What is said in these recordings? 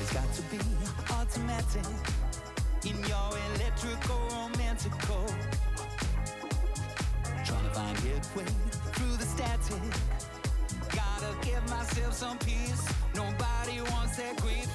Everybody's got to be automatic in your electrical romantical. Trying to find headway through the static. Gotta give myself some peace. Nobody wants that grief.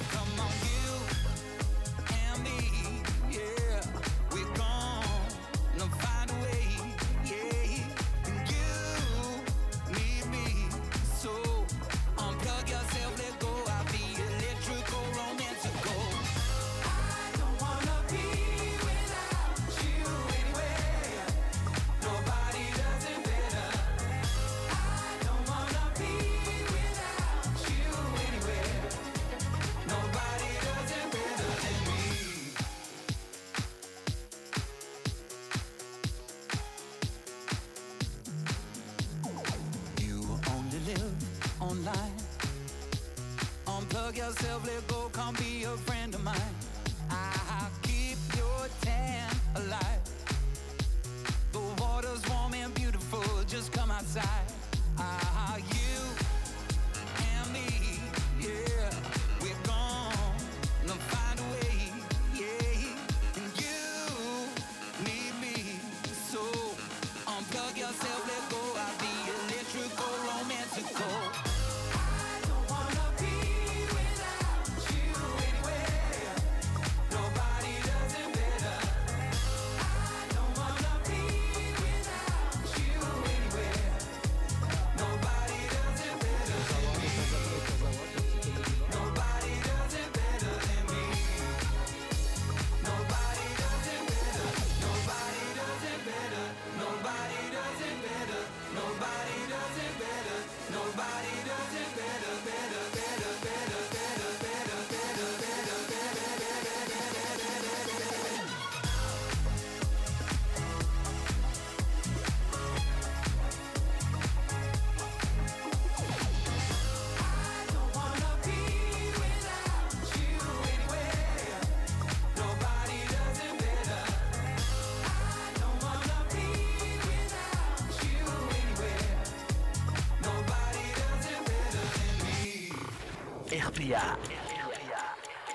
RPA.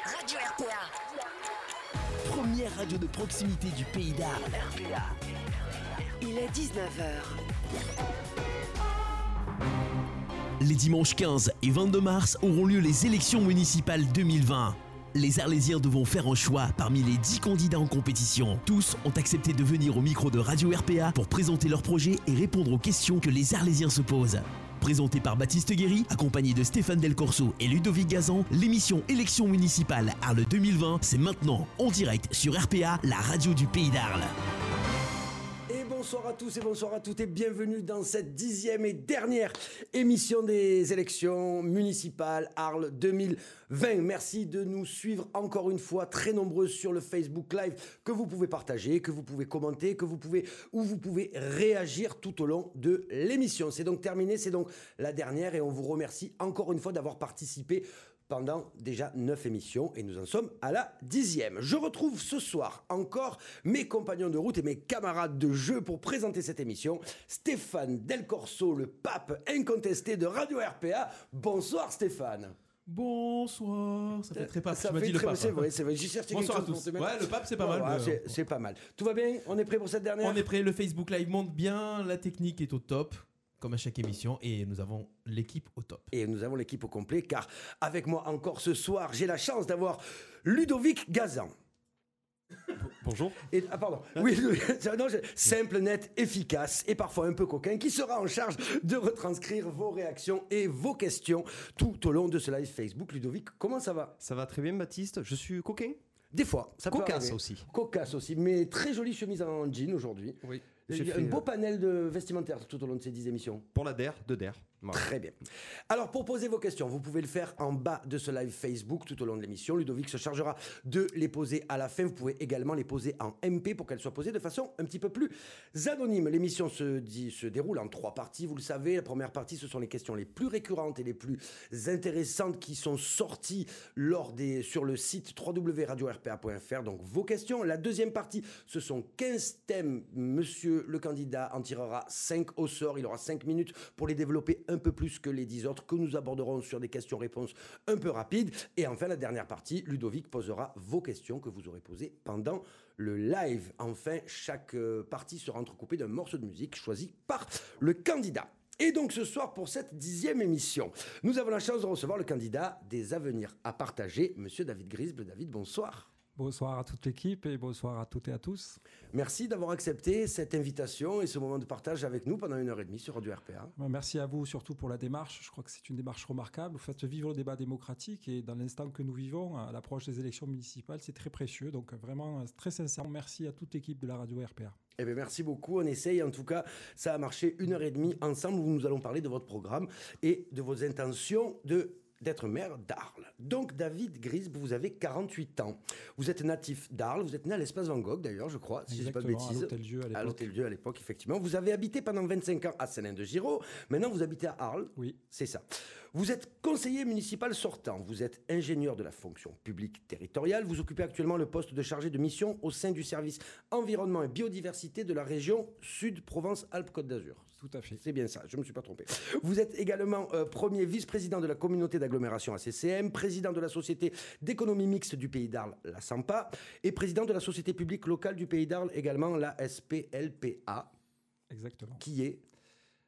Radio RPA. Première radio de proximité du pays d'Arles. RPA. Il est 19h. Les dimanches 15 et 22 mars auront lieu les élections municipales 2020. Les Arlésiens devront faire un choix parmi les 10 candidats en compétition. Tous ont accepté de venir au micro de Radio RPA pour présenter leur projet et répondre aux questions que les Arlésiens se posent. Présenté par Baptiste Guéry, accompagné de Stéphane Del Corso et Ludovic Gazan, l'émission Élections municipales Arles 2020, c'est maintenant en direct sur RPA, la radio du pays d'Arles. Bonsoir à tous et bonsoir à toutes et bienvenue dans cette dixième et dernière émission des élections municipales Arles 2020. Merci de nous suivre encore une fois très nombreux sur le Facebook Live que vous pouvez partager, que vous pouvez commenter, que vous pouvez ou vous pouvez réagir tout au long de l'émission. C'est donc terminé, c'est donc la dernière et on vous remercie encore une fois d'avoir participé pendant déjà neuf émissions et nous en sommes à la dixième. Je retrouve ce soir encore mes compagnons de route et mes camarades de jeu pour présenter cette émission. Stéphane Del Corso, le pape incontesté de Radio RPA. Bonsoir Stéphane. Bonsoir, ça fait très pape. Ça tu fait dit le très- pape. C'est vrai, c'est vrai. J'ai cherché Bonsoir à quelque chose tous. te mettre. Ouais, le pape, c'est pas Ouais, mal. ouais, mais, c'est- c'est pas mal. Tout va bien? On est prêt pour cette dernière? On est prêt, le Facebook Live monte bien, la technique est au top, comme à chaque émission, et nous avons l'équipe au top. Et nous avons l'équipe au complet car avec moi encore ce soir, j'ai la chance d'avoir Ludovic Gazan. Bonjour. Et, ah pardon. Oui, non, je- simple, net, efficace et parfois un peu coquin, qui sera en charge de retranscrire vos réactions et vos questions tout au long de ce live Facebook. Ludovic, comment ça va? Ça va très bien, Baptiste. Je suis coquin. Des fois, ça peut Cocasse arriver. aussi. Cocasse aussi, mais très jolie chemise en jean aujourd'hui. Oui. Il y a fait, un beau euh, panel de vestimentaire tout au long de ces 10 émissions. Pour la DER, de DER. Très bien. Alors, pour poser vos questions, vous pouvez le faire en bas de ce live Facebook tout au long de l'émission. Ludovic se chargera de les poser à la fin. Vous pouvez également les poser en MP pour qu'elles soient posées de façon un petit peu plus anonyme. L'émission se, déroule en trois parties, vous le savez. La première partie, ce sont les questions les plus récurrentes et les plus intéressantes qui sont sorties lors des, sur le site www.radio-rpa.fr. Donc, vos questions. La deuxième partie, ce sont 15 thèmes. Monsieur le candidat en tirera 5 au sort. Il aura 5 minutes pour les développer un peu plus que les 10 autres que nous aborderons sur des questions-réponses un peu rapides. Et enfin, la dernière partie, Ludovic posera vos questions que vous aurez posées pendant le live. Enfin, chaque euh, partie sera entrecoupée d'un morceau de musique choisi par le candidat. Et donc ce soir, pour cette dixième émission, nous avons la chance de recevoir le candidat des avenirs à partager, Monsieur David Grisble. David, bonsoir. Bonsoir à toute l'équipe et bonsoir à toutes et à tous. Merci d'avoir accepté cette invitation et ce moment de partage avec nous pendant une heure et demie sur Radio RPA. Merci à vous surtout pour la démarche. Je crois que c'est une démarche remarquable. Vous faites vivre le débat démocratique et dans l'instant que nous vivons, à l'approche des élections municipales, c'est très précieux. Donc vraiment, très sincèrement, merci à toute l'équipe de la Radio RPA. Eh bien, merci beaucoup. On essaye. En tout cas, ça a marché une heure et demie ensemble où nous allons parler de votre programme et de vos intentions de d'être maire d'Arles. Donc, David Grisbe, vous avez 48 ans. Vous êtes natif d'Arles. Vous êtes né à l'espace Van Gogh, d'ailleurs, je crois, si je dis pas de bêtises. à l'Hôtel-Dieu à l'époque. Effectivement. Vous avez habité pendant 25 ans à Saint-Lin-de-Giraud. Maintenant, vous habitez à Arles. Oui. C'est ça. Vous êtes conseiller municipal sortant. Vous êtes ingénieur de la fonction publique territoriale. Vous occupez actuellement le poste de chargé de mission au sein du service environnement et biodiversité de la région Sud-Provence-Alpes-Côte d'Azur. Tout à fait. C'est bien ça, je ne me suis pas trompé. Vous êtes également euh, premier vice-président de la communauté d'agglomération ACCM, président de la société d'économie mixte du Pays d'Arles, la SAMPA, et président de la société publique locale du Pays d'Arles, également la SPLPA. Exactement. Qui est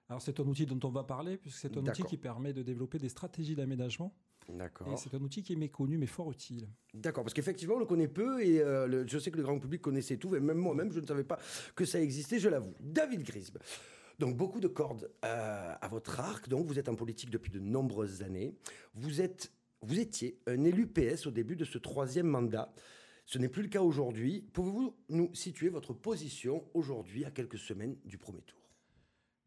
Alors c'est un outil dont on va parler, puisque c'est un outil qui permet de développer des stratégies d'aménagement. D'accord. Et c'est un outil qui est méconnu, mais fort utile. D'accord, parce qu'effectivement, on le connaît peu et euh, je sais que le grand public connaissait tout, et même moi-même, je ne savais pas que ça existait, je l'avoue. David Grisbe. Donc beaucoup de cordes euh, à votre arc. Donc vous êtes en politique depuis de nombreuses années. Vous êtes, vous étiez un élu PS au début de ce troisième mandat. Ce n'est plus le cas aujourd'hui. Pouvez-vous nous situer votre position aujourd'hui à quelques semaines du premier tour?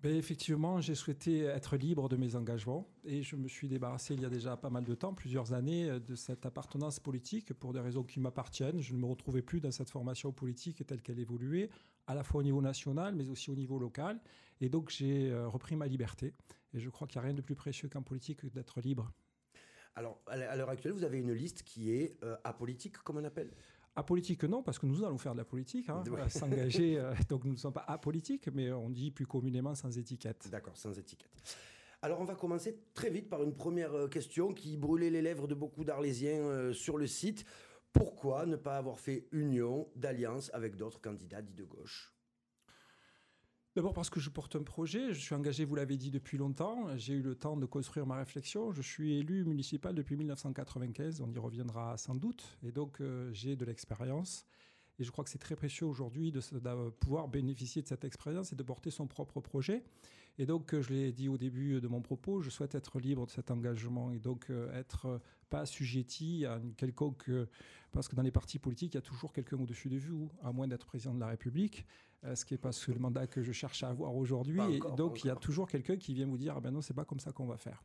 Ben effectivement, j'ai souhaité être libre de mes engagements et je me suis débarrassé il y a déjà pas mal de temps, plusieurs années, de cette appartenance politique pour des raisons qui m'appartiennent. Je ne me retrouvais plus dans cette formation politique telle qu'elle évoluait, à la fois au niveau national mais aussi au niveau local. Et donc j'ai euh, repris ma liberté. Et je crois qu'il n'y a rien de plus précieux qu'en politique que d'être libre. Alors, à l'heure actuelle, vous avez une liste qui est euh, apolitique, comme on appelle? Apolitique, non, parce que nous allons faire de la politique, hein, s'engager. Euh, donc nous ne sommes pas apolitiques, mais on dit plus communément sans étiquette. D'accord, sans étiquette. Alors on va commencer très vite par une première question qui brûlait les lèvres de beaucoup d'Arlésiens sur le site. Pourquoi ne pas avoir fait union, d'alliance avec d'autres candidats dits de gauche? D'abord parce que je porte un projet, je suis engagé, vous l'avez dit, depuis longtemps. J'ai eu le temps de construire ma réflexion. Je suis élu municipal depuis 1995, on y reviendra sans doute. Et donc euh, j'ai de l'expérience. Et je crois que c'est très précieux aujourd'hui de, pouvoir bénéficier de cette expérience et de porter son propre projet. Et donc, euh, je l'ai dit au début de mon propos, je souhaite être libre de cet engagement et donc euh, être pas assujetti à une quelconque. Parce que dans les partis politiques, il y a toujours quelqu'un au-dessus de vous, à moins d'être président de la République. Euh, ce qui n'est pas le mandat que je cherche à avoir aujourd'hui. Et donc, il y a toujours quelqu'un qui vient vous dire, ah ben non, c'est pas comme ça qu'on va faire.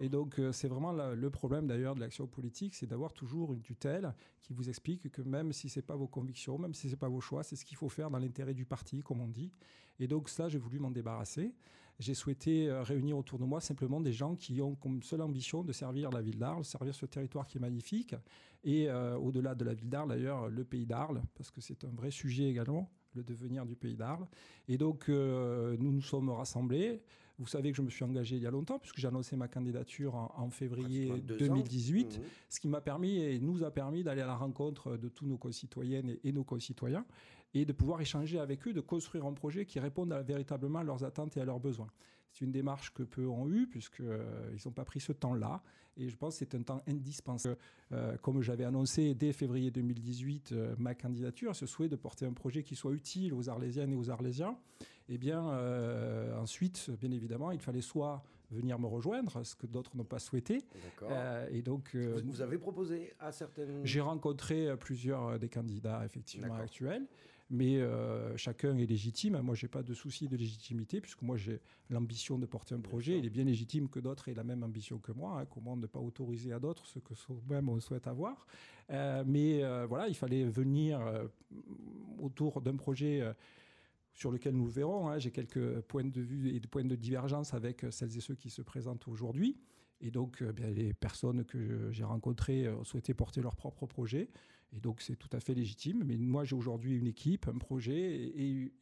Et donc, euh, c'est vraiment le problème d'ailleurs de l'action politique, c'est d'avoir toujours une tutelle qui vous explique que même si c'est pas vos convictions, même si c'est pas vos choix, c'est ce qu'il faut faire dans l'intérêt du parti, comme on dit. Et donc, ça, j'ai voulu m'en débarrasser. J'ai souhaité euh, réunir autour de moi simplement des gens qui ont comme seule ambition de servir la ville d'Arles, servir ce territoire qui est magnifique, et au-delà de la ville d'Arles, d'ailleurs, le pays d'Arles, parce que c'est un vrai sujet également le devenir du pays d'Arles. Et donc, euh, nous nous sommes rassemblés. Vous savez que je me suis engagé il y a longtemps, puisque j'ai annoncé ma candidature en, février 2018, mmh. ce qui m'a permis et nous a permis d'aller à la rencontre de tous nos concitoyennes et, nos concitoyens et de pouvoir échanger avec eux, de construire un projet qui réponde véritablement à leurs attentes et à leurs besoins. C'est une démarche que peu ont eue, puisqu'ils euh, n'ont pas pris ce temps-là. Et je pense que c'est un temps indispensable. Euh, comme j'avais annoncé dès février 2018 euh, ma candidature, ce souhait de porter un projet qui soit utile aux Arlésiennes et aux Arlésiens, eh bien, ensuite, bien évidemment, il fallait soit venir me rejoindre, ce que d'autres n'ont pas souhaité. et donc, vous, avez proposé à certaines. J'ai rencontré plusieurs des candidats effectivement actuels mais euh, chacun est légitime. Moi, j'ai pas de souci de légitimité, puisque moi, j'ai l'ambition de porter un projet. Il est bien légitime que d'autres aient la même ambition que moi. Hein. Comment ne pas autoriser à d'autres ce que soi-même on souhaite avoir? Euh, Mais euh, voilà, il fallait venir autour d'un projet sur lequel nous verrons. Hein. J'ai quelques points de vue et des points de divergence avec celles et ceux qui se présentent aujourd'hui. Et donc, bien, les personnes que j'ai rencontrées ont souhaité porter leur propre projet. Et donc c'est tout à fait légitime. Mais moi j'ai aujourd'hui une équipe, un projet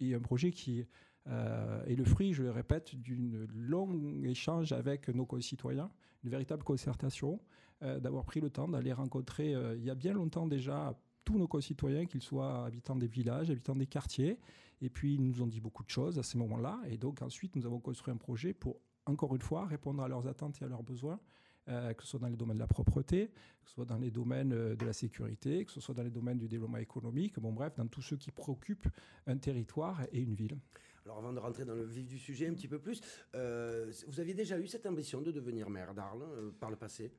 et, un projet qui euh, et le fruit, je le répète, d'une longue échange avec nos concitoyens, une véritable concertation, euh, d'avoir pris le temps d'aller rencontrer, euh, il y a bien longtemps déjà, tous nos concitoyens, qu'ils soient habitants des villages, habitants des quartiers. Et puis, ils nous ont dit beaucoup de choses à ce moment-là. Et donc, ensuite, nous avons construit un projet pour, encore une fois, répondre à leurs attentes et à leurs besoins. Euh, que ce soit dans les domaines de la propreté, que ce soit dans les domaines euh, de la sécurité, que ce soit dans les domaines du développement économique, bon bref, dans tous ceux qui préoccupent un territoire et une ville. Alors avant de rentrer dans le vif du sujet un petit peu plus, euh, vous aviez déjà eu cette ambition de devenir maire d'Arles euh, par le passé?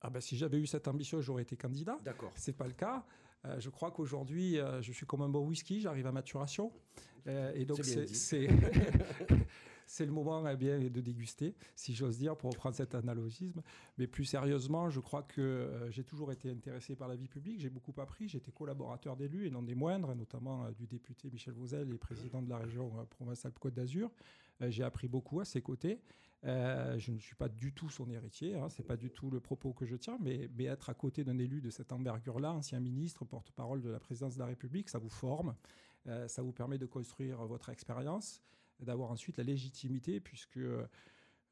Ah ben, si j'avais eu cette ambition, j'aurais été candidat. D'accord. C'est pas le cas. Euh, je crois qu'aujourd'hui, euh, je suis comme un bon whisky, j'arrive à maturation. Euh, et donc, C'est c'est le moment eh bien, de déguster, si j'ose dire, pour reprendre cet analogisme. Mais plus sérieusement, je crois que euh, j'ai toujours été intéressé par la vie publique. J'ai beaucoup appris. J'étais collaborateur d'élus et non des moindres, notamment euh, du député Michel Vauzel et président de la région euh, Provence-Alpes-Côte d'Azur. Euh, j'ai appris beaucoup à ses côtés. Je ne suis pas du tout son héritier, hein, c'est pas du tout le propos que je tiens, mais, être à côté d'un élu de cette envergure-là, ancien ministre, porte-parole de la présidence de la République, ça vous forme, ça vous permet de construire votre expérience, d'avoir ensuite la légitimité, puisque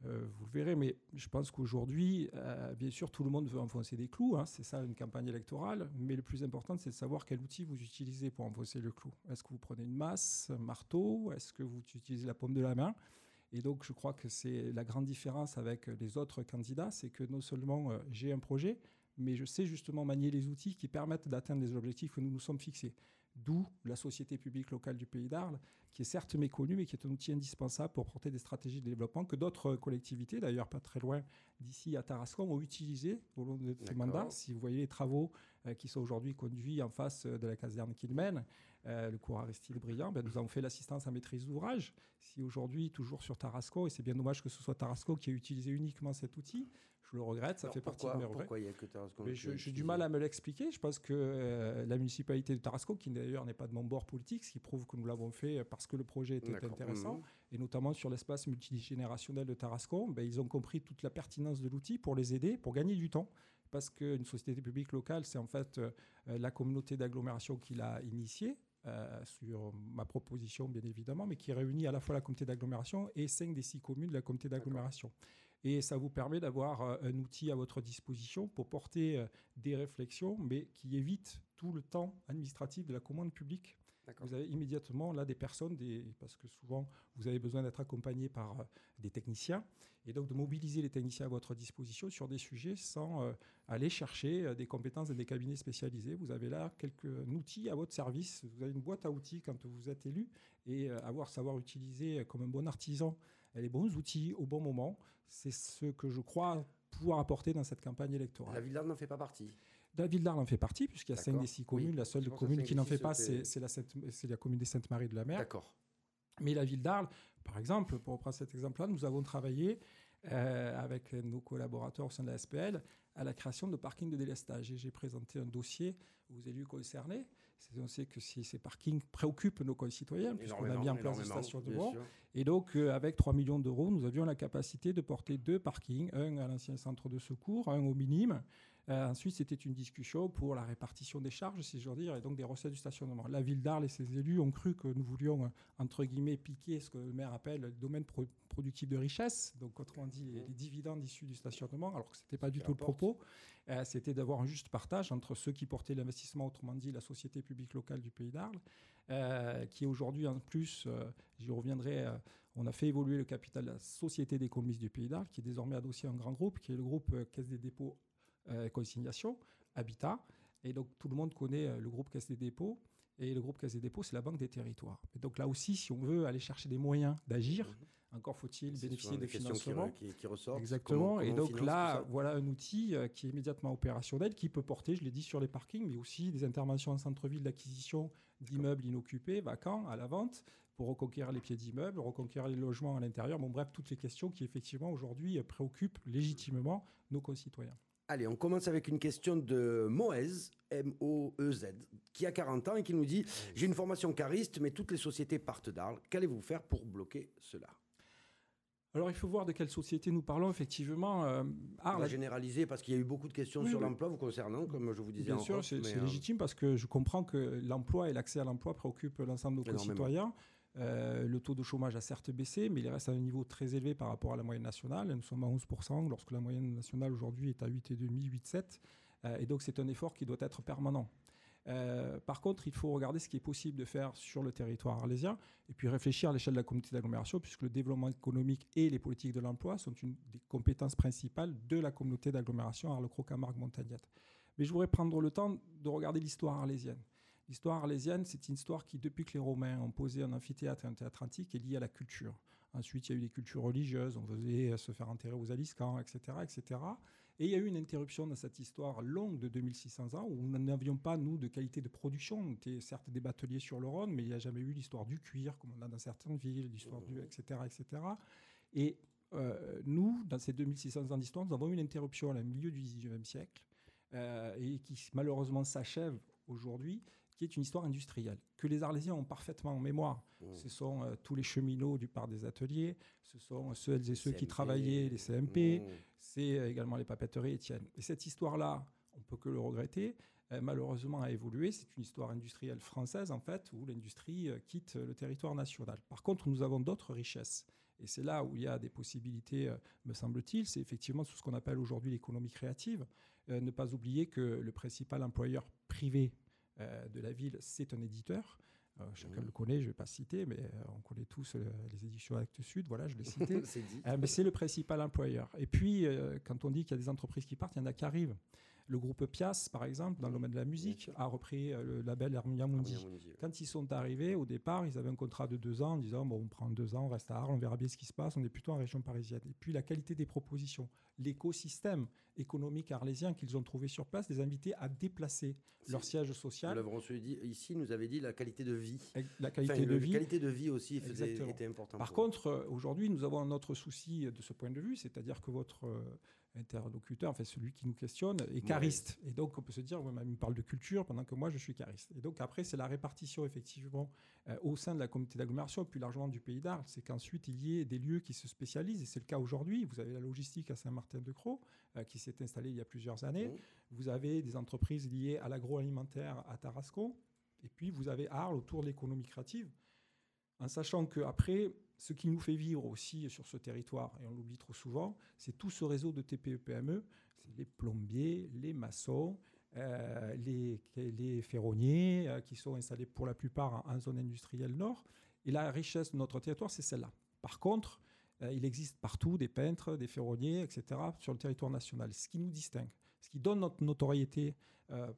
euh, vous le verrez, mais je pense qu'aujourd'hui, euh, bien sûr, tout le monde veut enfoncer des clous, hein, c'est ça une campagne électorale, mais le plus important, c'est de savoir quel outil vous utilisez pour enfoncer le clou. Est-ce que vous prenez une masse, un marteau? Est-ce que vous utilisez la paume de la main? Et donc, je crois que c'est la grande différence avec les autres candidats, c'est que non seulement euh, j'ai un projet, mais je sais justement manier les outils qui permettent d'atteindre les objectifs que nous nous sommes fixés. D'où la société publique locale du Pays d'Arles, qui est certes méconnue, mais qui est un outil indispensable pour porter des stratégies de développement que d'autres collectivités, d'ailleurs pas très loin d'ici à Tarascon, ont utilisé au long de ces mandats. Si vous voyez les travaux euh, qui sont aujourd'hui conduits en face euh, de la caserne Kilmen, euh, le cours Aristide Briand, ben, nous avons fait l'assistance à maîtrise d'ouvrage. Si aujourd'hui, toujours sur Tarasco, et c'est bien dommage que ce soit Tarasco qui ait utilisé uniquement cet outil, je le regrette, ça Alors, fait partie de mes regrets. Pourquoi il y a que est j'ai du mal à me l'expliquer. Je pense que euh, la municipalité de Tarasco, qui d'ailleurs n'est pas de mon bord politique, ce qui prouve que nous l'avons fait parce que le projet était intéressant, Mhm. et notamment sur l'espace multigénérationnel de Tarascon, ben, ils ont compris toute la pertinence de l'outil pour les aider, pour gagner du temps. Parce qu'une société publique locale, c'est en fait euh, euh, la communauté d'agglomération qui l'a initiée, euh, sur ma proposition bien évidemment, mais qui réunit à la fois la communauté d'agglomération et cinq des six communes de la communauté d'agglomération. Et ça vous permet d'avoir euh, un outil à votre disposition pour porter euh, des réflexions, mais qui évite tout le temps administratif de la commande publique. Vous avez immédiatement là des personnes, des, parce que souvent vous avez besoin d'être accompagné par euh, des techniciens, et donc de mobiliser les techniciens à votre disposition sur des sujets sans euh, aller chercher euh, des compétences dans des cabinets spécialisés. Vous avez là quelques outils à votre service. Vous avez une boîte à outils quand vous êtes élu, et avoir savoir utiliser comme un bon artisan les bons outils au bon moment, c'est ce que je crois pouvoir apporter dans cette campagne électorale. La ville d'Arles n'en fait pas partie. La ville d'Arles en fait partie, puisqu'il y a cinq des six Oui. communes. La seule commune qui n'en fait pas, c'est la, commune des Saintes-Maries de la Mer. D'accord. Mais la ville d'Arles, par exemple, pour reprendre cet exemple-là, nous avons travaillé euh, avec nos collaborateurs au sein de la SPL à la création de parkings de délestage. Et j'ai présenté un dossier aux élus concernés. On sait que si ces parkings préoccupent nos concitoyens, puisqu'on a mis en place des stations de sûr. Et donc, euh, avec 3 millions d'euros, nous avions la capacité de porter deux parkings, un à l'ancien centre de secours, un au minime. Euh, ensuite, c'était une discussion pour la répartition des charges, si veux dire, et donc des recettes du stationnement. La ville d'Arles et ses élus ont cru que nous voulions, euh, entre guillemets, piquer ce que le maire appelle le domaine pro- productif de richesse, donc autrement dit les, les dividendes issus du stationnement, alors que ce n'était pas du tout le propos. Euh, c'était d'avoir un juste partage entre ceux qui portaient l'investissement, autrement dit la société publique locale du Pays d'Arles, euh, qui aujourd'hui en plus, euh, j'y reviendrai, on a fait évoluer le capital de la Société d'économie du Pays d'Arles, qui est désormais adossé à un grand groupe, qui est le groupe Caisse des dépôts euh, Consignation, Habitat. Et donc tout le monde connaît euh, le groupe Caisse des dépôts. Et le groupe Caisse des dépôts, c'est la Banque des territoires. Et donc là aussi, si on veut aller chercher des moyens d'agir, encore faut-il Mhm. Bénéficier des qui, financements. re- qui, qui ressortent. Exactement. Comment- et comment donc là, voilà un outil euh, qui est immédiatement opérationnel, qui peut porter, je l'ai dit, sur les parkings, mais aussi des interventions en centre-ville d'acquisition d'immeubles inoccupés, vacants, à la vente, pour reconquérir les pieds d'immeubles, reconquérir les logements à l'intérieur. Bon, bref, toutes les questions qui, effectivement, aujourd'hui, préoccupent légitimement nos concitoyens. Allez, on commence avec une question de Moez, M-O-E-Z, qui a 40 ans et qui nous dit J'ai une formation cariste, mais toutes les sociétés partent d'Arles. Qu'allez-vous faire pour bloquer cela? Alors, il faut voir de quelle société nous parlons, effectivement. Euh, On Arles va a- généraliser parce qu'il y a eu beaucoup de questions Oui, sur oui. l'emploi vous concernant, comme je vous disais Bien en sûr, c'est euh, légitime parce que je comprends que l'emploi et l'accès à l'emploi préoccupent l'ensemble de nos concitoyens. Euh, le taux de chômage a certes baissé, mais il reste à un niveau très élevé par rapport à la moyenne nationale. Nous sommes à 11%, lorsque la moyenne nationale aujourd'hui est à 8,5, 8,7. Euh, et donc c'est un effort qui doit être permanent. Euh, par contre, il faut regarder ce qui est possible de faire sur le territoire arlésien et puis réfléchir à l'échelle de la communauté d'agglomération, puisque le développement économique et les politiques de l'emploi sont une des compétences principales de la communauté d'agglomération Arles-Croix-Camargue-Montagnette. Mais je voudrais prendre le temps de regarder l'histoire arlésienne. L'histoire arlésienne, c'est une histoire qui, depuis que les Romains ont posé un amphithéâtre et un théâtre antique, est liée à la culture. Ensuite, il y a eu des cultures religieuses, on faisait se faire enterrer aux Aliscans, etc., etc. Et il y a eu une interruption dans cette histoire longue de 2600 ans où nous n'avions pas, nous, de qualité de production. On était certes des bateliers sur le Rhône, mais il n'y a jamais eu l'histoire du cuir, comme on a dans certaines villes, l'histoire du, etc., etc. Et euh, nous, dans ces 2600 ans d'histoire, nous avons eu une interruption au milieu du XIXe siècle euh, et qui malheureusement s'achève aujourd'hui qui est une histoire industrielle, que les Arlésiens ont parfaitement en mémoire. Ce sont euh, tous les cheminots du parc des ateliers, ce sont ceux et ceux qui travaillaient, les CMP, c'est euh, également les papeteries Étienne. Et cette histoire-là, on peut que le regretter, euh, malheureusement a évolué. C'est une histoire industrielle française, en fait, où l'industrie quitte le territoire national. Par contre, nous avons d'autres richesses. Et c'est là où il y a des possibilités, me semble-t-il. C'est effectivement tout ce qu'on appelle aujourd'hui l'économie créative. ne pas oublier que le principal employeur privé euh, de la ville, c'est un éditeur. Euh, chacun mmh. le connaît, je ne vais pas citer, mais euh, on connaît tous les éditions Actes Sud, voilà, je l'ai cité. mais c'est le principal employeur. Et puis, quand on dit qu'il y a des entreprises qui partent, il y en a qui arrivent. Le groupe Pias, par exemple, dans le domaine de la musique, a repris euh, le label Harmonia Mundi. Quand ils sont arrivés, au départ, ils avaient un contrat de deux ans en disant bon, on prend deux ans, on reste à Arles, on verra bien ce qui se passe, on est plutôt en région parisienne. Et puis la qualité des propositions, l'écosystème économique arlésien qu'ils ont trouvé sur place, les invités à déplacer leur siège social. Nous l'avons dit ici, nous avait dit la qualité de vie. La qualité de vie. La qualité de vie aussi faisait, était importante. Par contre, euh, aujourd'hui, nous avons un autre souci de ce point de vue, c'est-à-dire que votre euh, interlocuteur, enfin celui qui nous questionne, est cariste. Et donc on peut se dire, ouais, il me parle de culture pendant que moi je suis cariste. Et donc après, c'est la répartition effectivement euh, au sein de la communauté d'agglomération, plus largement du pays d'Arles. C'est qu'ensuite il y ait des lieux qui se spécialisent, et c'est le cas aujourd'hui. Vous avez la logistique à Saint-Martin-de-Croix euh, qui s'est installée il y a plusieurs années. Vous avez des entreprises liées à l'agroalimentaire à Tarascon. Et puis vous avez Arles autour de l'économie créative. En sachant qu'après, ce qui nous fait vivre aussi sur ce territoire, et on l'oublie trop souvent, c'est tout ce réseau de TPE-PME, c'est les plombiers, les maçons, euh, les, les, ferronniers euh, qui sont installés pour la plupart en, zone industrielle nord. Et la richesse de notre territoire, c'est celle-là. Par contre, euh, il existe partout des peintres, des ferronniers, etc., sur le territoire national. Ce qui nous distingue, ce qui donne notre notoriété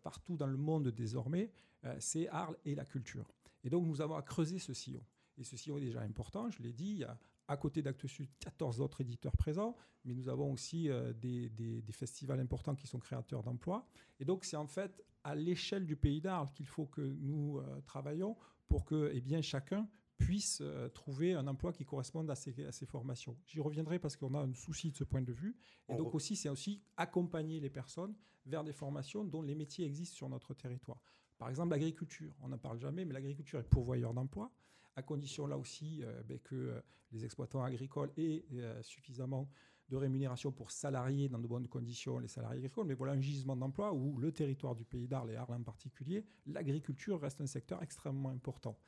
partout dans le monde désormais, c'est Arles et la culture. Et donc, nous avons à creuser ce sillon. Et ceci est déjà important, je l'ai dit, il y a à côté d'Actes Sud 14 autres éditeurs présents, mais nous avons aussi euh, des, festivals importants qui sont créateurs d'emplois. Et donc c'est en fait à l'échelle du pays d'Arles qu'il faut que nous euh, travaillons pour que eh bien, chacun puisse euh, trouver un emploi qui corresponde à ses, à ses formations. J'y reviendrai parce qu'on a un souci de ce point de vue. Et donc aussi, c'est aussi accompagner les personnes vers des formations dont les métiers existent sur notre territoire. Par exemple, l'agriculture. On n'en parle jamais, mais l'agriculture est pourvoyeur d'emplois à condition là aussi euh, ben, que euh, les exploitants agricoles aient euh, suffisamment de rémunération pour salarier dans de bonnes conditions les salariés agricoles. Mais voilà un gisement d'emploi où le territoire du pays d'Arles et Arles en particulier, l'agriculture reste un secteur extrêmement important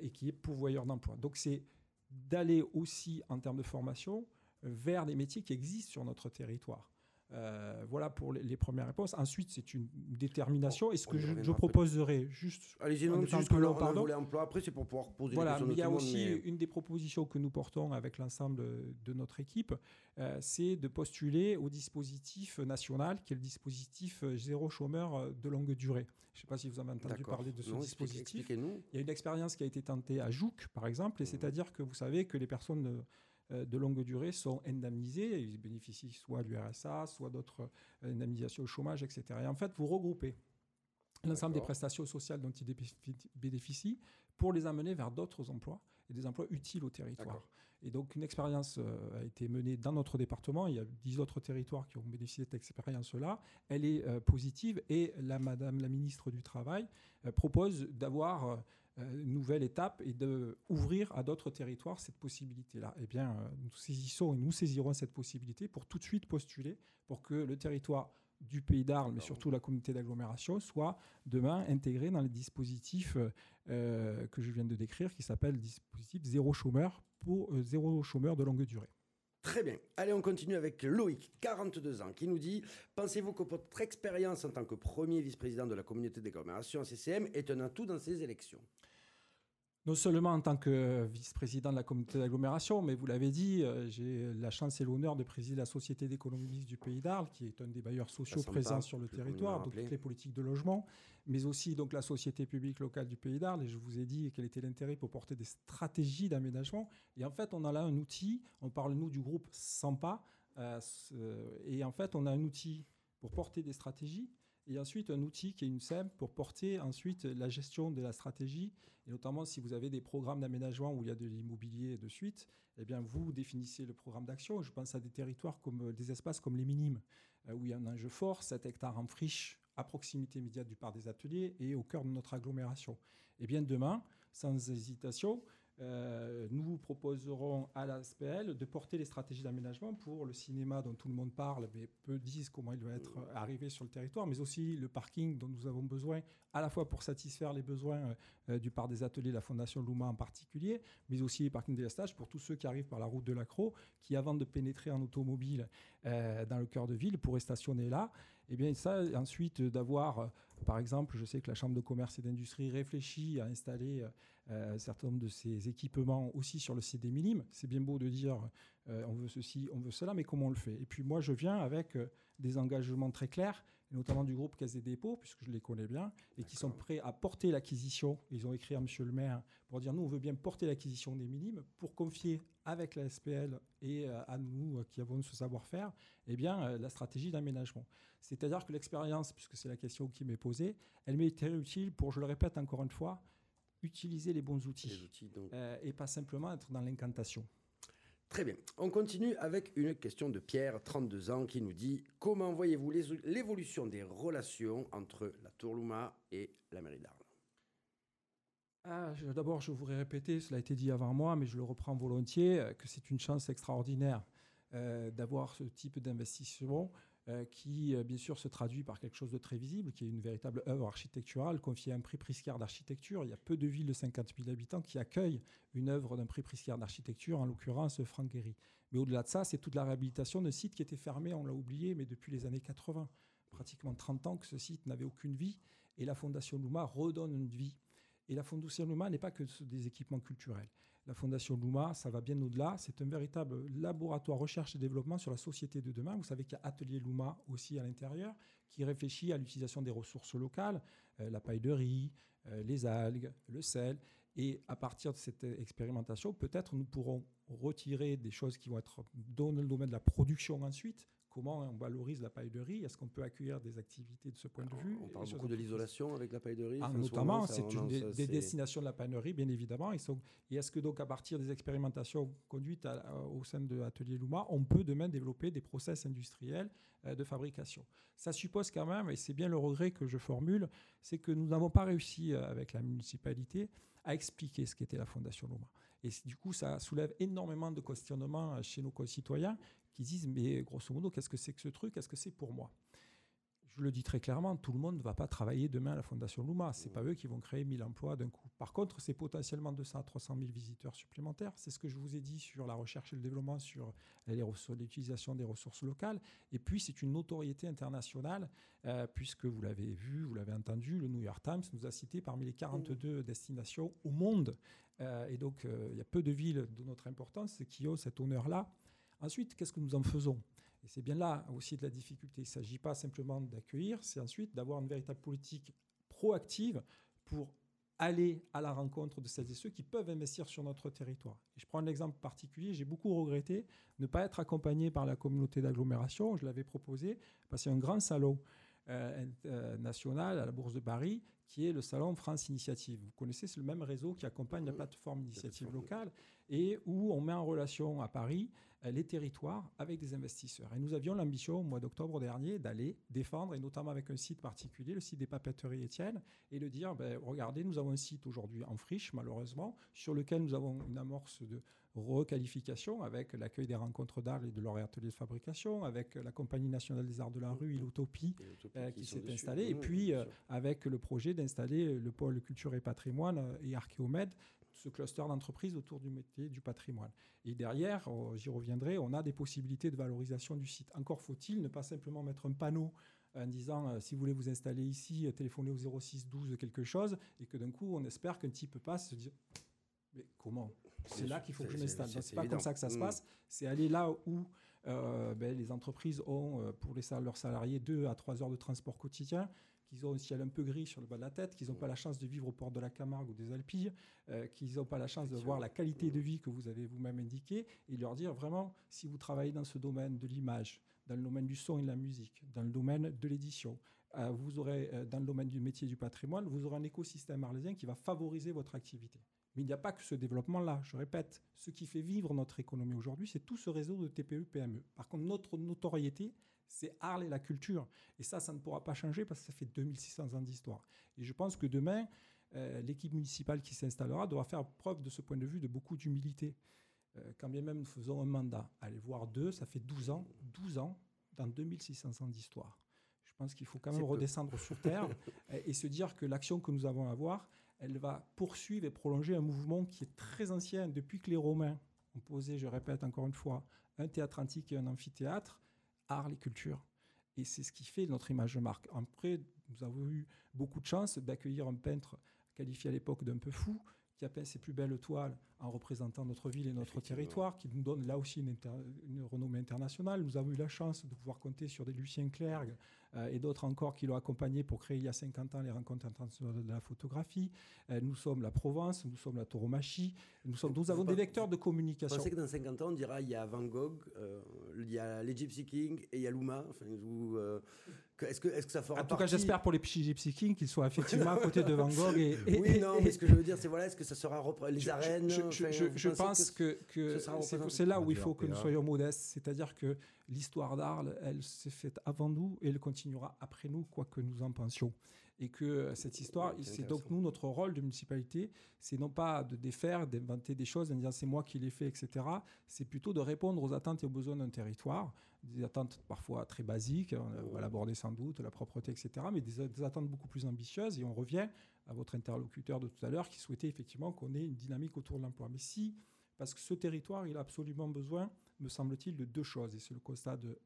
et qui est pourvoyeur d'emplois. Donc c'est d'aller aussi en termes de formation vers des métiers qui existent sur notre territoire. Euh, voilà pour les, premières réponses. Ensuite, c'est une détermination. Et ce que je, proposerais, juste. Allez-y, non, juste que là, on emploi. Après, c'est pour pouvoir poser voilà, questions. il y a aussi une des propositions que nous portons avec l'ensemble de notre équipe, euh, c'est de postuler au dispositif national, qui est le dispositif euh, zéro chômeur de longue durée. Je ne sais pas si vous avez entendu parler de ce dispositif. Il y a une expérience qui a été tentée à Jouk, par exemple, et mmh. c'est-à-dire que vous savez que les personnes de longue durée sont indemnisés. Ils bénéficient soit du RSA, soit d'autres euh, indemnisations au chômage, etc. Et en fait, vous regroupez l'ensemble des prestations sociales dont ils bénéficient pour les amener vers d'autres emplois et des emplois utiles au territoire. Et donc une expérience euh, a été menée dans notre département. Il y a dix autres territoires qui ont bénéficié de cette expérience-là. Elle est positive et la Madame la ministre du Travail propose d'avoir euh, nouvelle étape et d'ouvrir à d'autres territoires cette possibilité-là. Eh bien, euh, nous saisissons et nous saisirons cette possibilité pour tout de suite postuler pour que le territoire du pays d'Arles, mais surtout la communauté d'agglomération, soient demain intégrés dans les dispositifs euh, que je viens de décrire, qui s'appelle dispositif zéro chômeur pour euh, zéro chômeur de longue durée. Très bien. Allez, on continue avec Loïc, 42 ans, qui nous dit Pensez-vous que votre expérience en tant que premier vice-président de la communauté d'agglomération CCM est un atout dans ces élections? Non seulement en tant que vice-président de la communauté d'agglomération, mais vous l'avez dit, euh, j'ai la chance et l'honneur de présider la Société d'économie mixte du Pays d'Arles, qui est un des bailleurs sociaux présents sur le territoire, donc toutes les politiques de logement, mais aussi donc la Société publique locale du Pays d'Arles. Et je vous ai dit quel était l'intérêt pour porter des stratégies d'aménagement. Et en fait, on a là un outil, on parle nous du groupe SAMPA, euh, et en fait, on a un outil pour porter des stratégies et ensuite un outil qui est une SEM pour porter ensuite la gestion de la stratégie, et notamment si vous avez des programmes d'aménagement où il y a de l'immobilier de suite, eh bien vous définissez le programme d'action. Je pense à des territoires comme des espaces comme les minimes, euh, où il y a un enjeu fort, 7 hectares en friche, à proximité immédiate du parc des ateliers et au cœur de notre agglomération. Et bien demain, sans hésitation, euh, nous vous proposerons à la SPL de porter les stratégies d'aménagement pour le cinéma dont tout le monde parle, mais peu disent comment il va être arrivé sur le territoire, mais aussi le parking dont nous avons besoin, à la fois pour satisfaire les besoins euh, du parc des ateliers, la Fondation Louma en particulier, mais aussi les parkings des stages pour tous ceux qui arrivent par la route de l'Acro, qui avant de pénétrer en automobile euh, dans le cœur de ville pourraient stationner là. Et bien ça, ensuite d'avoir, par exemple, je sais que la Chambre de commerce et d'industrie réfléchit à installer euh, un certain nombre de ces équipements aussi sur le site des Minimes. C'est bien beau de dire euh, on veut ceci, on veut cela, mais comment on le fait? Et puis moi, je viens avec euh, des engagements très clairs, notamment du groupe Caisse des dépôts, puisque je les connais bien, et qui sont prêts à porter l'acquisition. Ils ont écrit à Monsieur le maire pour dire nous, on veut bien porter l'acquisition des Minimes pour confier avec la SPL et à nous qui avons ce savoir-faire, eh bien, la stratégie d'aménagement. C'est-à-dire que l'expérience, puisque c'est la question qui m'est posée, elle m'est très utile pour, je le répète encore une fois, utiliser les bons outils, euh, et pas simplement être dans l'incantation. Très bien. On continue avec une question de Pierre, 32 ans, qui nous dit Comment voyez-vous l'évolution des relations entre la Tourlouma et la mairie d'Arles? Ah, D'abord, je voudrais répéter, cela a été dit avant moi, mais je le reprends volontiers, euh, que c'est une chance extraordinaire euh, d'avoir ce type d'investissement euh, qui, bien sûr, se traduit par quelque chose de très visible, qui est une véritable œuvre architecturale confiée à un prix Priscard d'architecture. Il y a peu de villes de 50 000 habitants qui accueillent une œuvre d'un prix Priscard d'architecture, en l'occurrence Franck Gehry. Mais au-delà de ça, c'est toute la réhabilitation d'un site qui était fermé, on l'a oublié, mais depuis les années 80. Pratiquement 30 ans que ce site n'avait aucune vie, et la Fondation Luma redonne une vie. Et la Fondation Luma n'est pas que des équipements culturels la Fondation Luma, ça va bien au-delà. C'est un véritable laboratoire recherche et développement sur la société de demain. Vous savez qu'il y a Atelier Luma aussi à l'intérieur, qui réfléchit à l'utilisation des ressources locales, euh, la paille de riz, euh, les algues, le sel. Et à partir de cette expérimentation, peut-être nous pourrons retirer des choses qui vont être dans le domaine de la production ensuite, comment on valorise la paille de riz Est-ce qu'on peut accueillir des activités de ce point de vue On parle beaucoup de l'isolation avec la paille de riz. Ah, notamment, c'est une des, destinations de la paille de riz, bien évidemment. et est-ce que donc à partir des expérimentations conduites au sein de l'atelier Luma, on peut demain développer des process industriels euh, de fabrication? Ça suppose quand même, et c'est bien le regret que je formule, c'est que nous n'avons pas réussi euh, avec la municipalité à expliquer ce qu'était la Fondation Luma. Et du coup, ça soulève énormément de questionnements euh, chez nos concitoyens qui disent mais grosso modo qu'est-ce que c'est que ce truc? Est-ce que c'est pour moi? Je le dis très clairement, tout le monde ne va pas travailler demain à la Fondation Luma. C'est pas eux qui vont créer 1000 emplois d'un coup. Par contre, c'est potentiellement 200 à 300 000 visiteurs supplémentaires. C'est ce que je vous ai dit sur la recherche et le développement, sur l'utilisation des ressources locales. Et puis, c'est une notoriété internationale, euh, puisque vous l'avez vu, vous l'avez entendu, le New York Times nous a cité parmi les 42 destinations au monde. Euh, et donc, euh, il y a peu de villes de notre importance qui ont cet honneur-là. Ensuite, qu'est-ce que nous en faisons? Et c'est bien là aussi de la difficulté. Il ne s'agit pas simplement d'accueillir, c'est ensuite d'avoir une véritable politique proactive pour aller à la rencontre de celles et ceux qui peuvent investir sur notre territoire. Et je prends un exemple particulier, j'ai beaucoup regretté ne pas être accompagné par la communauté d'agglomération, je l'avais proposé, parce qu'il y a un grand salon euh, euh, national à la Bourse de Paris qui est le salon France Initiative. Vous connaissez, c'est le même réseau qui accompagne la plateforme Initiative locale. Et où on met en relation à Paris euh, les territoires avec des investisseurs. Et nous avions l'ambition au mois d'octobre dernier d'aller défendre, et notamment avec un site particulier, le site des papeteries Étienne, et de dire, ben, regardez, nous avons un site aujourd'hui en friche, malheureusement, sur lequel nous avons une amorce de requalification avec l'accueil des rencontres d'art et de leur atelier de fabrication, avec la Compagnie nationale des arts de la rue l'Utopie euh, qui, s'est installée, et puis euh, avec le projet d'installer le pôle culture et patrimoine et Archéomède ce cluster d'entreprises autour du métier du patrimoine. Et derrière, oh, j'y reviendrai, on a des possibilités de valorisation du site. Encore faut-il ne pas simplement mettre un panneau en disant euh, si vous voulez vous installer ici, euh, téléphonez au 06 12 quelque chose, et que d'un coup on espère qu'un type passe se dit mais comment? C'est là qu'il faut que je m'installe. C'est pas comme ça que ça se mm. passe. C'est aller là où euh, ben, les entreprises ont pour les, leurs salariés deux à trois heures de transport quotidien qu'ils ont un ciel un peu gris sur le bas de la tête, qu'ils n'ont pas la chance de vivre au port de la Camargue ou des Alpilles, euh, qu'ils n'ont pas la chance de voir la qualité de vie que vous avez vous-même indiquée, et leur dire vraiment, si vous travaillez dans ce domaine de l'image, dans le domaine du son et de la musique, dans le domaine de l'édition, euh, vous aurez, euh, dans le domaine du métier du patrimoine, vous aurez un écosystème arlésien qui va favoriser votre activité. Mais il n'y a pas que ce développement-là. Je répète, ce qui fait vivre notre économie aujourd'hui, c'est tout ce réseau de TPE-PME. Par contre, notre notoriété, c'est Arles et la culture. Et ça, ça ne pourra pas changer parce que ça fait 2600 ans d'histoire. Et je pense que demain, euh, l'équipe municipale qui s'installera doit faire preuve de ce point de vue de beaucoup d'humilité. Euh, quand bien même nous faisons un mandat, aller voir deux, ça fait 12 ans, 12 ans dans 2600 ans d'histoire. Je pense qu'il faut quand même redescendre sur Terre et, et se dire que l'action que nous avons à avoir, elle va poursuivre et prolonger un mouvement qui est très ancien. Depuis que les Romains ont posé, je répète encore une fois, un théâtre antique et un amphithéâtre, art, les cultures. Et c'est ce qui fait notre image de marque. Après, nous avons eu beaucoup de chance d'accueillir un peintre qualifié à l'époque d'un peu fou, qui a peint ses plus belles toiles en représentant notre ville et notre territoire, qui nous donne là aussi une, une, renommée internationale. Nous avons eu la chance de pouvoir compter sur des Lucien Clergue, euh, et d'autres encore qui l'ont accompagné pour créer il y a 50 ans les rencontres internationales de la photographie. Euh, nous sommes la Provence, nous sommes la tauromachie, nous, sommes, nous avons des vecteurs de communication. Vous pensez que dans 50 ans, on dira il y a Van Gogh, euh, il y a les Gypsy Kings et il y a Luma enfin, est-ce que, est que ça fera En tout cas, j'espère pour les Gypsy Kings qu'ils soient effectivement à côté de Van Gogh. Et, oui, non, mais ce que je veux dire, c'est voilà, est-ce que ça sera les arènes Je, pense que, que, c'est là où il faut que nous soyons modestes. C'est-à-dire que l'histoire d'Arles, elle s'est faite avant nous et elle continuera après nous, quoi que nous en pensions. Et que cette histoire, c'est donc nous, notre rôle de municipalité, c'est non pas de défaire, d'inventer des choses en disant c'est moi qui l'ai fait, etc. C'est plutôt de répondre aux attentes et aux besoins d'un territoire, des attentes parfois très basiques, on va l'aborder sans doute, la propreté, etc., mais des, des, attentes beaucoup plus ambitieuses. Et on revient à votre interlocuteur de tout à l'heure qui souhaitait effectivement qu'on ait une dynamique autour de l'emploi. Mais si, parce que ce territoire, il a absolument besoin me semble-t-il, de deux choses, et c'est le constat de,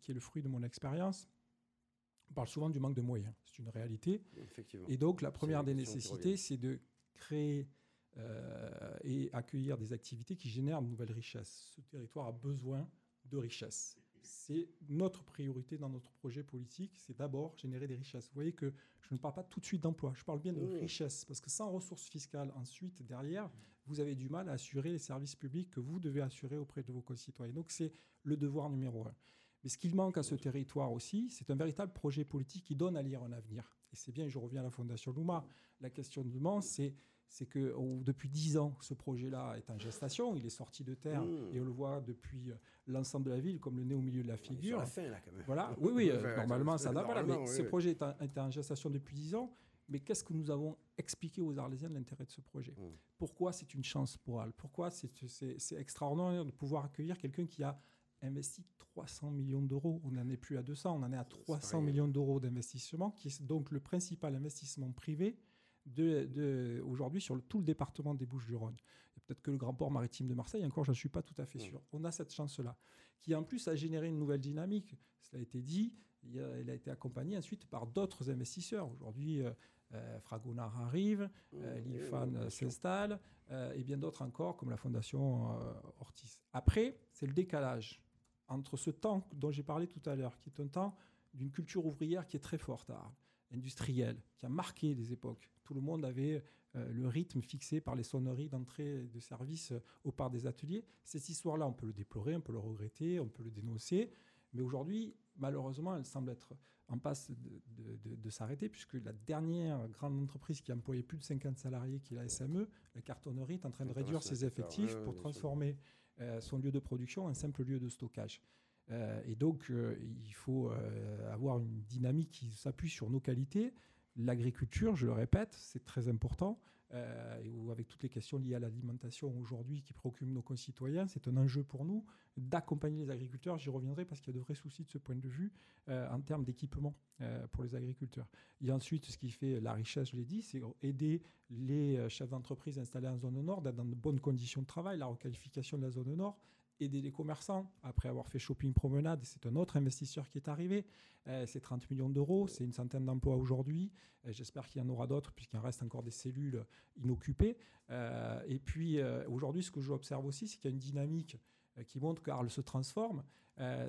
qui est le fruit de mon expérience. On parle souvent du manque de moyens, c'est une réalité. Et donc la première des nécessités, c'est de créer euh, et accueillir des activités qui génèrent de nouvelles richesses. Ce territoire a besoin de richesses c'est notre priorité dans notre projet politique, c'est d'abord générer des richesses. Vous voyez que je ne parle pas tout de suite d'emploi, je parle bien de mmh. richesses, parce que sans ressources fiscales, ensuite, derrière, vous avez du mal à assurer les services publics que vous devez assurer auprès de vos concitoyens. Donc c'est le devoir numéro un. Mais ce qu'il manque à ce territoire aussi, c'est un véritable projet politique qui donne à lire un avenir. Et c'est bien, je reviens à la Fondation Luma, la question de Mans, c'est c'est que depuis dix ans, ce projet-là est en gestation, il est sorti de terre mmh. et on le voit depuis euh, l'ensemble de la ville comme le nez au milieu de la figure. la fin, là, quand même. Voilà, oui, oui, euh, normalement, ça n'a pas, mais ce projet est en, gestation depuis dix ans. Mais qu'est-ce que nous avons expliqué aux Arlésiens de l'intérêt de ce projet? Mmh. Pourquoi c'est une chance pour Arles Pourquoi c'est extraordinaire de pouvoir accueillir quelqu'un qui a investi 300 millions d'euros. On n'en est plus à 200, on en est à 300 millions d'euros d'investissement, qui est donc le principal investissement privé de, aujourd'hui sur tout le département des Bouches-du-Rhône. Peut-être que le grand port maritime de Marseille, encore, je ne suis pas tout à fait sûr. On a cette chance-là, qui en plus a généré une nouvelle dynamique. Cela a été dit, il a, a été accompagné ensuite par d'autres investisseurs. Aujourd'hui, euh, euh Fragonard arrive, euh, l'IFAN s'installe, euh, et bien d'autres encore, comme la Fondation Ortiz. Après, c'est le décalage entre ce temps dont j'ai parlé tout à l'heure, qui est un temps d'une culture ouvrière qui est très forte à industrielle, qui a marqué des époques. Tout le monde avait euh, le rythme fixé par les sonneries d'entrée de service euh, au part des ateliers. Cette histoire-là, on peut le déplorer, on peut le regretter, on peut le dénoncer, Mais aujourd'hui, malheureusement, elle semble être en passe de, s'arrêter, puisque la dernière grande entreprise qui a employé plus de 50 salariés, qui est la SME, la cartonnerie, est en train de réduire ses effectifs pour transformer son lieu de production en simple lieu de stockage. Euh, et donc, euh, il faut avoir une dynamique qui s'appuie sur nos qualités. L'agriculture, je le répète, c'est très important. Euh, avec toutes les questions liées à l'alimentation aujourd'hui qui préoccupent nos concitoyens, c'est un enjeu pour nous d'accompagner les agriculteurs. J'y reviendrai parce qu'il y a de vrais soucis de ce point de vue euh, en termes d'équipement euh, pour les agriculteurs. Et ensuite, ce qui fait la richesse, je l'ai dit, c'est aider les chefs d'entreprise installés en zone nord dans de bonnes conditions de travail, la requalification de la zone nord, aider les commerçants après avoir fait shopping promenade. C'est un autre investisseur qui est arrivé. Euh, c'est 30 millions d'euros, c'est une centaine d'emplois aujourd'hui. Euh, j'espère qu'il y en aura d'autres puisqu'il reste encore des cellules inoccupées. Euh, et puis aujourd'hui, ce que j'observe aussi, c'est qu'il y a une dynamique qui montre qu'Arles se transforme.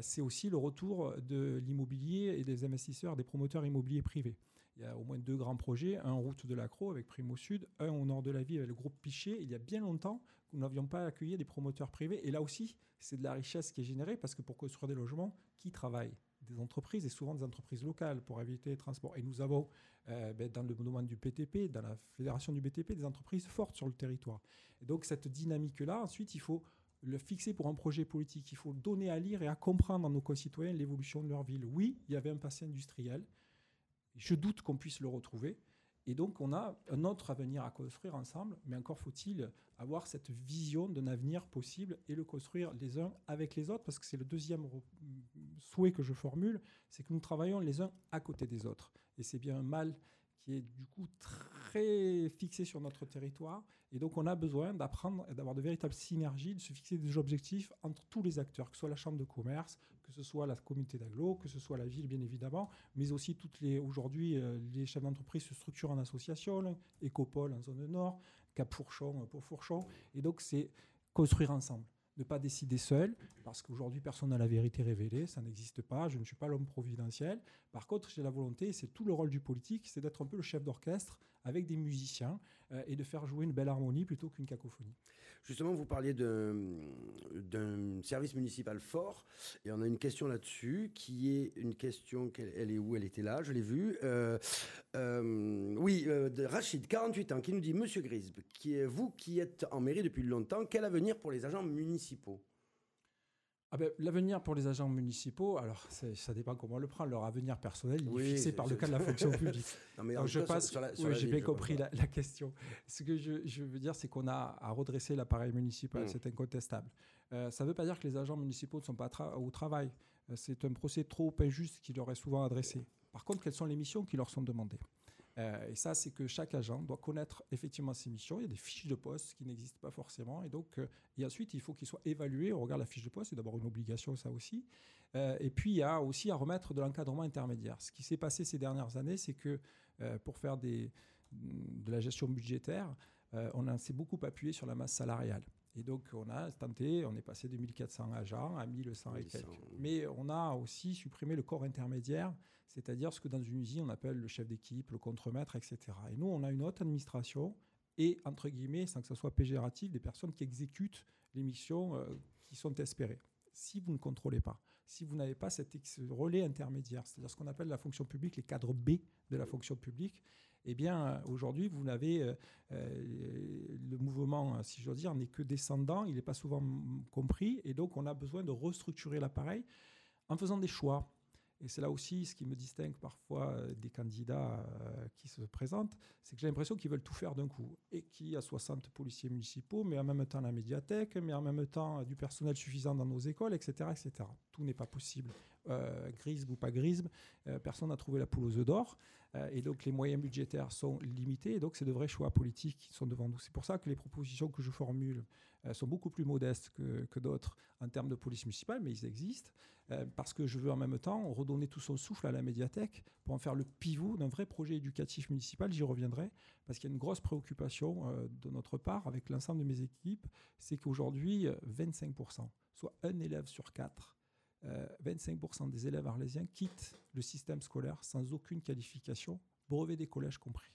c'est aussi le retour de l'immobilier et des investisseurs, des promoteurs immobiliers privés. Il y a au moins deux grands projets, un en route de l'Acro avec Primo Sud, un au nord de la ville avec le groupe Piché. Il y a bien longtemps que nous n'avions pas accueilli des promoteurs privés. Et là aussi, c'est de la richesse qui est générée parce que pour construire des logements, qui travaille? Des entreprises et souvent des entreprises locales pour éviter les transports. Et nous avons, euh, ben, dans le domaine du BTP, dans la fédération du BTP, des entreprises fortes sur le territoire. Et donc cette dynamique-là, ensuite, il faut le fixer pour un projet politique. Il faut donner à lire et à comprendre à nos concitoyens l'évolution de leur ville. Oui, il y avait un passé industriel. Je doute qu'on puisse le retrouver. Et donc, on a un autre avenir à construire ensemble, mais encore faut-il avoir cette vision d'un avenir possible et le construire les uns avec les autres, parce que c'est le deuxième souhait que je formule, c'est que nous travaillons les uns à côté des autres. Et c'est bien un mal qui est du coup très fixé sur notre territoire. Et donc, on a besoin d'apprendre et d'avoir de véritables synergies, de se fixer des objectifs entre tous les acteurs, que ce soit la chambre de commerce, que ce soit la communauté d'agglo, que ce soit la ville, bien évidemment, mais aussi toutes les. Aujourd'hui, euh, les chefs d'entreprise se structurent en association, Écopole en zone nord, Cap Fourchon pour Fourchon. Et donc, c'est construire ensemble ne pas décider seul, parce qu'aujourd'hui, personne n'a la vérité révélée, ça n'existe pas, je ne suis pas l'homme providentiel. Par contre, j'ai la volonté, c'est tout le rôle du politique, c'est d'être un peu le chef d'orchestre avec des musiciens euh, et de faire jouer une belle harmonie plutôt qu'une cacophonie. Justement, vous parliez d'un service municipal fort, et on a une question là-dessus, qui est une question, elle est où? Elle était là, je l'ai vue. Euh, euh, oui, de Rachid, 48 ans, qui nous dit, Monsieur Grisbe, qui est, vous qui êtes en mairie depuis longtemps, quel avenir pour les agents municipaux? Ah ben, L'avenir pour les agents municipaux, alors ça dépend comment on le prend. Leur avenir personnel, il est fixé par le cas de la fonction publique. je passe. oui, j'ai bien compris la, question. Ce que je, veux dire, c'est qu'on a à redresser l'appareil municipal, hmm. c'est incontestable. Euh, ça ne veut pas dire que les agents municipaux ne sont pas au travail. Euh, c'est un procès trop injuste qui leur est souvent adressé. Par contre, quelles sont les missions qui leur sont demandées? Euh, et ça, c'est que chaque agent doit connaître effectivement ses missions. Il y a des fiches de poste qui n'existent pas forcément. Et donc, euh, et ensuite, il faut qu'il soit évalué au regard de la fiche de poste. C'est d'abord une obligation, ça aussi. Euh, et puis, il y a aussi à remettre de l'encadrement intermédiaire. Ce qui s'est passé ces dernières années, c'est que pour faire de la gestion budgétaire, on s'est beaucoup appuyé sur la masse salariale. Et donc, on a tenté, on est passé de 1400 agents à 1100 et quelques. Mais on a aussi supprimé le corps intermédiaire c'est-à-dire ce que dans une usine on appelle le chef d'équipe, le contremaître, etc. Et nous, on a une haute administration et, entre guillemets, sans que ce soit péjoratif, des personnes qui exécutent les missions euh, qui sont espérées. Si vous ne contrôlez pas, si vous n'avez pas cet relais intermédiaire, c'est-à-dire ce qu'on appelle la fonction publique, les cadres B de la fonction publique, eh bien, euh, aujourd'hui, vous n'avez euh, le mouvement, si j'ose dire, n'est que descendant, il n'est pas souvent compris, et donc on a besoin de restructurer l'appareil en faisant des choix. Et c'est là aussi ce qui me distingue parfois euh, des candidats euh, qui se présentent, c'est que j'ai l'impression qu'ils veulent tout faire d'un coup. Et qu'il y a 60 policiers municipaux, mais en même temps la médiathèque, mais en même temps du personnel suffisant dans nos écoles, etc. etc. Tout n'est pas possible. Euh, grisme ou pas grisme, euh, personne n'a trouvé la poule aux œufs d'or. et donc les moyens budgétaires sont limités. Et donc c'est de vrais choix politiques qui sont devant nous. C'est pour ça que les propositions que je formule sont beaucoup plus modestes que, que d'autres en termes de police municipale, mais ils existent. Euh, parce que je veux en même temps redonner tout son souffle à la médiathèque pour en faire le pivot d'un vrai projet éducatif municipal. J'y reviendrai, parce qu'il y a une grosse préoccupation euh, de notre part avec l'ensemble de mes équipes, c'est qu'aujourd'hui, 25%, soit un élève sur quatre, 25% euh, des élèves arlésiens quittent le système scolaire sans aucune qualification, brevet des collèges compris.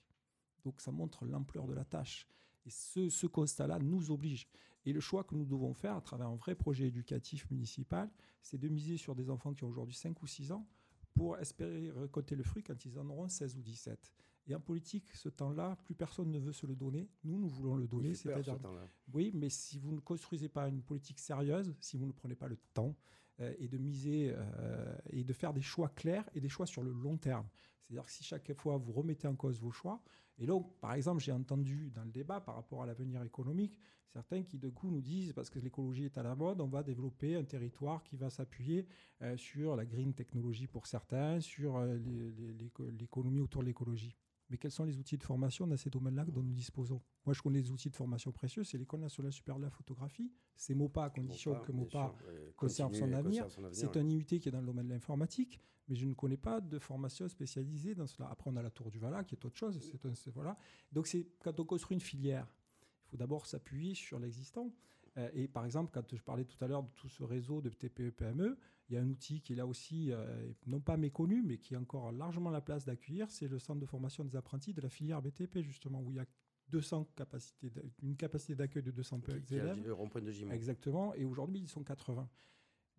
Donc ça montre l'ampleur de la tâche. Et ce, ce constat-là nous oblige. Et le choix que nous devons faire à travers un vrai projet éducatif municipal, c'est de miser sur des enfants qui ont aujourd'hui 5 ou 6 ans pour espérer récolter le fruit quand ils en auront 16 ou 17. Et en politique, ce temps-là, plus personne ne veut se le donner. Nous, nous voulons le donner. C'est-à-dire, ce oui, mais si vous ne construisez pas une politique sérieuse, si vous ne prenez pas le temps euh, et de miser euh, et de faire des choix clairs et des choix sur le long terme. C'est-à-dire que si chaque fois vous remettez en cause vos choix, et donc, par exemple, j'ai entendu dans le débat par rapport à l'avenir économique, certains qui de coup nous disent, parce que l'écologie est à la mode, on va développer un territoire qui va s'appuyer euh, sur la green technologie pour certains, sur euh, l'économie autour de l'écologie. Mais quels sont les outils de formation dans ces domaines-là dont nous disposons? Moi, je connais des outils de formation précieux, c'est l'École nationale supérieure de la photographie. C'est MOPA, à condition Mopa, que MOPA sûr, conserve son avenir. C'est ouais. un IUT qui est dans le domaine de l'informatique, mais je ne connais pas de formation spécialisée dans cela. Après, on a la Tour du Vala, qui est autre chose. C'est voilà. Donc, c'est quand on construit une filière, il faut d'abord s'appuyer sur l'existant. Euh, et par exemple, quand je parlais tout à l'heure de tout ce réseau de TPE-PME, E, il y a un outil qui est là aussi, euh, non pas méconnu, mais qui a encore largement la place d'accueillir, c'est le centre de formation des apprentis de la filière BTP, justement, où il y a 200 capacités, une capacité d'accueil de 200 Qui- élèves. le rond-point de Gimont. Exactement. Et aujourd'hui, ils sont 80.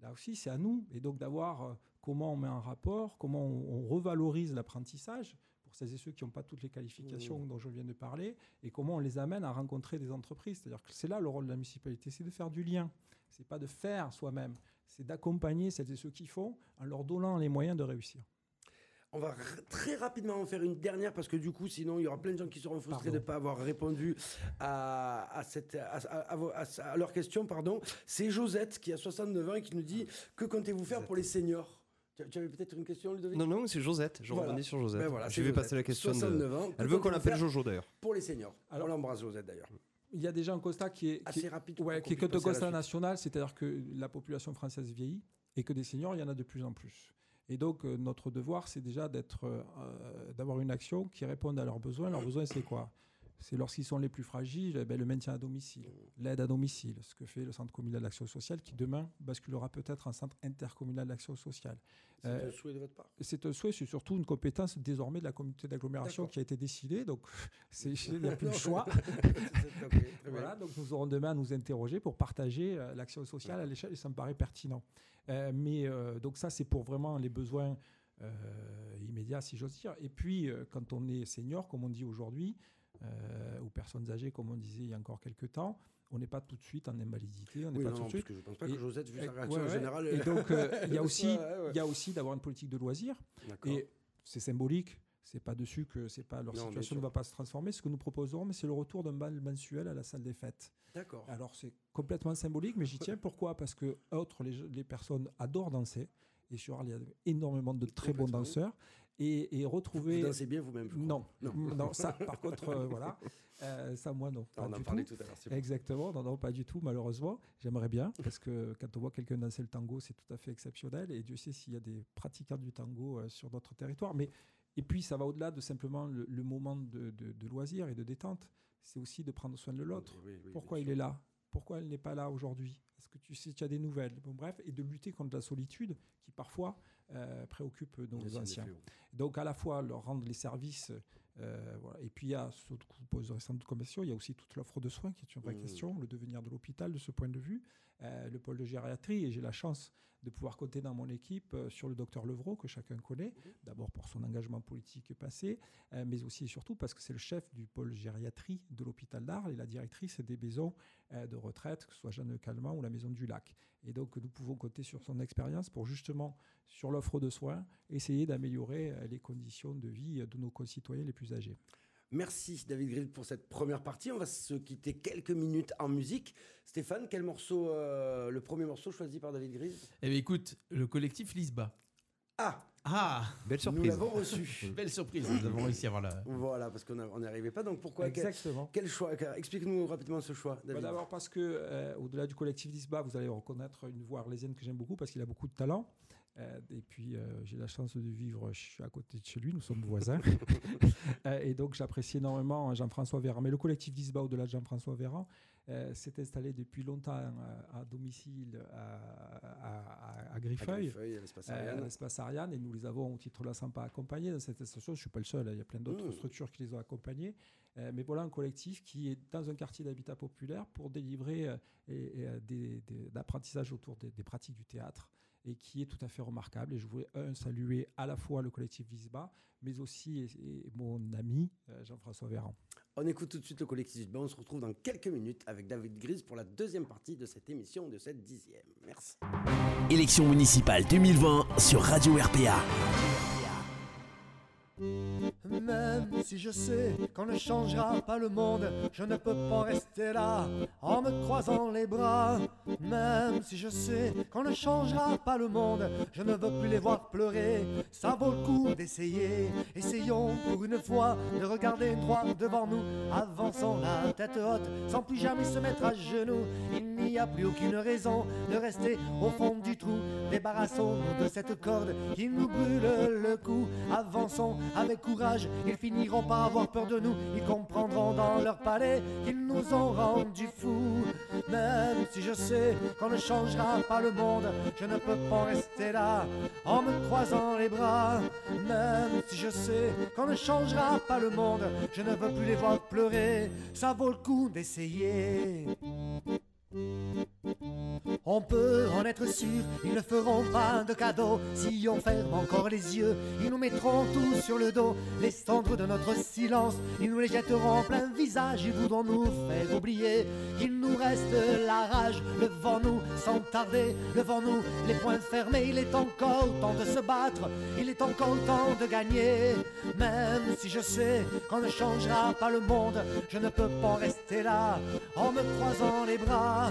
Là aussi, c'est à nous. Et donc d'avoir euh, comment on met un rapport, comment on, on revalorise l'apprentissage celles et ceux qui n'ont pas toutes les qualifications Mmh. dont je viens de parler, et comment on les amène à rencontrer des entreprises. C'est-à-dire que c'est là le rôle de la municipalité, c'est de faire du lien. C'est pas de faire soi-même, c'est d'accompagner celles et ceux qui font en leur donnant les moyens de réussir. On va très rapidement en faire une dernière parce que du coup, sinon, il y aura plein de gens qui seront frustrés Pardon. de ne pas avoir répondu à, à, cette, à, à- à vos- à- à leur question. Pardon. C'est Josette qui a 69 ans et qui nous dit Que comptez-vous faire pour les seniors? Tu, tu avais peut-être une question, Ludovic? Non, non, c'est Josette. Je Voilà. rebondis sur Josette. Ben voilà, je vais Josette. passer la question. de- 69 ans. Que Elle veut qu'on l'appelle Jojo d'ailleurs. Pour les seniors. Alors- On l'embrasse, Josette, d'ailleurs. Il y a déjà un constat qui est, qui Assez est- rapide. Ouais, qui est de la constat national, c'est-à-dire que la population française vieillit et que des seniors, il y en a de plus en plus. Et donc, euh, notre devoir, c'est déjà d'être, euh, euh, d'avoir une action qui réponde à leurs besoins. Leurs besoins, c'est quoi? C'est lorsqu'ils sont les plus fragiles, eh ben, le maintien à domicile, l'aide à domicile, ce que fait le centre communal d'action sociale, qui demain basculera peut-être en centre intercommunal d'action sociale. C'est Euh, un souhait de votre part? C'est un souhait, c'est surtout une compétence désormais de la communauté d'agglomération qui a été décidée, donc c'est- il n'y a plus le choix. Voilà, donc nous aurons demain à nous interroger pour partager euh, l'action sociale à l'échelle et ça me paraît pertinent. Euh, mais euh, donc ça, c'est pour vraiment les besoins euh, immédiats, si j'ose dire. Et puis, euh, quand on est senior, comme on dit aujourd'hui, euh, ou personnes âgées, comme on disait il y a encore quelques temps, on n'est pas tout de suite en invalidité, on n'est Oui, pas non, tout de parce suite. que je pense pas Et- que Josette, vu et- sa réaction ouais, ouais. générale. Et donc, euh, il y a le aussi, soit, ouais, ouais. il y a aussi d'avoir une politique de loisirs. Et c'est symbolique. C'est pas dessus que c'est pas leur Non, situation ne va pas se transformer. Ce que nous proposons, mais c'est le retour d'un bal mensuel à la salle des fêtes. D'accord. Alors c'est complètement symbolique, mais j'y tiens. Pourquoi? Parce que autres, les, les personnes adorent danser. Et sur Arles, il y a énormément de très bons danseurs. Et, et Vous retrouver... dansez bien vous-même. Non, Non. non, ça, par contre, euh, voilà. Euh, ça, moi, non. Ah, on en parlait tout. à l'heure. Exactement, non, non, pas du tout, malheureusement. J'aimerais bien, parce que quand on voit quelqu'un danser le tango, c'est tout à fait exceptionnel. Et Dieu sait s'il y a des pratiquants du tango euh, sur notre territoire. Mais, et puis, ça va au-delà de simplement le, le moment de, de- de loisir et de détente. C'est aussi de prendre soin de l'autre. Oui, oui, oui, Pourquoi il sûr. est là? Pourquoi elle n'est pas là aujourd'hui? Est-ce que tu sais tu as des nouvelles? Bon, Bref, et de lutter contre la solitude qui parfois euh, préoccupe nos C'est un anciens. Donc à la fois leur rendre les services, euh, voilà. et puis il y a, ce que vous poserez sans doute comme question, il y a aussi toute l'offre de soins qui est une vraie Mmh. question, le devenir de l'hôpital de ce point de vue, euh, le pôle de gériatrie, et j'ai la chance de pouvoir compter dans mon équipe euh, sur le docteur Levrault, que chacun connaît, d'abord pour son engagement politique passé, mais aussi et surtout parce que c'est le chef du pôle gériatrie de l'hôpital d'Arles et la directrice des maisons de retraite, que ce soit Jeanne Calment ou la maison du Lac. Et donc nous pouvons compter sur son expérience pour justement, sur l'offre de soins, essayer d'améliorer les conditions de vie de nos concitoyens les plus âgés. Merci David Grill pour cette première partie. On va se quitter quelques minutes en musique. Stéphane, quel morceau, euh, le premier morceau choisi par David Grill? Eh bien, écoute, le collectif Lisba. Ah, Ah Belle nous surprise. l'avons reçu. Belle surprise, nous avons réussi à avoir la. voilà, parce qu'on n'y arrivait pas. Donc pourquoi Exactement. quel choix Explique-nous rapidement ce choix, Bah, David. D'abord parce que, euh, au-delà du collectif d'Isba, vous allez reconnaître une voix arlésienne que j'aime beaucoup parce qu'il a beaucoup de talent. Euh, et puis, euh, j'ai la chance de vivre à côté de chez lui, nous sommes voisins. Euh, et donc, j'apprécie énormément Jean-François Véran. Mais le collectif d'Isba, au-delà de Jean-François Véran, euh, s'est installé depuis longtemps euh, à domicile à, à, à- Griffeuil. Griffeuil, à l'espace euh, Ariane. à l'espace Ariane, et nous les avons au titre de la SAMPA accompagnés dans cette station. Je ne suis pas le seul, hein, il y a plein d'autres Mmh. structures qui les ont accompagnés. Euh, mais voilà un collectif qui est dans un quartier d'habitat populaire pour délivrer euh, et- et, euh, des, des- d'apprentissage autour des, des pratiques du théâtre et qui est tout à fait remarquable. Et je voulais, un, saluer à la fois le collectif Visba, mais aussi et- et mon ami euh, Jean-François Véran. On écoute tout de suite le collectif. Ben, on se retrouve dans quelques minutes avec David Grise pour la deuxième partie de cette émission, de cette dixième. Merci. Élection municipale 2020 sur Radio RPA. Même si je sais qu'on ne changera pas le monde, je ne peux pas rester là en me croisant les bras. Même si je sais qu'on ne changera pas le monde, je ne veux plus les voir pleurer. Ça vaut le coup d'essayer. Essayons pour une fois de regarder droit devant nous. Avançons la tête haute sans plus jamais se mettre à genoux. N'y a plus aucune raison de rester au fond du trou. Débarrassons-nous de cette corde qui nous brûle le cou. Avançons avec courage, ils finiront par avoir peur de nous. Ils comprendront dans leur palais qu'ils nous ont rendus fous. Même si je sais qu'on ne changera pas le monde, je ne peux pas rester là en me croisant les bras. Même si je sais qu'on ne changera pas le monde, je ne veux plus les voir pleurer. Ça vaut le coup d'essayer. On peut en être sûr, ils ne feront pas de cadeaux. Si on ferme encore les yeux, ils nous mettront tous sur le dos. Les cendres de notre silence, ils nous les jetteront en plein visage. Ils voudront nous faire oublier qu'il nous reste la rage. Le vent nous, sans tarder, le vent nous, les poings fermés. Il est encore temps de se battre, il est encore temps de gagner. Même si je sais qu'on ne changera pas le monde, je ne peux pas rester là en me croisant les bras.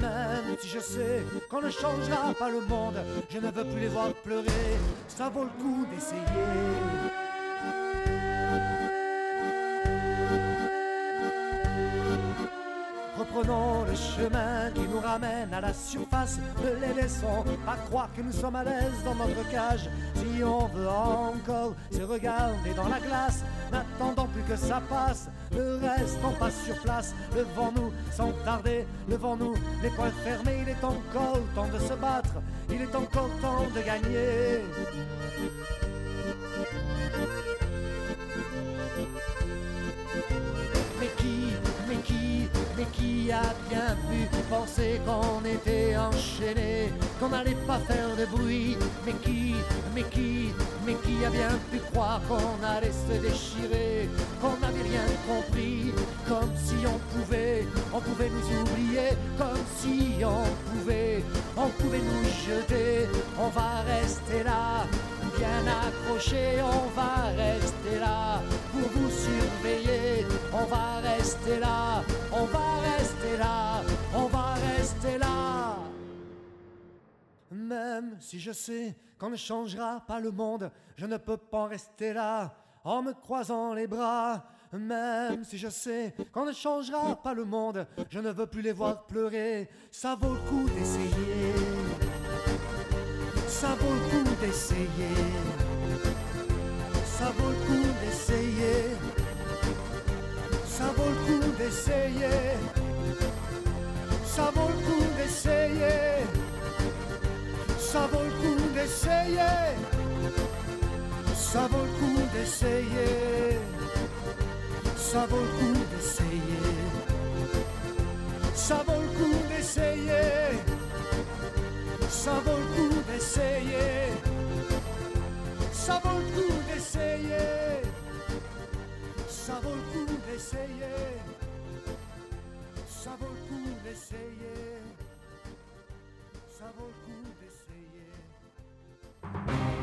Même si je sais qu'on ne changera pas le monde, je ne veux plus les voir pleurer. Ça vaut le coup d'essayer. Reprenons le chemin qui nous ramène à la surface. Ne les laissons pas croire que nous sommes à l'aise dans notre cage. Si on veut encore se regarder dans la glace, n'attendons plus que ça passe. Ne restons pas sur place. Levons-nous sans tarder. Levons-nous les poings fermés. Il est encore temps de se battre. Il est encore temps de gagner. Mais qui a bien pu penser qu'on était enchaîné, qu'on n'allait pas faire de bruit. Mais qui, mais qui, mais qui a bien pu croire qu'on allait se déchirer, qu'on n'avait rien compris, comme si on pouvait, on pouvait nous oublier, comme si on pouvait, on pouvait nous jeter, on va rester là, bien accroché, on va rester là pour vous surveiller, on va rester là, Même si je sais qu'on ne changera pas le monde, je ne peux pas rester là en me croisant les bras. Même si je sais qu'on ne changera pas le monde, je ne veux plus les voir pleurer. Ça vaut le coup d'essayer. Ça vaut le coup d'essayer. Ça vaut le coup d'essayer. Ça vaut le coup d'essayer. Ça vaut le coup d'essayer. Ça vaut le coup d'essayer. Ça vaut le coup d'essayer. Ça vaut le coup d'essayer. Ça vaut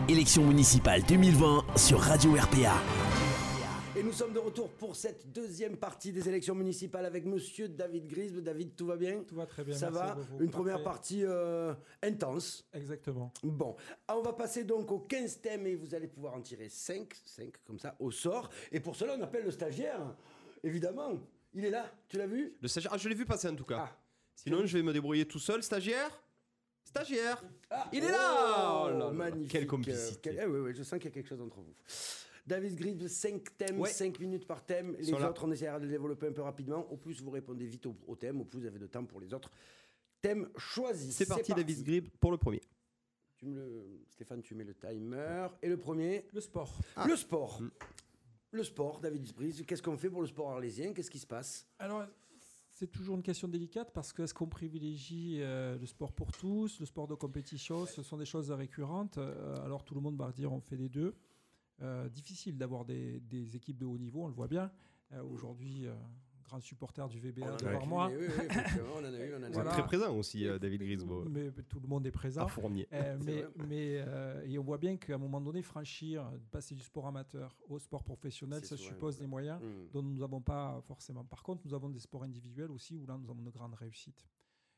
Élection municipale 2020 sur Radio RPA. Et nous sommes de retour pour cette deuxième partie des élections municipales avec monsieur David Grise. David, tout va bien? Tout va très bien. Ça merci va. Une première partie euh, intense. Exactement. Bon, Ah, on va passer donc aux 15 thèmes et vous allez pouvoir en tirer 5, 5 comme ça, au sort. Et pour cela, on appelle le stagiaire, évidemment. Il est là, tu l'as vu? Le stagiaire, ah, je l'ai vu passer en tout cas. Ah. Sinon, je vais me débrouiller tout seul. Stagiaire? Stagiaire Ah, Il est là oh, Oh là là, Magnifique. quelle complicité. quel- eh oui, oui, je sens qu'il y a quelque chose entre vous. David Grise, 5 thèmes, Ouais. 5 minutes par thème. Les autres, on essaiera de les développer un peu rapidement. Au plus, vous répondez vite au, au thème, au plus, vous avez de temps pour les autres thèmes choisis. C'est parti, David Grib, pour le premier. Tu me le... Stéphane, tu mets le timer. Et le premier Le sport. Le sport. Le sport, David Brise, qu'est-ce qu'on fait pour le sport arlésien? Qu'est-ce qui se passe? Alors, c'est toujours une question délicate parce que est-ce qu'on privilégie euh, le sport pour tous, le sport de compétition Ce sont des choses récurrentes. Euh, alors, tout le monde va dire on fait les deux. Euh, difficile d'avoir des, des équipes de haut niveau, on le voit bien. Aujourd'hui, grand supporter du VBA devant eu, moi. oui, oui, effectivement, on en a eu, on en a eu. Voilà. Très présent aussi, euh, David Grisbo. Mais tout le monde est présent. À Fournier. Euh, mais mais euh, et on voit bien qu'à un moment donné, franchir, passer du sport amateur au sport professionnel, ça souvent- suppose des moyens Hmm. dont nous n'avons pas forcément. Par contre, nous avons des sports individuels aussi où là, nous avons de grandes réussites.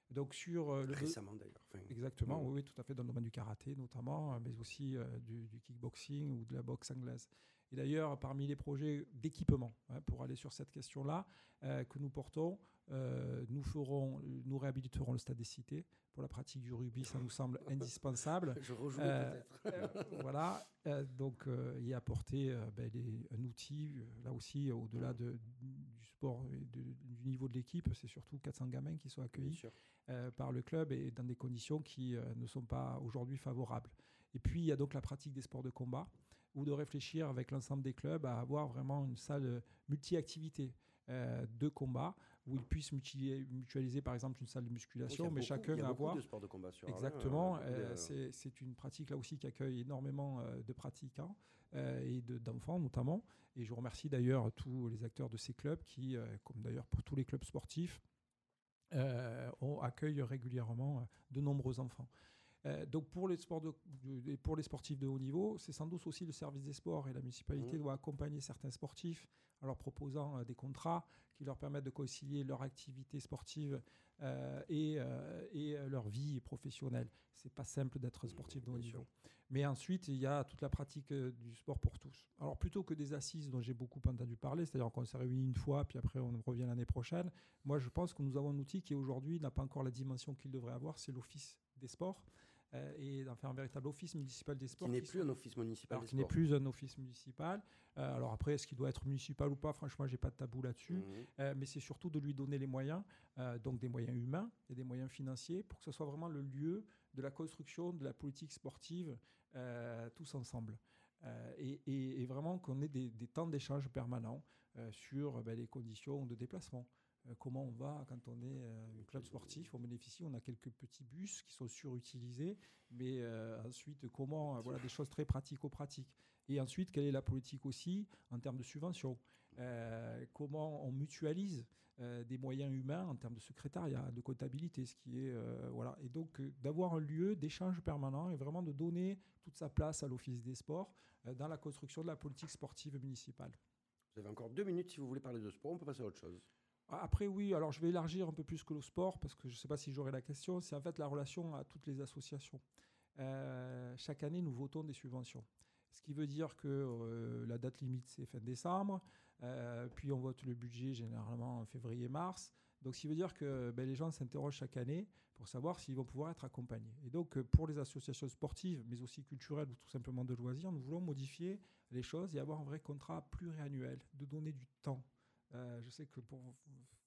Donc sur euh, le Récemment d'ailleurs. Enfin, Exactement, Mm. oui, oui, tout à fait, dans le domaine du karaté notamment, mais aussi euh, du, du kickboxing ou de la boxe anglaise. Et d'ailleurs, parmi les projets d'équipement, hein, pour aller sur cette question-là, euh, que nous portons, euh, nous, ferons, nous réhabiliterons le stade des cités. Pour la pratique du rugby, ça nous semble indispensable. Je rejoue Euh, peut-être. Voilà, donc y apporter ben, les- un outil, là aussi, au-delà de- du sport et de- du niveau de l'équipe, c'est surtout 400 gamins qui sont accueillis par le club et dans des conditions qui ne sont pas aujourd'hui favorables. Et puis, il y a donc la pratique des sports de combat, ou de réfléchir avec l'ensemble des clubs à avoir vraiment une salle euh, multi-activité euh, de combat, où ils puissent mutualiser, par exemple, une salle de musculation, mais beaucoup- chacun va avoir... de sports de combat sur Exactement, euh, de- c'est une pratique là aussi qui accueille énormément euh, de pratiquants euh, et de- d'enfants notamment. Et je remercie d'ailleurs tous les acteurs de ces clubs qui, euh, comme d'ailleurs pour tous les clubs sportifs, euh, on accueille régulièrement euh, de nombreux enfants. Euh, donc pour les, sports de, de- pour les sportifs de haut niveau, c'est sans doute aussi le service des sports et la municipalité Mhm. doit accompagner certains sportifs en leur proposant euh, des contrats qui leur permettent de concilier leur activité sportive euh, et, et leur vie professionnelle. C'est pas simple d'être sportif de haut Mmh, niveau. Mais ensuite, il y a toute la pratique du sport pour tous. Alors plutôt que des assises dont j'ai beaucoup entendu parler, c'est-à-dire qu'on s'est réunis une fois, puis après on revient l'année prochaine, moi je pense que nous avons un outil qui aujourd'hui n'a pas encore la dimension qu'il devrait avoir, c'est l'office des sports. Euh, et d'en faire un véritable office municipal des Qui sports. n'est qui plus soit- un office municipal alors, des qui n'est plus un office municipal. Euh, alors après, est-ce qu'il doit être municipal ou pas? Franchement, j'ai pas de tabou là-dessus. Mhm. Euh, mais c'est surtout de lui donner les moyens, euh, donc des moyens humains et des moyens financiers, pour que ce soit vraiment le lieu de la construction de la politique sportive tous ensemble. Euh, et, et- et vraiment qu'on ait des, des temps d'échange permanents euh, sur ben, les conditions de déplacement. Euh, comment on va quand on est euh, un club sportif, on bénéficie, on a quelques petits bus qui sont surutilisés, mais euh, ensuite comment, voilà des choses très pratico-pratiques? Et ensuite, quelle est la politique aussi en termes de subventions? Euh, Comment on mutualise des moyens humains en termes de secrétariat, de comptabilité, ce qui est voilà. Et donc d'avoir un lieu d'échange permanent et vraiment de donner toute sa place à l'Office des sports dans la construction de la politique sportive municipale. Vous avez encore deux minutes si vous voulez parler de sport. On peut passer à autre chose. Après, oui, alors je vais élargir un peu plus que le sport, parce que je ne sais pas si j'aurai la question. C'est en fait la relation à toutes les associations. Euh, chaque année, nous votons des subventions. Ce qui veut dire que euh, la date limite, c'est fin décembre. Euh, puis on vote le budget généralement en février-mars. Donc, ce qui veut dire que ben, les gens s'interrogent chaque année pour savoir s'ils vont pouvoir être accompagnés. Et donc, pour les associations sportives, mais aussi culturelles ou tout simplement de loisirs, nous voulons modifier les choses et avoir un vrai contrat pluriannuel, de donner du temps. Euh, je sais que pour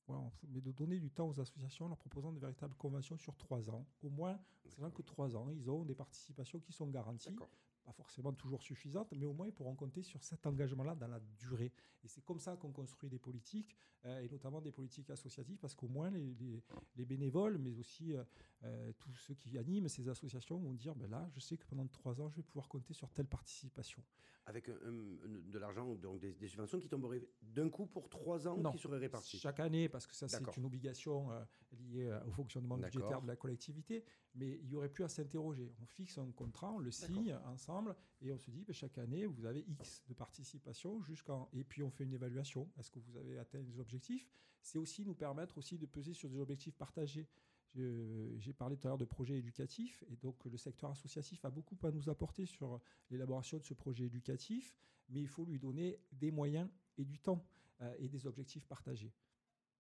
voilà, mais de donner du temps aux associations en leur proposant de véritables conventions sur trois ans. Au moins, c'est que trois ans, ils ont des participations qui sont garanties. Pas forcément toujours suffisantes, mais au moins ils pourront compter sur cet engagement-là dans la durée. Et c'est comme ça qu'on construit des politiques, euh, et notamment des politiques associatives, parce qu'au moins les, les- les bénévoles, mais aussi euh, euh, tous ceux qui animent ces associations vont dire, ben là, je sais que pendant trois ans, je vais pouvoir compter sur telle participation. Avec un- un- de l'argent, donc des, des subventions qui tomberaient d'un coup pour trois ans, Non. qui seraient réparties. Chaque année, parce que ça, c'est une obligation euh, liée au fonctionnement budgétaire de la collectivité, mais il y aurait plus à s'interroger. On fixe un contrat, on le signe ensemble, et on se dit, ben, chaque année, vous avez X de participation, jusqu'en... et puis on fait une évaluation. Est-ce que vous avez atteint les objectifs? C'est aussi nous permettre aussi de peser sur des objectifs partagés. J'ai parlé tout à l'heure de projets éducatifs, et donc le secteur associatif a beaucoup à nous apporter sur l'élaboration de ce projet éducatif, mais il faut lui donner des moyens et du temps euh, et des objectifs partagés.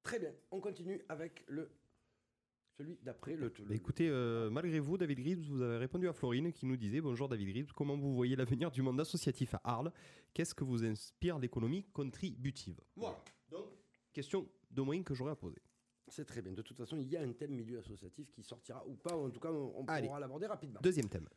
Très bien. On continue avec le celui d'après le. Bah, écoutez, euh, malgré vous, David Gribbs, vous avez répondu à Florine qui nous disait Bonjour David Gribbs, comment vous voyez l'avenir du monde associatif à Arles? Qu'est-ce que vous inspire l'économie contributive? Voilà. Donc, question de moyens que j'aurais à poser. C'est très bien. De toute façon, il y a un thème milieu associatif qui sortira ou pas. ou En tout cas, on, pourra l'aborder rapidement. Deuxième thème.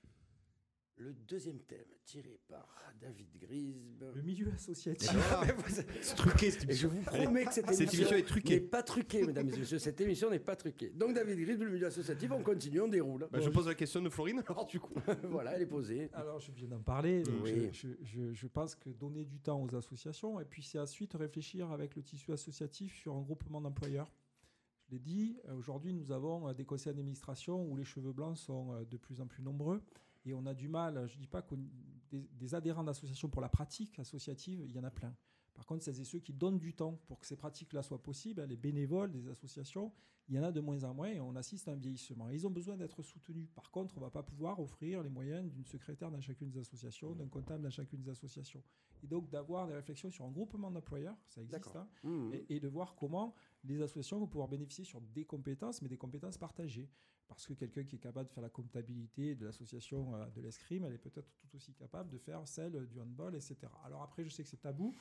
Le deuxième thème, tiré par David Grisbe. Le milieu associatif. C'est truqué cette Et je émission. vous promets que cette Cette émission, émission est truquée. n'est pas truquée, mesdames et messieurs. Cette émission n'est pas truquée. Donc, David Grisbe, le milieu associatif, on continue, on déroule. Bah, je pose la question de Florine alors du coup. voilà, elle est posée. Alors, je viens d'en parler. donc Oui. je, je- je- je pense que donner du temps aux associations, et puis c'est ensuite réfléchir avec le tissu associatif sur un groupement d'employeurs. Je l'ai dit, euh, aujourd'hui, nous avons euh, des conseils d'administration où les cheveux blancs sont euh, de plus en plus nombreux. Et on a du mal, je ne dis pas que des, des adhérents d'associations pour la pratique associative, il y en a plein. Par contre, celles et ceux qui donnent du temps pour que ces pratiques-là soient possibles, les bénévoles des associations, il y en a de moins en moins et on assiste à un vieillissement. Ils ont besoin d'être soutenus. Par contre, on ne va pas pouvoir offrir les moyens d'une secrétaire dans chacune des associations, d'un comptable dans chacune des associations. Et donc d'avoir des réflexions sur un groupement d'employeurs, ça existe, hein, Mmh. et, et de voir comment les associations vont pouvoir bénéficier sur des compétences, mais des compétences partagées. Parce que quelqu'un qui est capable de faire la comptabilité de l'association euh, de l'escrime, elle est peut-être tout aussi capable de faire celle du handball, etc. Alors après, je sais que c'est tabou,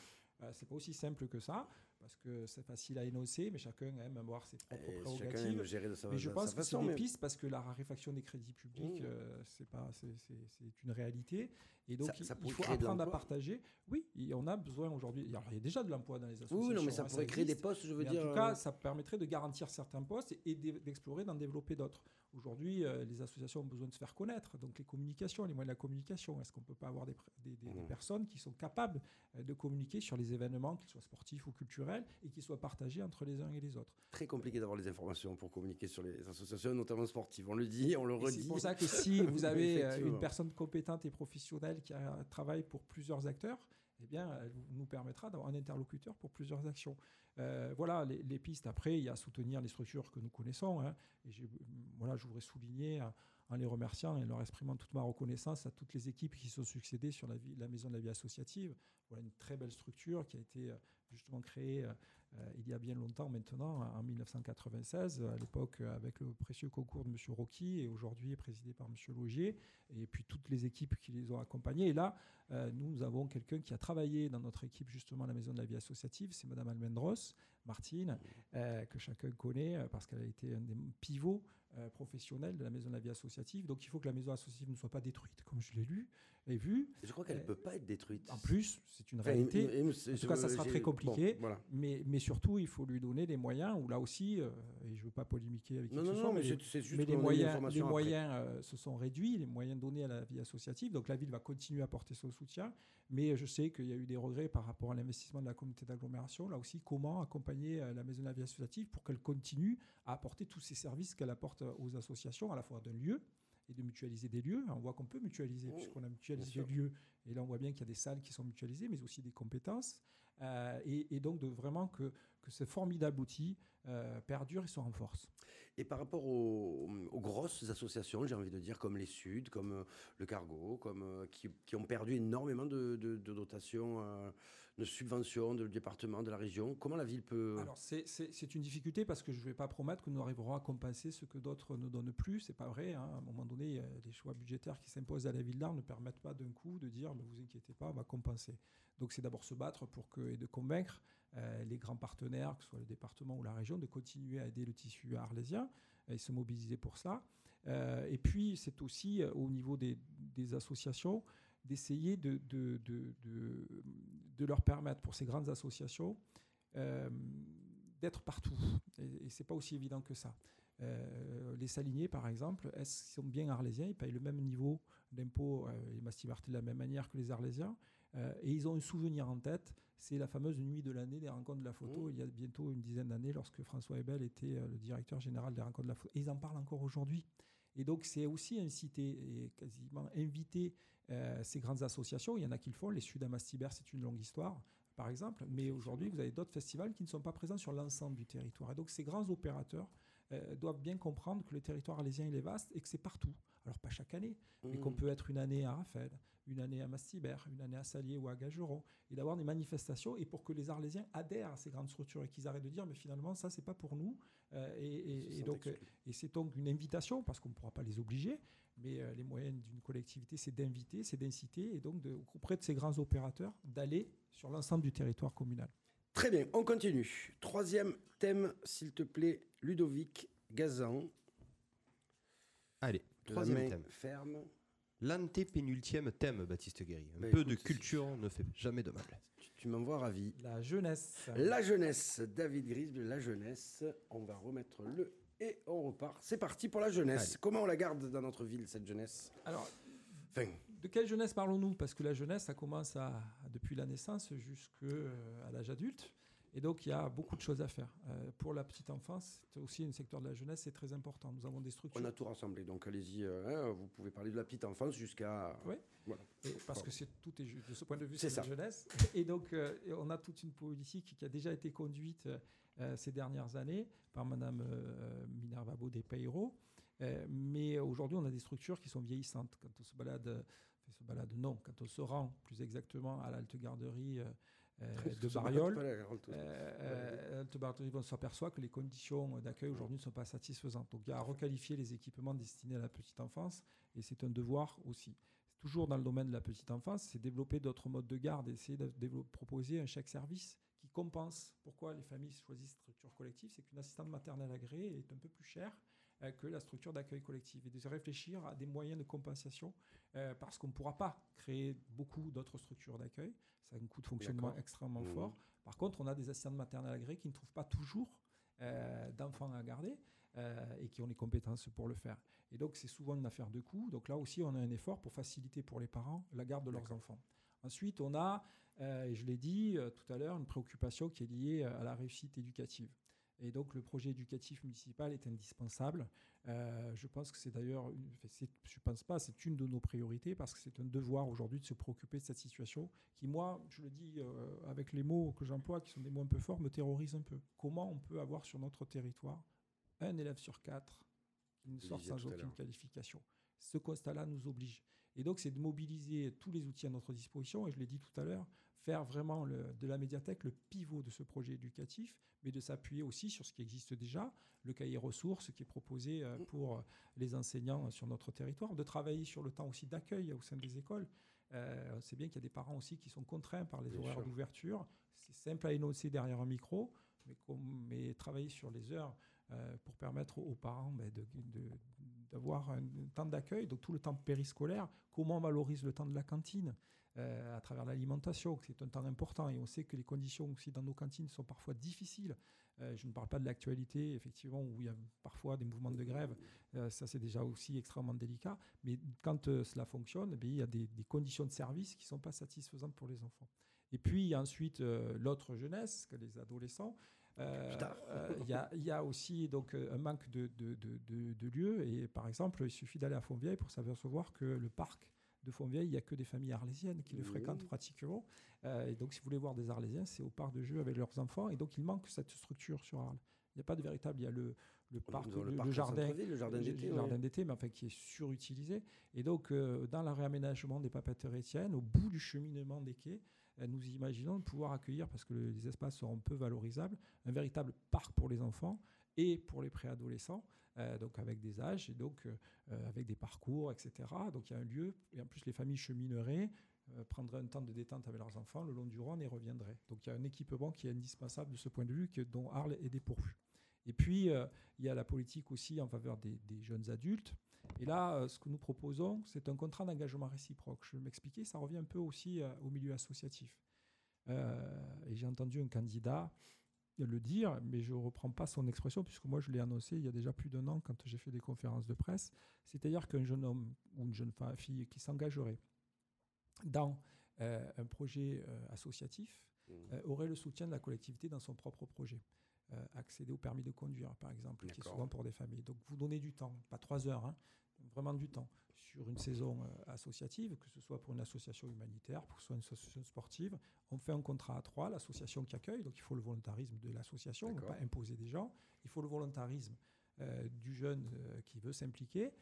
c'est pas aussi simple que ça, parce que c'est facile à énoncer, mais chacun aime avoir ses propres Et prérogatives. aime gérer de sa, Mais je pense que c'est des mais- pistes parce que la raréfaction des crédits publics, Mmh. euh, c'est pas, c'est, une réalité. Et donc Ça- il- ça il faut apprendre à partager. Oui, on a besoin aujourd'hui. Alors il y a déjà de l'emploi dans les associations. Oui, non, mais ça hein, pourrait créer des postes, je veux Mais dire. en tout cas, euh, ça permettrait de garantir certains postes et d'e- d'explorer, d'en développer d'autres. Aujourd'hui, euh, les associations ont besoin de se faire connaître. Donc les communications, les moyens de la communication. Est-ce qu'on ne peut pas avoir des, pr- des- des- des Mhm. personnes qui sont capables euh, de communiquer sur les événements, qu'ils soient sportifs ou culturels, et qui soient partagés entre les uns et les autres? Très compliqué d'avoir les informations pour communiquer sur les associations, notamment sportives. On le dit, on le redit. C'est pour ça que si vous avez euh, une personne compétente et professionnelle qui travaille pour plusieurs acteurs, eh bien, elle nous permettra d'avoir un interlocuteur pour plusieurs actions. Euh, voilà les, pistes. Après, il y a soutenir les structures que nous connaissons. hein. et voilà, je voudrais souligner euh, en les remerciant et leur exprimant toute ma reconnaissance à toutes les équipes qui se sont succédées sur la, vie- la Maison de la Vie Associative. Voilà une très belle structure qui a été euh, justement créée euh, euh, il y a bien longtemps maintenant, en 1996, à l'époque euh, avec le précieux concours de M. Rocky et aujourd'hui présidé par M. Logier, et puis toutes les équipes qui les ont accompagnés. Et là, euh, nous avons quelqu'un qui a travaillé dans notre équipe justement à la Maison de la Vie Associative, c'est Mme Almendros, Martine, euh, que chacun connaît euh, parce qu'elle a été un des pivots euh, professionnels de la Maison de la Vie Associative. Donc il faut que la Maison Associative ne soit pas détruite, comme je l'ai lu Je crois qu'elle ne Euh, peut pas être détruite. En plus, c'est une Enfin, réalité. En tout cas, ça sera très bon, compliqué. voilà. Mais, mais surtout, il faut lui donner les moyens, où là aussi, euh, et je ne veux pas polémiquer avec qui Non, que non, ce non, soit, mais mais, juste mais les moyens, les moyens euh, se sont réduits, les moyens donnés à la vie associative. Donc la ville va continuer à porter son soutien. Mais je sais qu'il y a eu des regrets par rapport à l'investissement de la communauté d'agglomération. Là aussi, comment accompagner la Maison de la Vie associative pour qu'elle continue à apporter tous ces services qu'elle apporte aux associations, à la fois d'un lieu et de mutualiser des lieux. On voit qu'on peut mutualiser, Oui, puisqu'on a mutualisé des lieux. Et là, on voit bien qu'il y a des salles qui sont mutualisées, mais aussi des compétences. Euh, et, et donc, de vraiment que, que ce formidable outil euh, perdure et se renforce. Et par rapport aux, aux grosses associations, j'ai envie de dire, comme les Suds, comme euh, le Cargo, comme, euh, qui, qui ont perdu énormément de, de- de dotations, euh, de subventions de département, de la région, comment la ville peut... Alors, c'est- une difficulté parce que je ne vais pas promettre que nous arriverons à compenser ce que d'autres ne donnent plus. C'est pas vrai. hein. À un moment donné, les choix budgétaires qui s'imposent à la ville d'Arles ne permettent pas d'un coup de dire ne vous inquiétez pas, on va compenser. Donc, c'est d'abord se battre pour que, et de convaincre euh, les grands partenaires, que ce soit le département ou la région, de continuer à aider le tissu arlésien et se mobiliser pour ça. Euh, et puis, c'est aussi euh, au niveau des, associations d'essayer de, leur permettre, pour ces grandes associations, d'être partout. Et, et c'est pas aussi évident que ça. Les saliniers, par exemple, sont bien arlésiens Ils payent le même niveau d'impôt euh, et mastiverté de la même manière que les arlésiens. Et ils ont un souvenir en tête, c'est la fameuse nuit de l'année des rencontres de la photo, Mmh. il y a bientôt une dizaine d'années, lorsque François Ebel était euh, le directeur général des rencontres de la photo. Et ils en parlent encore aujourd'hui. Et donc, c'est aussi inciter et quasiment inviter euh, ces grandes associations. Il y en a qui le font. Les Sud à Mastibert, c'est une longue histoire, par exemple. Mais aujourd'hui, vous avez d'autres festivals qui ne sont pas présents sur l'ensemble du territoire. Et donc, ces grands opérateurs euh, doivent bien comprendre que le territoire alésien, il est vaste et que c'est partout. Alors, pas chaque année, mais qu'on Mmh. peut être une année à Raphaël, une année à Mastibert, une année à Salier ou à Gageron, et d'avoir des manifestations, et pour que les Arlésiens adhèrent à ces grandes structures et qu'ils arrêtent de dire, mais finalement, ça, c'est pas pour nous. Euh, et, donc, exclus. et c'est donc une invitation, parce qu'on ne pourra pas les obliger, mais euh, les moyens d'une collectivité, c'est d'inviter, c'est d'inciter, et donc de, auprès de ces grands opérateurs, d'aller sur l'ensemble du territoire communal. Très bien, on continue. Troisième thème, s'il te plaît, Ludovic Gazan. Allez, troisième la main thème. ferme. L'antépénultième thème, Baptiste Guéry. Un Bah, peu de culture ne fait jamais de mal. Tu, tu m'envoies ravi. La jeunesse. La jeunesse, David Grisbe, la jeunesse. On va remettre le et on repart. C'est parti pour la jeunesse. Allez. Comment on la garde dans notre ville, cette jeunesse? Alors, Enfin, de quelle jeunesse parlons-nous? Parce que la jeunesse, ça commence à, depuis la naissance jusqu'à l'âge adulte. Et donc, il y a beaucoup de choses à faire. Euh, pour la petite enfance, c'est aussi un secteur de la jeunesse, c'est très important. Nous avons des structures. on a tout rassemblé. Donc allez-y, euh, hein, vous pouvez parler de la petite enfance jusqu'à. Voilà. Et parce que c'est tout est ju- de ce point de vue, C'est la jeunesse. Et donc, euh, on a toute une politique qui a déjà été conduite ces dernières années par Madame Minerva Baudet Peiro. Euh, mais aujourd'hui, on a des structures qui sont vieillissantes. Quand on se balade, enfin, se balade non, quand on se rend plus exactement à l'Alte Garderie de Ça Bariol, Alto. euh, euh, on s'aperçoit que les conditions d'accueil aujourd'hui ne sont pas satisfaisantes. Donc, il y a à requalifier les équipements destinés à la petite enfance, et c'est un devoir aussi toujours dans le domaine de la petite enfance, c'est développer d'autres modes de garde, essayer de proposer un chèque service qui compense. Pourquoi les familles choisissent structure collective C'est qu'une assistante maternelle agréée est un peu plus chère euh, que la structure d'accueil collective. Et de réfléchir à des moyens de compensation euh, parce qu'on ne pourra pas créer beaucoup d'autres structures d'accueil. Ça a un coût de fonctionnement extrêmement Mhm. fort. Par contre, on a des assistantes maternelles agréées qui ne trouvent pas toujours euh, d'enfants à garder euh, et qui ont les compétences pour le faire. Et donc, c'est souvent une affaire de coût. Donc là aussi, on a un effort pour faciliter pour les parents la garde de leurs enfants. Ensuite, on a, euh, et je l'ai dit euh, tout à l'heure, une préoccupation qui est liée euh, à la réussite éducative. Et donc, le projet éducatif municipal est indispensable. Euh, je pense que c'est d'ailleurs, je pense pas, c'est une de nos priorités parce que c'est un devoir aujourd'hui de se préoccuper de cette situation qui, moi, je le dis euh, avec les mots que j'emploie, qui sont des mots un peu forts, me terrorise un peu. Comment on peut avoir sur notre territoire un élève sur quatre qui ne sort sans aucune qualification? Ce constat-là nous oblige. Et donc, c'est de mobiliser tous les outils à notre disposition, et je l'ai dit tout à l'heure, faire vraiment le- de la médiathèque le pivot de ce projet éducatif, mais de s'appuyer aussi sur ce qui existe déjà, le cahier ressources qui est proposé euh, pour euh, les enseignants sur notre territoire, de travailler sur le temps aussi d'accueil au sein des écoles. Euh, on sait bien qu'il y a des parents aussi qui sont contraints par les Bien horaires d'ouverture. C'est simple à énoncer derrière un micro, mais, travailler sur les heures euh, pour permettre aux parents ben, de- de- d'avoir un, temps d'accueil, donc tout le temps périscolaire, comment on valorise le temps de la cantine euh, à travers l'alimentation, c'est un temps important, et on sait que les conditions aussi dans nos cantines sont parfois difficiles. Euh, je ne parle pas de l'actualité, effectivement, où il y a parfois des mouvements de grève, euh, ça c'est déjà aussi extrêmement délicat, mais quand cela fonctionne, eh il y a des, conditions de service qui ne sont pas satisfaisantes pour les enfants. Et puis ensuite l'autre jeunesse, les adolescents. Euh, euh, Il y, a, il y a aussi donc, euh, un manque de, de, de- de- de lieux. Et par exemple, il suffit d'aller à Fontvieille pour s'apercevoir que le parc de Fontvieille, il n'y a que des familles arlésiennes qui le Oui. fréquentent pratiquement. Euh, et donc, si vous voulez voir des Arlésiens, c'est au parc de jeux avec leurs enfants. Et donc, il manque cette structure sur Arles. Il n'y a pas de véritable. Il y a le, le parc, le, parc le au jardin, centre-ville, le jardin d'été. ouais. d'été, mais enfin qui est surutilisé. Et donc, euh, dans le réaménagement des papeteries étiennes, au bout du cheminement des quais, nous imaginons pouvoir accueillir, parce que le- les espaces seront peu valorisables, un véritable parc pour les enfants et pour les préadolescents, euh, donc avec des âges et donc euh, euh, avec des parcours, etc. Donc il y a un lieu, et en plus les familles chemineraient, euh, prendraient un temps de détente avec leurs enfants le long du Rhône et reviendraient. Donc il y a un équipement qui est indispensable de ce point de vue, que, dont Arles est dépourvu. Et puis, euh, il y a la politique aussi en faveur des, des jeunes adultes. Et là, euh, ce que nous proposons, c'est un contrat d'engagement réciproque. Je vais m'expliquer, ça revient un peu aussi euh, au milieu associatif. Et j'ai entendu un candidat le dire, mais je ne reprends pas son expression, puisque moi je l'ai annoncé il y a déjà plus d'un an quand j'ai fait des conférences de presse. C'est-à-dire qu'un jeune homme ou une jeune fille qui s'engagerait dans un projet associatif Mmh. aurait le soutien de la collectivité dans son propre projet. Euh, accéder au permis de conduire, par exemple, qui est souvent pour des familles. Donc vous donnez du temps, pas trois heures, hein, vraiment du temps, sur une saison euh, associative, que ce soit pour une association humanitaire, pour que ce soit une association sportive. On fait un contrat à trois, l'association qui accueille, donc il faut le volontarisme de l'association, on ne peut pas imposer des gens. Il faut le volontarisme euh, du jeune qui veut s'impliquer.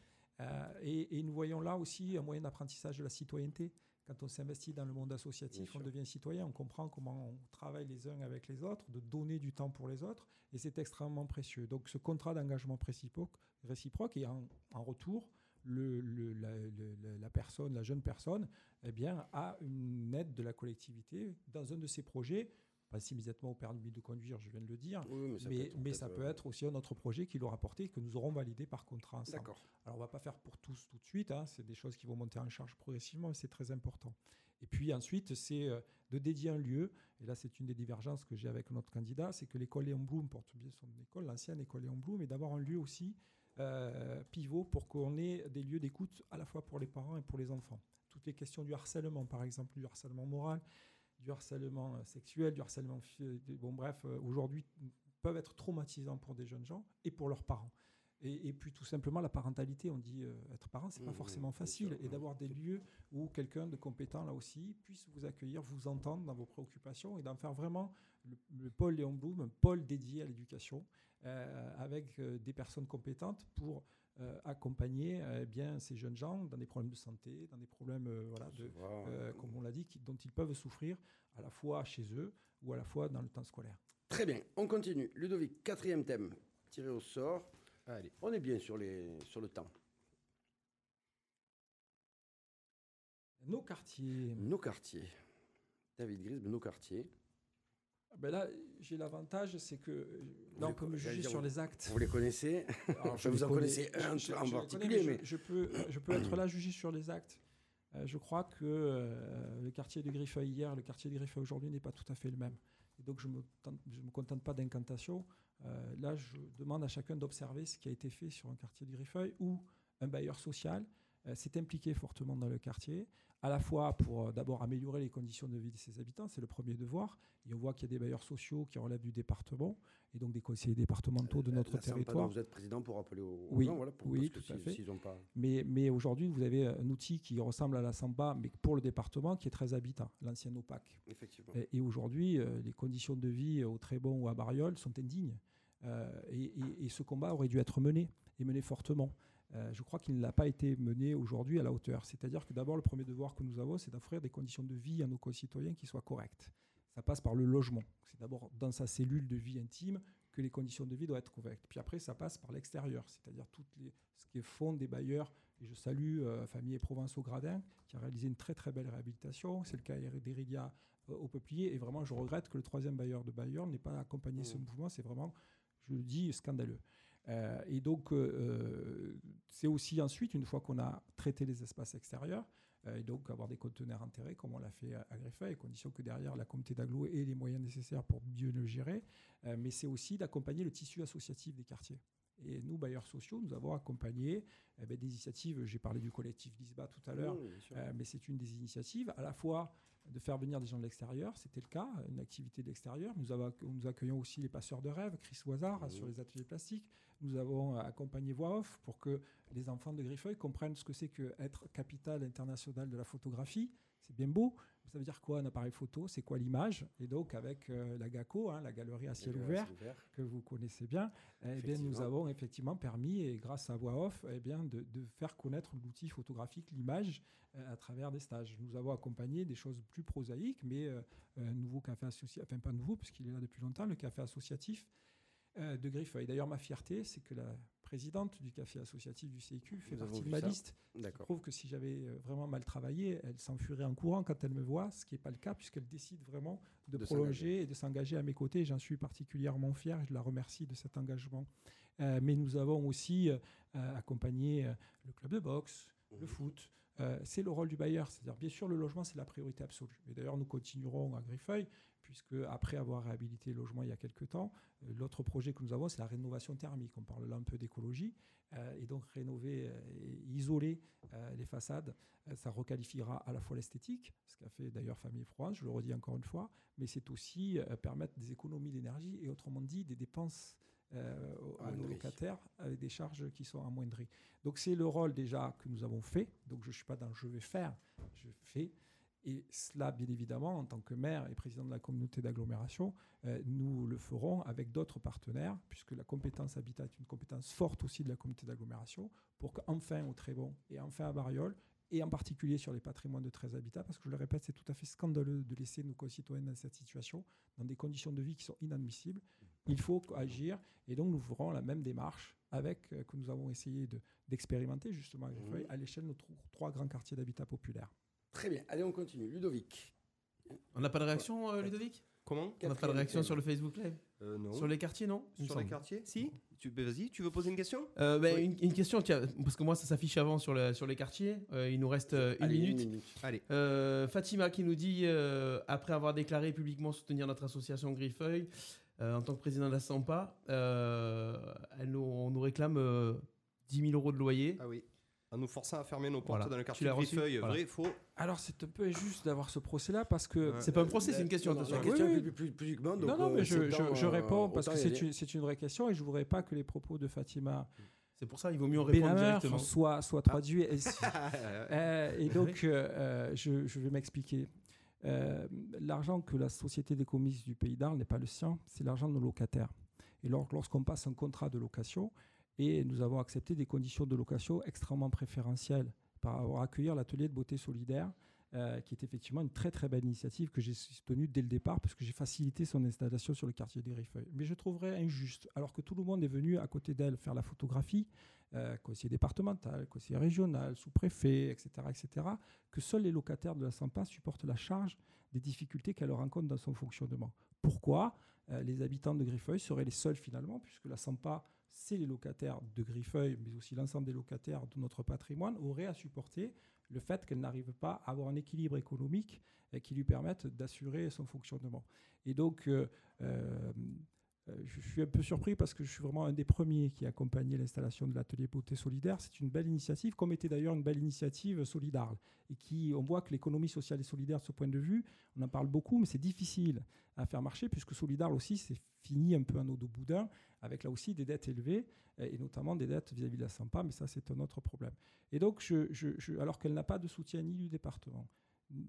Et, et nous voyons là aussi un moyen d'apprentissage de la citoyenneté. Quand on s'investit dans le monde associatif, on devient citoyen, on comprend comment on travaille les uns avec les autres, de donner du temps pour les autres, et c'est extrêmement précieux. Donc ce contrat d'engagement réciproque, réciproque et en, en retour, le- le- la, le- la- la personne, la jeune personne, eh bien, a une aide de la collectivité dans un de ses projets pense immédiatement au permis de conduire, je viens de le dire. Oui, mais ça peut être mais peut-être, ça peut être aussi un autre projet qui l'aura porté, que nous aurons validé par contrat ensemble. D'accord. Alors, on va pas faire pour tous tout de suite, hein, c'est des choses qui vont monter en charge progressivement, mais c'est très important. Et puis ensuite, c'est euh, de dédier un lieu, et là c'est une des divergences que j'ai avec notre candidat, c'est que l'école Léon Blum porte bien son école, l'ancienne école Léon Blum, et d'avoir un lieu aussi euh, pivot pour qu'on ait des lieux d'écoute à la fois pour les parents et pour les enfants. Toutes les questions du harcèlement, par exemple, du harcèlement moral, du harcèlement euh, sexuel, du harcèlement... de- Bon bref, euh, aujourd'hui, peuvent être traumatisants pour des jeunes gens et pour leurs parents. Et, et puis tout simplement la parentalité, on dit euh, être parent, c'est pas Mmh, forcément bien facile. et d'avoir des lieux où quelqu'un de compétent là aussi puisse vous accueillir, vous entendre dans vos préoccupations et d'en faire vraiment le, le pôle Léon Blum, un pôle dédié à l'éducation euh, avec euh, des personnes compétentes pour euh, accompagner euh, bien ces jeunes gens dans des problèmes de santé, dans des problèmes euh, voilà, de, euh, comme on l'a dit, qui- dont ils peuvent souffrir à la fois chez eux ou à la fois dans le temps scolaire. Très bien, on continue. Ludovic, quatrième thème, tiré au sort. Allez. On est bien sur, les, sur le temps. Nos quartiers. Nos quartiers. David Grisbe, nos quartiers. Ben là, j'ai l'avantage, c'est que là, on peut me juger sur les actes. Vous les connaissez? Alors, Enfin, les vous en connais- connaissez un je- en je- je particulier, connais, mais- je, je peux, je peux être là juger sur les actes. Euh, je crois que euh, le quartier de Griffeuil hier, le quartier de Griffeuil aujourd'hui n'est pas tout à fait le même. Et donc je ne me, je me contente pas d'incantation. Euh, là, je demande à chacun d'observer ce qui a été fait sur un quartier de Griffeuil où un bailleur social s'est impliqué fortement dans le quartier, à la fois pour euh, d'abord améliorer les conditions de vie de ses habitants, c'est le premier devoir. Et on voit qu'il y a des bailleurs sociaux qui relèvent du département et donc des conseillers départementaux de La- notre la territoire. vous êtes président pour rappeler aux, Oui, gens, voilà, pour, oui, tout à fait. pas... Mais, mais aujourd'hui, vous avez un outil qui ressemble à la Samba, mais pour le département, qui est très habitant, l'ancien OPAC. Effectivement. Et, et aujourd'hui, euh, les conditions de vie au Trébon ou à Bariol sont indignes. Euh, et, et- et ce combat aurait dû être mené, et mené fortement. Euh, je crois qu'il ne l'a pas été mené aujourd'hui à la hauteur. C'est-à-dire que d'abord, le premier devoir que nous avons, c'est d'offrir des conditions de vie à nos concitoyens qui soient correctes. Ça passe par le logement. C'est d'abord dans sa cellule de vie intime que les conditions de vie doivent être correctes. Puis après, ça passe par l'extérieur, c'est-à-dire toutes les, ce qui font des bailleurs. Et je salue euh, Famille et Provence au Gradin, qui a réalisé une très très belle réhabilitation. C'est le cas d'Erilia euh, au Peuplier. Et vraiment, je regrette que le troisième bailleur de Bayern n'ait pas accompagné ce Mmh. mouvement. C'est vraiment, je le dis, scandaleux. Euh, et donc, euh, c'est aussi ensuite, une fois qu'on a traité les espaces extérieurs, euh, et donc avoir des conteneurs enterrés, comme on l'a fait à, à Greffeuil, à condition que derrière la communauté d'agglo ait les moyens nécessaires pour mieux le gérer. Euh, mais c'est aussi d'accompagner le tissu associatif des quartiers. Et nous, bailleurs sociaux, nous avons accompagné eh ben, des initiatives. J'ai parlé du collectif Lisba tout à l'heure, Oui, euh, mais c'est une des initiatives, à la fois de faire venir des gens de l'extérieur, c'était le cas, une activité de l'extérieur. Nous, avons, nous accueillons aussi les passeurs de rêves, Chris Oisard, Mhm. sur les ateliers plastiques. Nous avons euh, accompagné Voix Off pour que les enfants de Griffeuil comprennent ce que c'est qu'être capitale internationale de la photographie. C'est bien beau. Ça veut dire quoi un appareil photo? C'est quoi l'image? Et donc avec euh, la GACO, hein, la galerie à ciel ouvert, que vous connaissez bien, eh bien, nous avons effectivement permis, et grâce à Voix Off, eh bien, de, de faire connaître l'outil photographique, l'image, euh, à travers des stages. Nous avons accompagné des choses plus prosaïques, mais euh, un nouveau café associatif, enfin pas nouveau, puisqu'il est là depuis longtemps, le café associatif euh, de Griffeuil. D'ailleurs, ma fierté, c'est que la présidente du café associatif du CIQ fait Nous partie de ma ça. liste. Je trouve que si j'avais euh, vraiment mal travaillé, elle s'enfuirait en courant quand elle me voit, ce qui n'est pas le cas, puisqu'elle décide vraiment de, De prolonger et de s'engager à mes côtés. J'en suis particulièrement fier et je la remercie de cet engagement. Euh, mais nous avons aussi euh, accompagné euh, le club de boxe, le Mhm. foot. Euh, c'est le rôle du bailleur. C'est-à-dire, bien sûr, le logement, c'est la priorité absolue. Et d'ailleurs, nous continuerons à Griffeuil, puisque après avoir réhabilité le logement il y a quelques temps, euh, l'autre projet que nous avons, c'est la rénovation thermique. On parle là un peu d'écologie. Euh, et donc, rénover euh, et isoler euh, les façades, ça requalifiera à la fois l'esthétique, ce qu'a fait d'ailleurs Famille Provence, je le redis encore une fois, mais c'est aussi euh, permettre des économies d'énergie et autrement dit des dépenses euh, aux- aux Amoindries. locataires avec des charges qui sont amoindries. Donc c'est le rôle déjà que nous avons fait. Donc je ne suis pas dans je vais faire, je fais. Et cela, bien évidemment, en tant que maire et président de la communauté d'agglomération, euh, nous le ferons avec d'autres partenaires, puisque la compétence habitat est une compétence forte aussi de la communauté d'agglomération, pour qu'enfin au Trébon et enfin à Bariol, et en particulier sur les patrimoines de 13 habitats, parce que je le répète, c'est tout à fait scandaleux de laisser nos concitoyens dans cette situation, dans des conditions de vie qui sont inadmissibles. Il faut agir, et donc nous ferons la même démarche avec euh, que nous avons essayé de- d'expérimenter justement à à l'échelle de nos tro- trois grands quartiers d'habitat populaire. Très bien. Allez, on continue. Ludovic. On n'a pas de réaction, euh, Ludovic? Comment? On n'a pas de réaction sur le Facebook Live? Euh, Non. Sur les quartiers, non? Sur les semble. quartiers? Si tu, ben Vas-y, tu veux poser une question? Euh, ben, Oui. une, une question, tiens, parce que moi ça s'affiche avant sur, le- sur les quartiers. Euh, il nous reste euh, une Allez, minute. Allez. Euh, Fatima qui nous dit, euh, après avoir déclaré publiquement soutenir notre association Griffeuil euh, en tant que président de la SAMPA, euh, elle nous, on nous réclame euh, 10 000 euros de loyer. Ah oui. En nous forçant à fermer nos portes Voilà. dans le quartier de Griffeuil, Voilà. vrai, faux. Alors c'est un peu injuste d'avoir ce procès-là parce que. C'est pas un procès, c'est une question. Non, non, attention. La question Oui, est oui. plus, plus, plus publiquement, donc non, non, euh, mais je, c'est je- je euh, réponds parce que c'est une, c'est une vraie question et je voudrais pas que les propos de Fatima C'est pour ça il vaut mieux en répondre Benhammer directement. soient, soient traduits. Et, si- Euh, et donc, euh, euh, je, je vais m'expliquer. Euh, l'argent que la société des commises du Pays d'Arles n'est pas le sien, c'est l'argent de nos locataires. Et lors- lorsqu'on passe un contrat de location, et nous avons accepté des conditions de location extrêmement préférentielles par avoir accueillir l'atelier de beauté solidaire, euh, qui est effectivement une très très belle initiative que j'ai soutenue dès le départ parce que j'ai facilité son installation sur le quartier des Griffeuils. Mais je trouverais injuste, alors que tout le monde est venu à côté d'elle faire la photographie, euh, conseiller départemental, conseiller régional, sous-préfet, etc., etc., que seuls les locataires de la SAMPA supportent la charge des difficultés qu'elle rencontre dans son fonctionnement. Pourquoi Euh, les habitants de Griffeuil seraient les seuls finalement, puisque la SAMPA, c'est les locataires de Griffeuil, mais aussi l'ensemble des locataires de notre patrimoine, auraient à supporter le fait qu'elle n'arrive pas à avoir un équilibre économique euh, qui lui permette d'assurer son fonctionnement. Et donc, euh, euh, je suis un peu surpris parce que je suis vraiment un des premiers qui a accompagné l'installation de l'atelier beauté solidaire. C'est une belle initiative, comme était d'ailleurs une belle initiative Solidarle. Et qui, on voit que l'économie sociale et solidaire, de ce point de vue, on en parle beaucoup, mais c'est difficile à faire marcher puisque Solidarle aussi, c'est fini un peu un eau de boudin, avec là aussi des dettes élevées, euh, et notamment des dettes vis-à-vis de la SAMPA, mais ça, c'est un autre problème. Et donc, je, je- je- alors qu'elle n'a pas de soutien ni du département,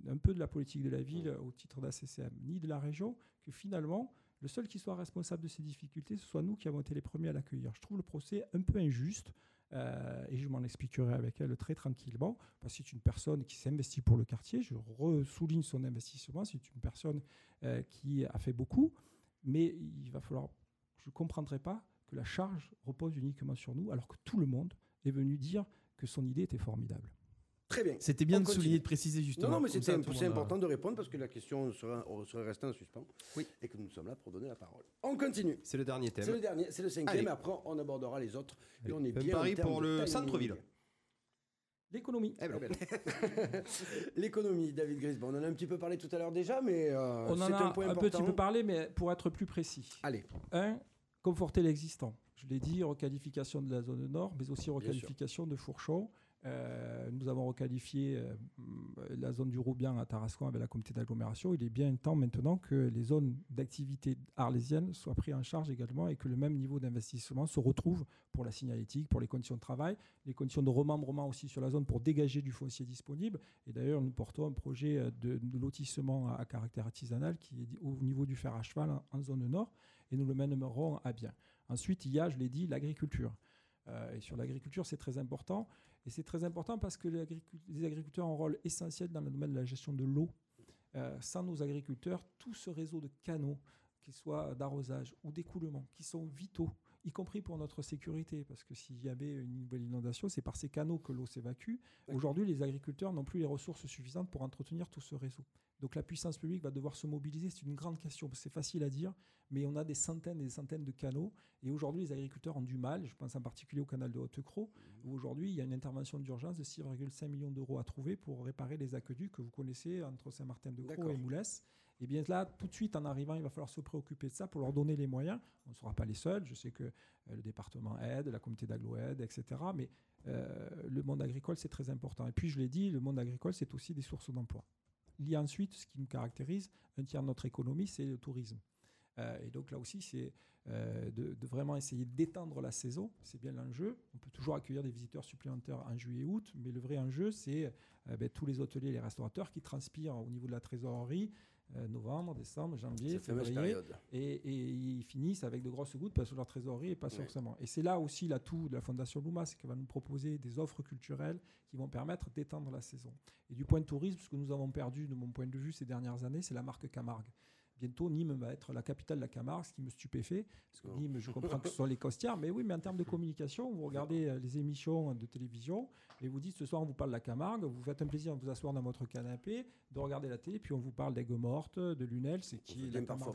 un peu de la politique de la ville au titre d'ACCM, ni de la région, que finalement, le seul qui soit responsable de ces difficultés, ce soit nous qui avons été les premiers à l'accueillir. Je trouve le procès un peu injuste. euh, et je m'en expliquerai avec elle très tranquillement, parce que c'est une personne qui s'investit pour le quartier. Je souligne son investissement. C'est une personne euh, qui a fait beaucoup, mais il va falloir. Je ne comprendrai pas que la charge repose uniquement sur nous, alors que tout le monde est venu dire que son idée était formidable. Très bien. C'était bien On de continue. souligner, de préciser justement. Non, non, mais c'était a- important de répondre parce que la question serait, restée en suspens. Oui. Et que nous sommes là pour donner la parole. On continue. C'est le dernier thème. C'est le dernier, c'est le cinquième. Allez. Après, on abordera les autres. Et on est bien. en pari termes pour le centre-ville. L'économie. Eh ben, L'économie, David Grisbon. On en a un petit peu parlé tout à l'heure déjà, mais euh, On en c'est a un point un important. petit peu parlé, mais pour être plus précis. Allez. Un, conforter l'existant. Je l'ai dit, requalification de la zone nord, mais aussi requalification de Fourchon. Euh, nous avons requalifié euh, la zone du Roubian à Tarascon avec la communauté d'agglomération. Il est bien temps maintenant que les zones d'activité arlésiennes soient prises en charge également et que le même niveau d'investissement se retrouve pour la signalétique, pour les conditions de travail, les conditions de remembrement aussi sur la zone pour dégager du foncier disponible. Et d'ailleurs, nous portons un projet euh, de, lotissement à, caractère artisanal qui est au niveau du fer à cheval en, zone nord et nous le mènerons à bien. Ensuite, il y a, je l'ai dit, l'agriculture. Et sur l'agriculture, c'est très important. Et c'est très important parce que les, agricu- les agriculteurs ont un rôle essentiel dans le domaine de la gestion de l'eau. Euh, sans nos agriculteurs, tout ce réseau de canaux, qu'ils soient d'arrosage ou d'écoulement, qui sont vitaux, y compris pour notre sécurité, parce que s'il y avait une nouvelle inondation, c'est par ces canaux que l'eau s'évacue. Aujourd'hui, les agriculteurs n'ont plus les ressources suffisantes pour entretenir tout ce réseau. Donc la puissance publique va devoir se mobiliser. C'est une grande question. C'est facile à dire, mais on a des centaines et des centaines de canaux. Et aujourd'hui, les agriculteurs ont du mal. Je pense en particulier au canal de Haute-Croix, où aujourd'hui, il y a une intervention d'urgence de 6,5 millions d'euros à trouver pour réparer les aqueducs que vous connaissez entre Saint-Martin-de-Croix et Moulès. Et bien là, tout de suite, en arrivant, il va falloir se préoccuper de ça pour leur donner les moyens. On ne sera pas les seuls. Je sais que euh, le département aide, la communauté d'agglo aide, etc. Mais euh, le monde agricole, c'est très important. Et puis, je l'ai dit, le monde agricole, c'est aussi des sources d'emploi. Il y a ensuite, ce qui nous caractérise, un tiers de notre économie, c'est le tourisme. Euh, et donc là aussi, c'est de, vraiment essayer d'étendre la saison. C'est bien l'enjeu. On peut toujours accueillir des visiteurs supplémentaires en juillet et août, mais le vrai enjeu, c'est ben, tous les hôteliers et les restaurateurs qui transpirent au niveau de la trésorerie novembre, décembre, janvier, février, et, et ils finissent avec de grosses gouttes parce que leur trésorerie n'est pas Ouais. forcément. Et c'est là aussi l'atout de la Fondation Luma, c'est qu'elle va nous proposer des offres culturelles qui vont permettre d'étendre la saison. Et du point de tourisme, ce que nous avons perdu, de mon point de vue, ces dernières années, c'est la marque Camargue. Bientôt Nîmes va être la capitale de la Camargue, ce qui me stupéfait. Parce que Oh. Nîmes, je comprends que ce sont les costières, mais oui, mais en termes de communication, vous regardez euh, les émissions de télévision et vous dites ce soir on vous parle de la Camargue, vous faites un plaisir de vous asseoir dans votre canapé, de regarder la télé, puis on vous parle d'Aigues Mortes, de Lunel, c'est qui est la Camargue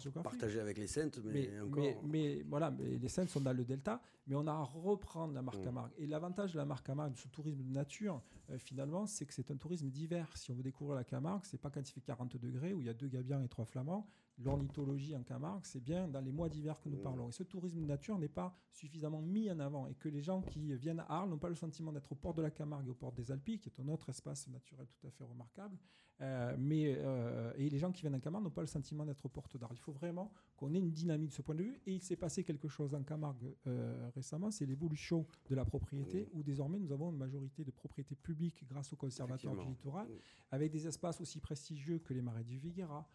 avec les Saintes, mais, Mais, encore. mais, mais voilà, mais les scènes sont dans le delta, mais on a à reprendre la marque Mm. Camargue. Et l'avantage de la marque Camargue, de ce tourisme de nature, euh, finalement, c'est que c'est un tourisme divers. Si on veut découvrir la Camargue, c'est pas quand il fait 40 degrés, où il y a deux gabions et trois flamands. L'ornithologie en Camargue, c'est bien dans les mois d'hiver que nous Mm. parlons. Et ce tourisme de nature n'est pas suffisamment mis en avant, et que les gens qui viennent à Arles n'ont pas le sentiment d'être au port de la Camargue et au port des Alpes, qui est un autre espace naturel tout à fait remarquable. Euh, mais, euh, et les gens qui viennent en Camargue n'ont pas le sentiment d'être aux portes d'Arles. Il faut vraiment qu'on ait une dynamique de ce point de vue. Et il s'est passé quelque chose en Camargue euh, récemment, c'est l'évolution de la propriété, où désormais nous avons une majorité de propriétés publiques grâce au conservatoire du littoral, Mm. avec des espaces aussi prestigieux que les marais du Viguera,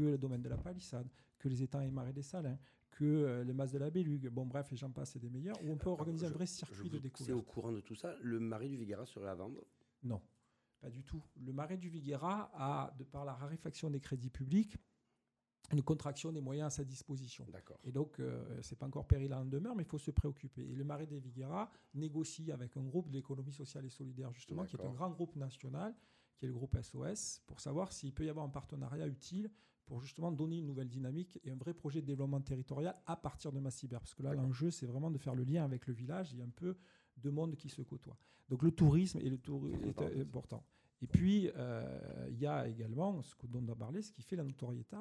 que le domaine de la Palissade, que les étangs et marais des Salins, que euh, les masses de la Bélugue, bon bref, et j'en passe, et des meilleurs, où on peut organiser je- un vrai circuit de C'est découverte. au courant de tout ça, le mari du Viguera serait à vendre? Non, pas du tout. Le marais du Viguera a, de par la raréfaction des crédits publics, une contraction des moyens à sa disposition. D'accord. Et donc, euh, c'est pas encore péril en demeure, mais il faut se préoccuper. Et le Marais des Viguera négocie avec un groupe de l'économie sociale et solidaire, justement, qui est un grand groupe national, qui est le groupe SOS, pour savoir s'il peut y avoir un partenariat utile pour justement donner une nouvelle dynamique et un vrai projet de développement territorial à partir de Massibert. Parce que là, l'enjeu, c'est vraiment de faire le lien avec le village. Il y a un peu de monde qui se côtoient. Donc le tourisme et le tourisme est important. Et puis, euh, il y a également ce que- dont on a parlé, ce qui fait la notoriété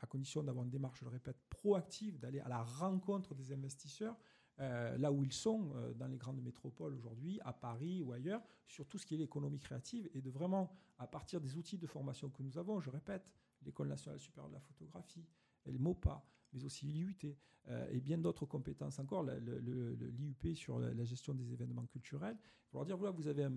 à condition d'avoir une démarche, je le répète, proactive, d'aller à la rencontre des investisseurs, euh, là où ils sont, euh, dans les grandes métropoles aujourd'hui, à Paris ou ailleurs, sur tout ce qui est l'économie créative, et de vraiment, à partir des outils de formation que nous avons, je répète, l'École nationale supérieure de la photographie, le MOPA, mais aussi l'IUT, euh, et bien d'autres compétences encore, l'IUP sur la, la gestion des événements culturels, pour leur dire, voilà, vous avez un,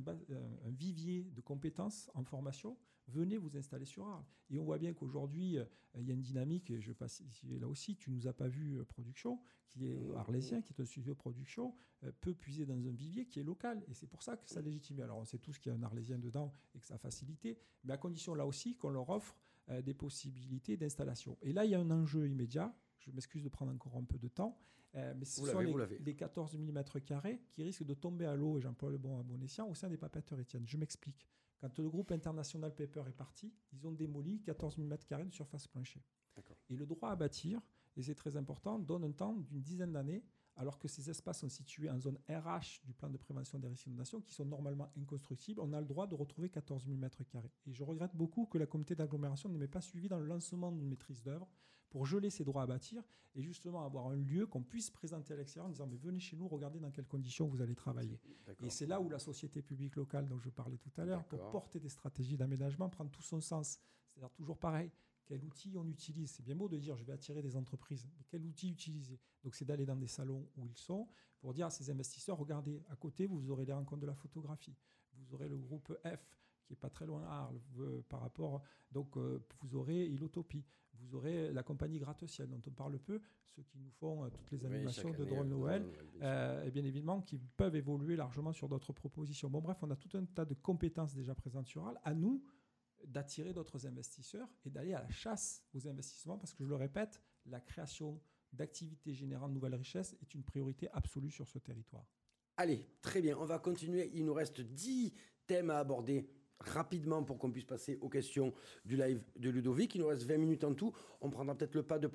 vivier de compétences en formation, venez vous installer sur Arles. Et on voit bien qu'aujourd'hui, euh, il y a une dynamique, et je passe ici là aussi, tu nous as pas vu euh, production, qui est arlésien, qui est un studio de production, peut puiser dans un vivier qui est local. Et c'est pour ça que ça légitime. Alors on sait tous qu'il y a un arlésien dedans et que ça a facilité, mais à condition là aussi qu'on leur offre euh, des possibilités d'installation. Et là, il y a un enjeu immédiat. Je m'excuse de prendre encore un peu de temps, euh, mais ce Vous sont les, vous l'avez. les 14 000 mètres carrés qui risquent de tomber à l'eau, et j'emploie le bon à bon escient, au sein des papeteries Etienne. Je m'explique. Quand le groupe international Paper est parti, ils ont démoli 14 000 mètres carrés de surface. D'accord. Et le droit à bâtir, et c'est très important, donne un temps d'une dizaine d'années, alors que ces espaces sont situés en zone RH du plan de prévention des risques d'inondation, qui sont normalement inconstructibles, on a le droit de retrouver 14 000 mètres carrés. Et je regrette beaucoup que la communauté d'agglomération ne m'ait pas suivi dans le lancement d'une maîtrise d'œuvre pour geler ces droits à bâtir et justement avoir un lieu qu'on puisse présenter à l'extérieur en disant mais venez chez nous, regardez dans quelles conditions vous allez travailler. Et c'est là où la société publique locale dont je parlais tout à l'heure, pour porter des stratégies d'aménagement, prend tout son sens. C'est-à-dire toujours pareil, quel outil on utilise. C'est bien beau de dire je vais attirer des entreprises, mais quel outil utiliser? Donc c'est d'aller dans des salons où ils sont pour dire à ces investisseurs, regardez, à côté, vous aurez les rencontres de la photographie, vous aurez le groupe F qui est pas très loin à Arles, euh, par rapport, donc euh, vous aurez Ilotopie, vous aurez la compagnie Gratte-Ciel dont on parle peu, ceux qui nous font euh, toutes les animations de drone Noël, et bien évidemment qui peuvent évoluer largement sur d'autres propositions. Bon bref, on a tout un tas de compétences déjà présentes sur Arles. À nous d'attirer d'autres investisseurs et d'aller à la chasse aux investissements parce que je le répète, la création d'activités générant de nouvelles richesses est une priorité absolue sur ce territoire. Allez, très bien, on va continuer. Il nous reste 10 thèmes à aborder rapidement pour qu'on puisse passer aux questions du live de Ludovic. Il nous reste 20 minutes en tout. On prendra peut-être le pas de,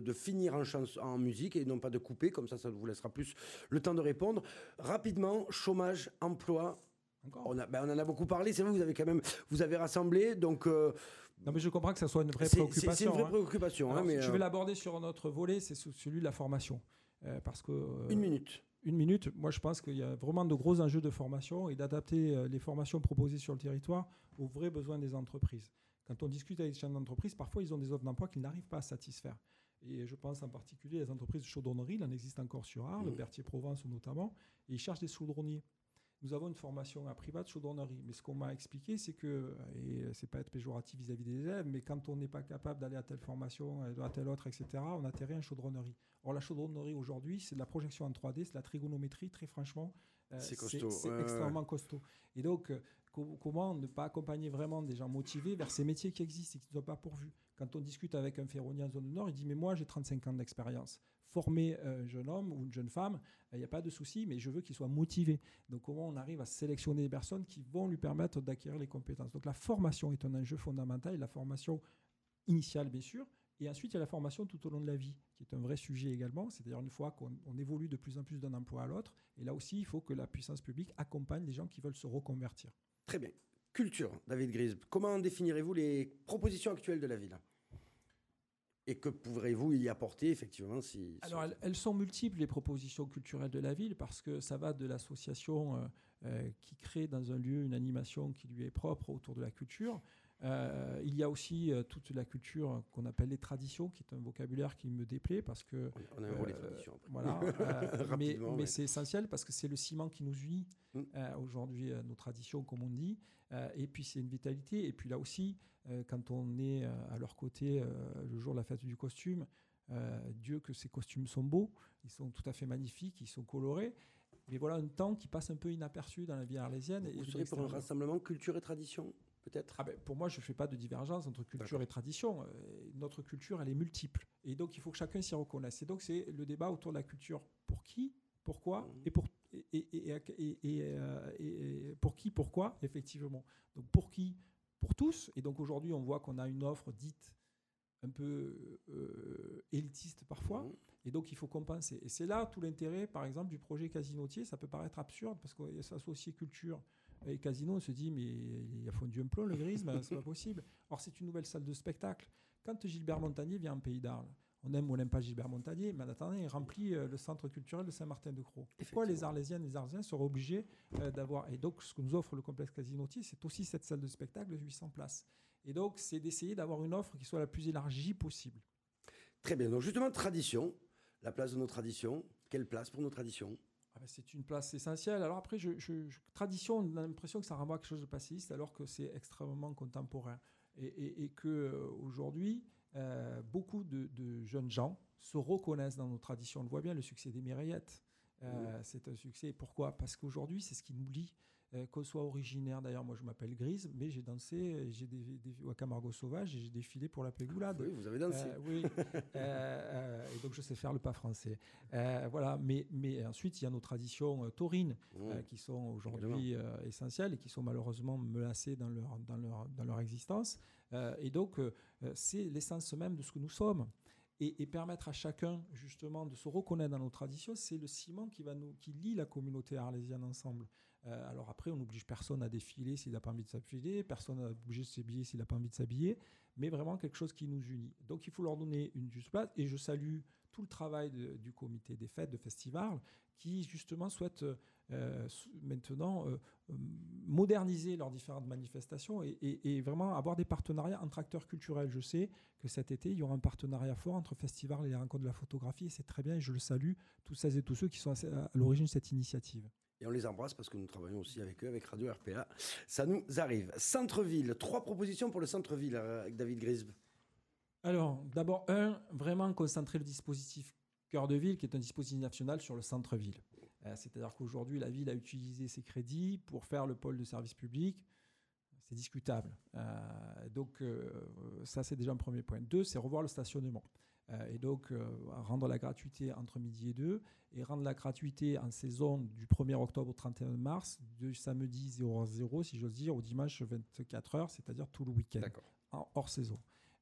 de- finir en musique et non pas de couper, comme ça, ça vous laissera plus le temps de répondre. Rapidement, chômage, emploi. Encore On, a, ben, on en a beaucoup parlé, c'est vrai, vous avez quand même vous avez rassemblé, donc euh, Non mais je comprends que ça soit une vraie préoccupation. c'est une vraie hein. préoccupation. hein, mais, je euh, vais l'aborder sur un autre volet, c'est ce- celui de la formation. Euh, parce que, euh, une minute. une minute, moi je pense qu'il y a vraiment de gros enjeux de formation et d'adapter euh, les formations proposées sur le territoire aux vrais besoins des entreprises. Quand on discute avec les chefs d'entreprise, parfois ils ont des offres d'emploi qu'ils n'arrivent pas à satisfaire. Et je pense en particulier les entreprises de chaudronnerie, il en existe encore sur Arles, Mmh. Berthier-Provence notamment, et ils cherchent des chaudronniers. Nous avons une formation à privat de chaudronnerie, mais ce qu'on m'a expliqué, c'est que, et c'est pas être péjoratif vis-à-vis des élèves, mais quand on n'est pas capable d'aller à telle formation, à telle autre, etc., on atterrit en chaudronnerie. Or, la chaudronnerie aujourd'hui, c'est de la projection en 3D, c'est de la trigonométrie, très franchement. euh, C'est costaud, C'est extrêmement costaud. Et donc, euh, co- comment ne pas accompagner vraiment des gens motivés vers ces métiers qui existent et qui ne sont pas pourvus? Quand on discute avec un ferronnier en zone nord, il dit Mais moi, j'ai 35 ans d'expérience. Former un jeune homme ou une jeune femme, il n'y a pas de souci, mais je veux qu'il soit motivé. Donc, comment on arrive à sélectionner des personnes qui vont lui permettre d'acquérir les compétences? Donc, la formation est un enjeu fondamental, la formation initiale, bien sûr. Et ensuite, il y a la formation tout au long de la vie, qui est un vrai sujet également. C'est-à-dire, une fois qu'on on évolue de plus en plus d'un emploi à l'autre, et là aussi, il faut que la puissance publique accompagne les gens qui veulent se reconvertir. Très bien. Culture, David Grise. Comment définirez-vous les propositions actuelles de la ville? Et que pourrez-vous y apporter, effectivement. Alors, elles, elles sont multiples, les propositions culturelles de la ville, parce que ça va de l'association euh, euh, qui crée dans un lieu une animation qui lui est propre autour de la culture. Euh, il y a aussi euh, toute la culture qu'on appelle les traditions, qui est un vocabulaire qui me déplaît, parce que On a un Euh, traditions. après. Voilà, euh, mais, mais ouais. c'est essentiel parce que c'est le ciment qui nous unit Mm. aujourd'hui, nos traditions, comme on dit. Et puis c'est une vitalité. Et puis là aussi, quand on est à leur côté le jour de la fête du costume, Dieu que ces costumes sont beaux, ils sont tout à fait magnifiques, ils sont colorés. Mais voilà un temps qui passe un peu inaperçu dans la vie arlésienne. et Vous de serez pour un rassemblement culture et tradition, peut-être Ah ben, pour moi, je ne fais pas de divergence entre culture et tradition. Euh, Notre culture, elle est multiple. Et donc, il faut que chacun s'y reconnaisse. Et donc, c'est le débat autour de la culture. Pour qui Pourquoi et, pour, et, et- et- et- et, euh, et- et pour qui Pourquoi Effectivement. Donc, pour qui Pour tous. Et donc, aujourd'hui, on voit qu'on a une offre dite un peu euh, élitiste parfois. Mhm. Et donc, il faut compenser. Et c'est là tout l'intérêt, par exemple, du projet Casinotier. Ça peut paraître absurde parce qu'on s'associe culture et casino. On se dit, mais il a fondu un plomb, le grisme, c'est pas possible. Or, c'est une nouvelle salle de spectacle. Quand Gilbert Montagnier vient en Pays d'Arles, on aime ou on n'aime pas Gilbert Montagnier, mais en attendant, il remplit euh, le centre culturel de Saint-Martin-de-Croix. Pourquoi les. Arlésiennes et les Arlésiens seront obligés euh, d'avoir. Et donc, ce que nous offre le complexe Casinotier, c'est aussi cette salle de spectacle de 800 places. Et donc, c'est d'essayer d'avoir une offre qui soit la plus élargie possible. Très bien. Donc, justement, tradition, la place de nos traditions. Quelle place pour nos traditions? Ah ben, c'est une place essentielle. Alors après, je, je- je- tradition, on a l'impression que ça renvoie à quelque chose de passéiste, alors que c'est extrêmement contemporain. Et, et- et que euh, aujourd'hui, euh, beaucoup de, de jeunes gens se reconnaissent dans nos traditions. On le voit bien, le succès des Mireillettes. Euh, C'est un succès. Pourquoi? Parce qu'aujourd'hui, c'est ce qui nous lie. Euh, qu'on soit originaire, d'ailleurs, moi je m'appelle Grise, mais j'ai dansé, j'ai des, des à Camargo Sauvage et j'ai défilé pour la Pégoulade. Oui, vous avez dansé. Euh, oui. Euh, et donc je sais faire le pas français. Voilà. Mais, mais ensuite, il y a nos traditions taurines Mmh. qui sont aujourd'hui essentielles et qui sont malheureusement menacées dans leur, dans leur, dans leur existence. Et donc, c'est l'essence même de ce que nous sommes. Et, et permettre à chacun, justement, de se reconnaître dans nos traditions, c'est le ciment qui, va nous, qui lie la communauté arlésienne ensemble. Euh, alors après, on n'oblige personne à défiler s'il n'a pas envie de s'habiller, personne n'a obligé de s'habiller s'il n'a pas envie de s'habiller, mais vraiment quelque chose qui nous unit. Donc il faut leur donner une juste place, et je salue tout le travail du comité des fêtes, de festival, qui justement souhaite euh, maintenant euh, moderniser leurs différentes manifestations et, vraiment avoir des partenariats entre acteurs culturels. Je sais que cet été, il y aura un partenariat fort entre Festival et les rencontres de la photographie, et c'est très bien, et je le salue, tous celles et tous ceux qui sont à à l'origine de cette initiative. Et on les embrasse parce que nous travaillons aussi avec eux, avec Radio RPA. Ça nous arrive. Centre-ville, trois propositions pour le centre-ville euh, avec David Grisbe. Alors, d'abord, un, vraiment concentrer le dispositif Cœur de Ville, qui est un dispositif national sur le centre-ville. Euh, C'est-à-dire qu'aujourd'hui, la ville a utilisé ses crédits pour faire le pôle de service public. C'est discutable. Euh, donc, euh, ça, c'est déjà un premier point. Deux, c'est revoir le stationnement. Euh, et donc, euh, rendre la gratuité entre midi et 2 et rendre la gratuité en saison du 1er octobre au 31 mars, du samedi 0h0, si j'ose dire, au dimanche 24h, c'est-à-dire tout le week-end, hors saison.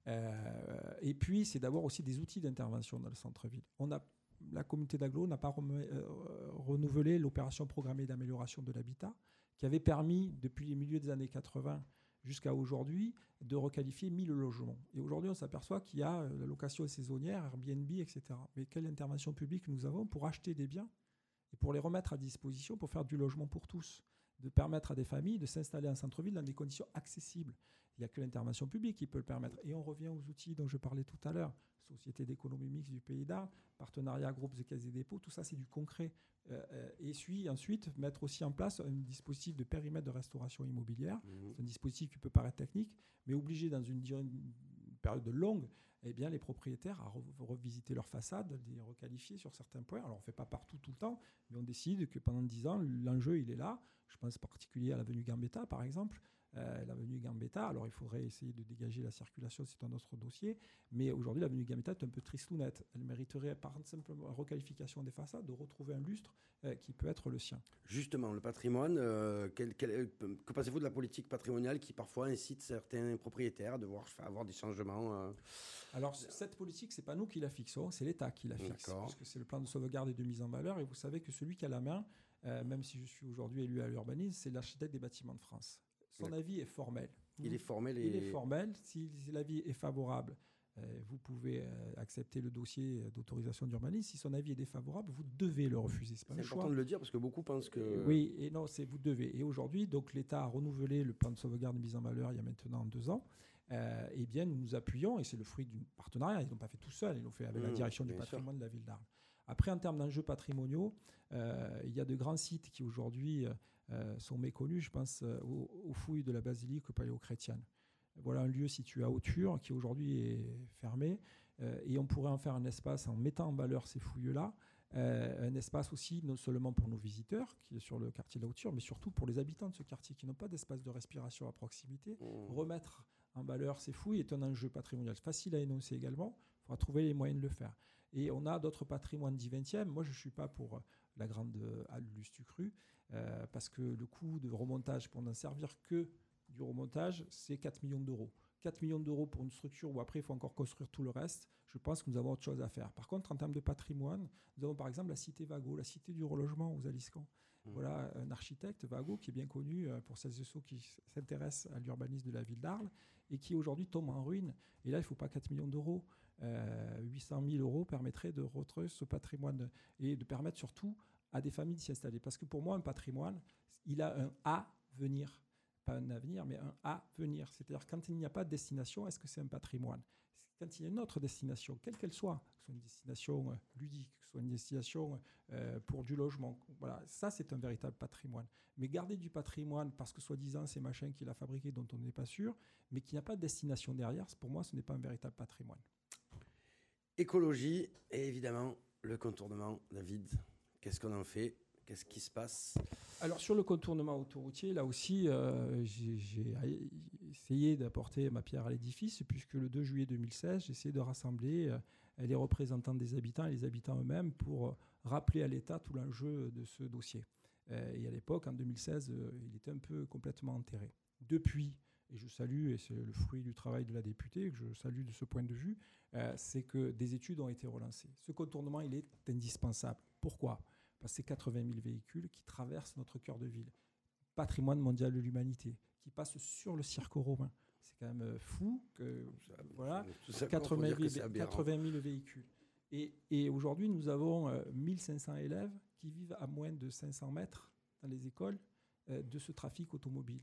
Euh, et puis, c'est d'avoir aussi des outils d'intervention dans le centre-ville. On a, la communauté d'agglo n'a pas euh, renouvelé l'opération programmée d'amélioration de l'habitat, qui avait permis, depuis les milieux des années 80 jusqu'à aujourd'hui, de requalifier 1000 logements. Et aujourd'hui, on s'aperçoit qu'il y a euh, la location saisonnière, Airbnb, etc. Mais quelle intervention publique nous avons pour acheter des biens et pour les remettre à disposition pour faire du logement pour tous de permettre à des familles de s'installer en centre-ville dans des conditions accessibles. Il n'y a que l'intervention publique qui peut le permettre. Et on revient aux outils dont je parlais tout à l'heure. Société d'économie mixte du Pays d'Arles, partenariat groupes et caisses des dépôts, tout ça c'est du concret. Euh, euh, et puis ensuite mettre aussi en place un dispositif de périmètre de restauration immobilière. Mhm. C'est un dispositif qui peut paraître technique, mais obligé dans une durée période longue, eh bien, les propriétaires à revisiter leur façade, les requalifier sur certains points. Alors, on ne fait pas partout tout le temps, mais on décide que pendant 10 ans, l'enjeu, il est là. Je pense en particulier à l'avenue Gambetta, par exemple. Euh, l'avenue Gambetta, alors il faudrait essayer de dégager la circulation, c'est un autre dossier. Mais aujourd'hui, l'avenue Gambetta est un peu tristounette. Elle mériterait, par simplement requalification des façades, de retrouver un lustre euh, qui peut être le sien. Justement, le patrimoine, euh, que pensez-vous de la politique patrimoniale qui parfois incite certains propriétaires à devoir avoir des changements Alors, cette politique, c'est pas nous qui la fixons, c'est l'État qui la fixe. Parce que c'est le plan de sauvegarde et de mise en valeur. Et vous savez que celui qui a la main, même si je suis aujourd'hui élu à l'urbanisme, c'est l'architecte des bâtiments de France. Son avis est formel. Il est formel. Et... Il est formel. Si l'avis est favorable, euh, vous pouvez euh, accepter le dossier d'autorisation d'urbanisme. Si son avis est défavorable, vous devez le refuser. C'est important de le dire parce que beaucoup pensent que. Oui, et non, c'est vous devez. Et aujourd'hui, donc l'État a renouvelé le plan de sauvegarde de mise en valeur il y a maintenant deux ans. Euh, eh bien, nous nous appuyons, et c'est le fruit d'un partenariat. Ils n'ont pas fait tout seuls, ils l'ont fait avec la mmh, direction du patrimoine de la ville d'Arles. Après, en termes d'enjeux patrimoniaux, il y a de grands sites qui aujourd'hui euh, sont méconnus. Je pense euh, aux, fouilles de la basilique paléo-chrétienne. Voilà un lieu situé à hauteur qui aujourd'hui est fermé. Euh, et on pourrait en faire un espace en mettant en valeur ces fouilles-là. un espace aussi, non seulement pour nos visiteurs, qui est sur le quartier de la mais surtout pour les habitants de ce quartier qui n'ont pas d'espace de respiration à proximité. Mmh. Remettre en valeur ces fouilles est un enjeu patrimonial facile à énoncer également. Il faudra trouver les moyens de le faire. Et on a d'autres patrimoines du 20e. Moi, je ne suis pas pour la grande halle Lustucru, euh, parce que le coût de remontage pour n'en servir que du remontage, c'est 4 millions d'euros. 4 millions d'euros pour une structure où après il faut encore construire tout le reste, je pense que nous avons autre chose à faire. Par contre, en termes de patrimoine, nous avons par exemple la cité Vago, la cité du relogement aux Aliscans. Mmh. Voilà un architecte, Vago, qui est bien connu euh, pour celles et ceux qui s'intéressent à l'urbanisme de la ville d'Arles et qui aujourd'hui tombe en ruine. Et là, il ne faut pas 4 millions d'euros. 800 euh, 000 euros permettraient de retrouver ce patrimoine et de permettre surtout à des familles de s'y installer. Parce que pour moi, un patrimoine, il a un à venir. Pas un avenir, mais un à venir. C'est-à-dire, quand il n'y a pas de destination, est-ce que c'est un patrimoine? Quand il y a une autre destination, quelle qu'elle soit, que ce soit une destination euh, ludique, que ce soit une destination euh, pour du logement, voilà, ça, c'est un véritable patrimoine. Mais garder du patrimoine parce que, soi-disant, c'est machin qui l'a fabriqué dont on n'est pas sûr, mais qui n'a pas de destination derrière, pour moi, ce n'est pas un véritable patrimoine. Écologie et évidemment le contournement, David. Qu'est-ce qu'on en fait? Qu'est-ce qui se passe? Alors sur le contournement autoroutier, là aussi, euh, j'ai essayé d'apporter ma pierre à l'édifice, puisque le 2 juillet 2016, j'ai essayé de rassembler euh, les représentants des habitants et les habitants eux-mêmes pour euh, rappeler à l'État tout l'enjeu de ce dossier. et à l'époque, en 2016, il était un peu complètement enterré. Depuis, et je salue, et c'est le fruit du travail de la députée, que je salue de ce point de vue, c'est que des études ont été relancées. Ce contournement, il est indispensable. Pourquoi? Parce que c'est 80 000 véhicules qui traversent notre cœur de ville. Patrimoine mondial de l'humanité, qui passe sur le cirque romain. C'est quand même euh, fou que voilà, 80 000, véhicules. Et, et aujourd'hui, nous avons 1500 euh, élèves qui vivent à moins de 500 mètres dans les écoles euh, de ce trafic automobile.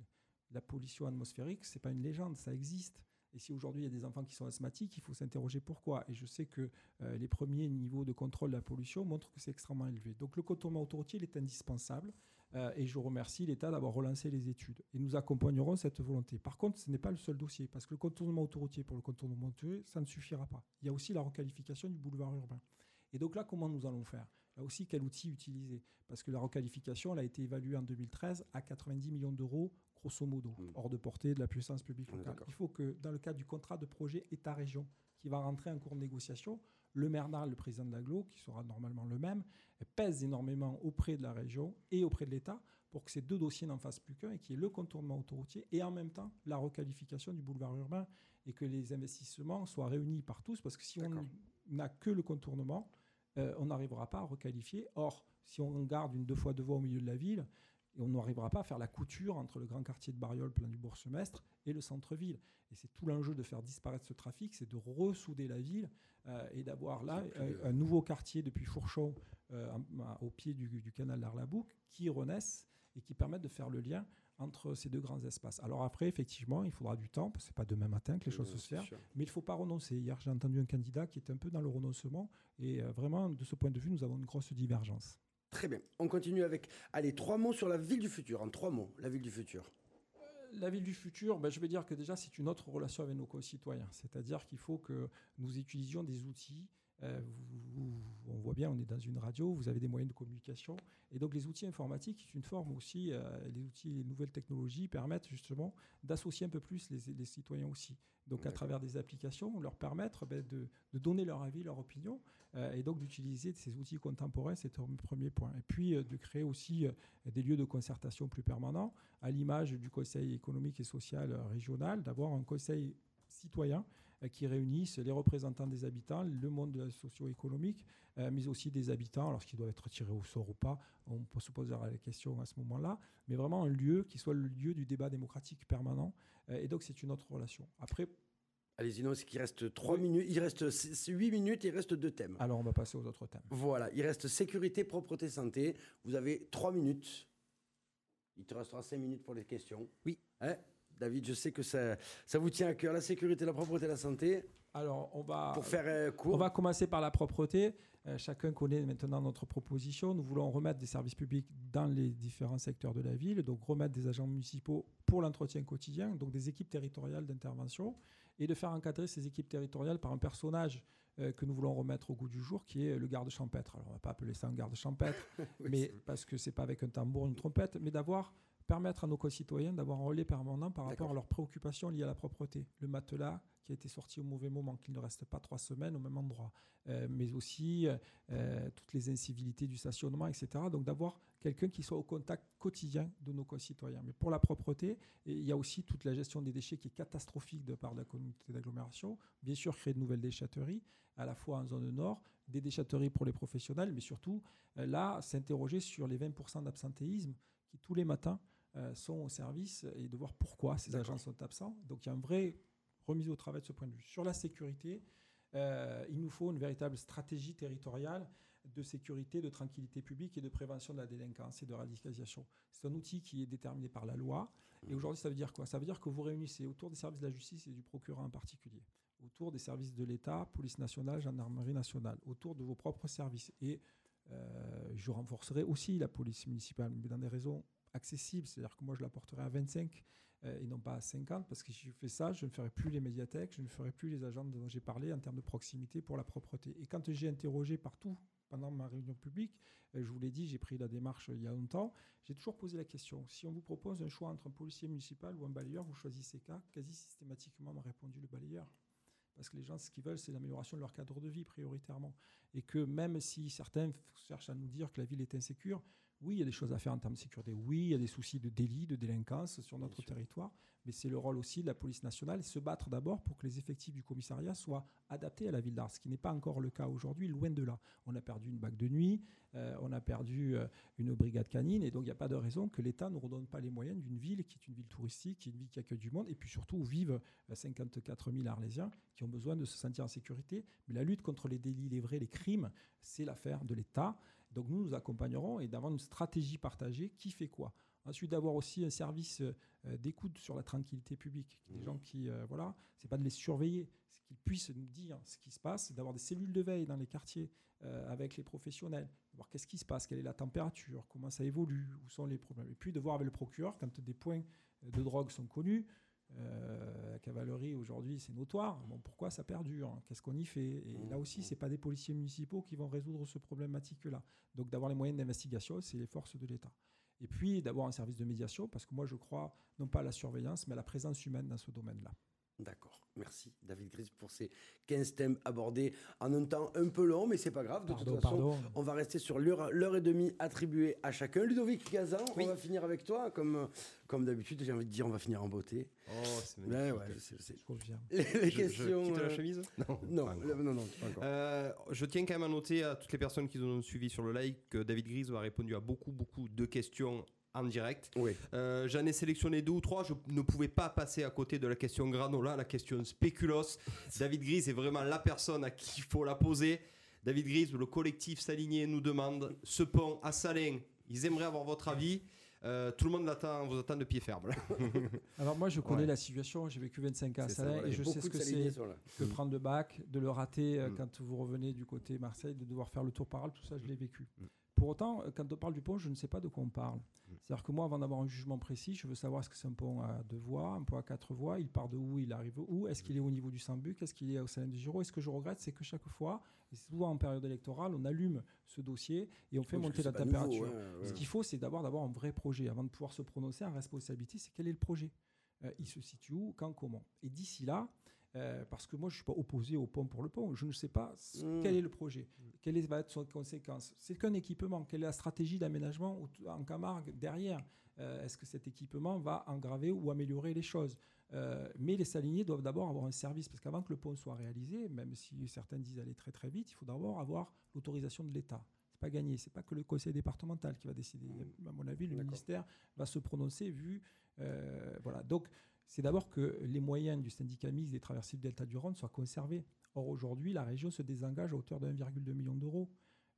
La pollution atmosphérique, c'est pas une légende, ça existe. Et si aujourd'hui il y a des enfants qui sont asthmatiques, il faut s'interroger pourquoi. Et je sais que euh, les premiers niveaux de contrôle de la pollution montrent que c'est extrêmement élevé. Donc le contournement autoroutier est indispensable. Euh, et je remercie l'État d'avoir relancé les études. Et nous accompagnerons cette volonté. Par contre, ce n'est pas le seul dossier, parce que le contournement autoroutier pour le contournement autoroutier, ça ne suffira pas. Il y a aussi la requalification du boulevard urbain. Et donc là, comment nous allons faire? Là aussi, quel outil utiliser? Parce que la requalification, elle a été évaluée en 2013 à 90 millions d'euros grosso modo, hmm. hors de portée de la puissance publique locale. Il faut que, dans le cadre du contrat de projet État-région, qui va rentrer en cours de négociation, le maire le président de l'aglo, qui sera normalement le même, pèse énormément auprès de la région et auprès de l'État pour que ces deux dossiers n'en fassent plus qu'un et qu'il y ait le contournement autoroutier et en même temps la requalification du boulevard urbain et que les investissements soient réunis par tous parce que si on n'a que le contournement, euh, on n'arrivera pas à requalifier. Or, si on garde une deux fois deux voies au milieu de la ville, et on n'arrivera pas à faire la couture entre le grand quartier de Bariol, plein du bourg-semestre, et le centre-ville. Et c'est tout l'enjeu de faire disparaître ce trafic, c'est de ressouder la ville euh, et d'avoir là un, nouveau quartier depuis Fourchon euh, au pied du, canal d'Arlabouc qui renaissent et qui permettent de faire le lien entre ces deux grands espaces. Alors après, effectivement, il faudra du temps, parce que ce n'est pas demain matin que les choses se font, mais il ne faut pas renoncer. Hier, j'ai entendu un candidat qui était un peu dans le renoncement, et euh, vraiment, de ce point de vue, nous avons une grosse divergence. Très bien. On continue avec, allez, trois mots sur la ville du futur. En trois mots, la ville du futur. la ville du futur, ben, je vais dire que déjà, c'est une autre relation avec nos concitoyens. C'est-à-dire qu'il faut que nous utilisions des outils. Euh, vous- vous- on voit bien, on est dans une radio, vous avez des moyens de communication. Et donc, les outils informatiques, c'est une forme aussi, euh, les outils, les nouvelles technologies permettent justement d'associer un peu plus les, les citoyens aussi. Donc, à travers des applications, leur permettre ben, de, de donner leur avis, leur opinion, euh, et donc d'utiliser ces outils contemporains, c'est un premier point. Et puis, de créer aussi des lieux de concertation plus permanents, à l'image du Conseil économique et social régional, d'avoir un conseil citoyen qui réunisse les représentants des habitants, le monde socio-économique, euh, mais aussi des habitants, alors ce qui doit être tiré au sort ou pas, on peut se poser la question à ce moment-là, mais vraiment un lieu qui soit le lieu du débat démocratique permanent. euh, et donc, c'est une autre relation. Après, Allez-y, non, c'est qu'il reste 3 minutes. Il reste 8 minutes, il reste deux thèmes. alors on va passer aux autres thèmes. Voilà, il reste sécurité, propreté, santé. Vous avez 3 minutes. Il te restera 5 minutes pour les questions. Oui. Hein? David, je sais que ça, ça vous tient à cœur, la sécurité, la propreté, la santé. Alors, on va... Pour faire euh, court, On va commencer par la propreté. Euh, chacun connaît maintenant notre proposition. Nous voulons remettre des services publics dans les différents secteurs de la ville, donc remettre des agents municipaux pour l'entretien quotidien, donc des équipes territoriales d'intervention, et de faire encadrer ces équipes territoriales par un personnage euh, que nous voulons remettre au goût du jour, qui est le garde champêtre. Alors, on ne va pas appeler ça un garde champêtre, Oui, mais parce que c'est pas avec un tambour, une trompette, mais d'avoir permettre à nos concitoyens d'avoir un relais permanent par rapport à leurs préoccupations liées à la propreté. Le matelas qui a été sorti au mauvais moment, qu'il ne reste pas trois semaines au même endroit, Euh, mais aussi euh, toutes les incivilités du stationnement, etc. Donc d'avoir quelqu'un qui soit au contact quotidien de nos concitoyens. Mais pour la propreté, et il y a aussi toute la gestion des déchets qui est catastrophique de part de la communauté d'agglomération. Bien sûr, créer de nouvelles déchetteries, à la fois en zone nord, des déchetteries pour les professionnels, mais surtout, euh, là, s'interroger sur les 20% d'absentéisme qui, tous les matins, euh, sont au service et de voir pourquoi ces agents sont absents. Donc, il y a une vraie remise au travail de ce point de vue. Sur la sécurité, euh, il nous faut une véritable stratégie territoriale de sécurité, de tranquillité publique et de prévention de la délinquance et de radicalisation. C'est un outil qui est déterminé par la loi. Et aujourd'hui, ça veut dire quoi? Ça veut dire que vous réunissez autour des services de la justice et du procureur en particulier, autour des services de l'État, police nationale, gendarmerie nationale, autour de vos propres services. Et euh, je renforcerai aussi la police municipale, mais dans des raisons accessibles. C'est-à-dire que moi, je la porterai à 25 euh, et non pas à 50, parce que si je fais ça, je ne ferai plus les médiathèques, je ne ferai plus les agents dont j'ai parlé en termes de proximité pour la propreté. Et quand j'ai interrogé partout pendant ma réunion publique, euh, je vous l'ai dit, j'ai pris la démarche il y a longtemps, j'ai toujours posé la question. Si on vous propose un choix entre un policier municipal ou un balayeur, vous choisissez quoi Quasi systématiquement m'a répondu le balayeur. Parce que les gens, ce qu'ils veulent, c'est l'amélioration de leur cadre de vie prioritairement. Et que même si certains cherchent à nous dire que la ville est insécure, oui, il y a des choses à faire en termes de sécurité. Oui, il y a des soucis de délit, de délinquance sur notre territoire. Mais c'est le rôle aussi de la police nationale, se battre d'abord pour que les effectifs du commissariat soient adaptés à la ville d'Ars, ce qui n'est pas encore le cas aujourd'hui, loin de là. On a perdu une bague de nuit, euh, on a perdu euh, une brigade canine, et donc il n'y a pas de raison que l'État ne redonne pas les moyens d'une ville qui est une ville touristique, qui est une ville qui accueille du monde, et puis surtout où vivent euh, 54 000 Arlésiens qui ont besoin de se sentir en sécurité. Mais la lutte contre les délits, les vrais, les crimes, c'est l'affaire de l'État. Donc nous, nous accompagnerons et d'avoir une stratégie partagée qui fait quoi? Ensuite, d'avoir aussi un service euh, d'écoute sur la tranquillité publique. Des gens qui, euh, voilà, c'est pas de les surveiller, c'est qu'ils puissent nous dire ce qui se passe, d'avoir des cellules de veille dans les quartiers euh, avec les professionnels, voir qu'est-ce qui se passe, quelle est la température, comment ça évolue, où sont les problèmes. Et puis de voir avec le procureur quand des points de drogue sont connus. Euh, la cavalerie aujourd'hui, c'est notoire. Bon, pourquoi ça perdure? Qu'est-ce qu'on y fait? Et là aussi, c'est pas des policiers municipaux qui vont résoudre ce problématique-là. Donc d'avoir les moyens d'investigation, c'est les forces de l'État. Et puis d'avoir un service de médiation, parce que moi je crois non pas à la surveillance, mais à la présence humaine dans ce domaine-là. D'accord. Merci David Gris pour ces 15 thèmes abordés en un temps un peu long, mais c'est pas grave. De Pardon, toute façon, pardon. on va rester sur l'heure l'heure et demie attribuée à chacun. Ludovic Gazan, on va finir avec toi. Comme, comme d'habitude, j'ai envie de dire, on va finir en beauté. Oh, c'est Ouais, magnifique. ouais, je sais, je sais. Je confirme. Les, les Je- je questions. quitte la chemise? Non, Non, pas encore. le- non, non, pas encore. Euh, je tiens quand même à noter à toutes les personnes qui nous ont suivis sur le live que David Grise a répondu à beaucoup, beaucoup de questions en direct. Oui. Euh, J'en ai sélectionné deux ou trois. Je ne pouvais pas passer à côté de la question granola, la question spéculos. David Grise est vraiment la personne à qui il faut la poser. David Grise, le collectif Saligné nous demande ce pont à Salins. Ils aimeraient avoir votre avis. Euh, tout le monde l'attend, vous attend de pied ferme. là. Alors moi, je connais Ouais. la situation. J'ai vécu 25 ans à ça, Salins et je sais ce que c'est que prendre le bac, de le rater euh, Mm. quand vous revenez du côté Marseille, de devoir faire le tour par Alpes, tout ça, je l'ai vécu. Mm. Pour autant, euh, quand on parle du pont, je ne sais pas de quoi on parle. C'est-à-dire que moi, avant d'avoir un jugement précis, je veux savoir est-ce que c'est un pont à deux voies, un pont à quatre voies, il part de où, il arrive où, est-ce qu'il est au niveau du Sambuc, est-ce qu'il est au Salem du Giro. Et ce que je regrette, c'est que chaque fois, et souvent en période électorale, on allume ce dossier et on fait monter la nouveau, température. ouais. Ce qu'il faut, c'est d'abord d'avoir un vrai projet. Avant de pouvoir se prononcer en responsabilité, c'est quel est le projet? Euh, Il se situe où, quand, comment? Et d'ici là, euh, parce que moi, je ne suis pas opposé au pont pour le pont. Je ne sais pas s- Mm. quel est le projet, quelle va être son conséquence? C'est qu'un équipement. Quelle est la stratégie d'aménagement en Camargue derrière? Euh, Est-ce que cet équipement va engraver ou améliorer les choses? Euh, Mais les saliniers doivent d'abord avoir un service, parce qu'avant que le pont soit réalisé, même si certains disent aller très très vite, il faut d'abord avoir l'autorisation de l'État. C'est pas gagné. C'est pas que le conseil départemental qui va décider. À mon avis, le ministère va se prononcer vu euh, voilà. Donc c'est d'abord que les moyens du syndicat mixte des traversées du delta du Rhône soient conservés. Or aujourd'hui, la région se désengage à hauteur de 1,2 million d'euros.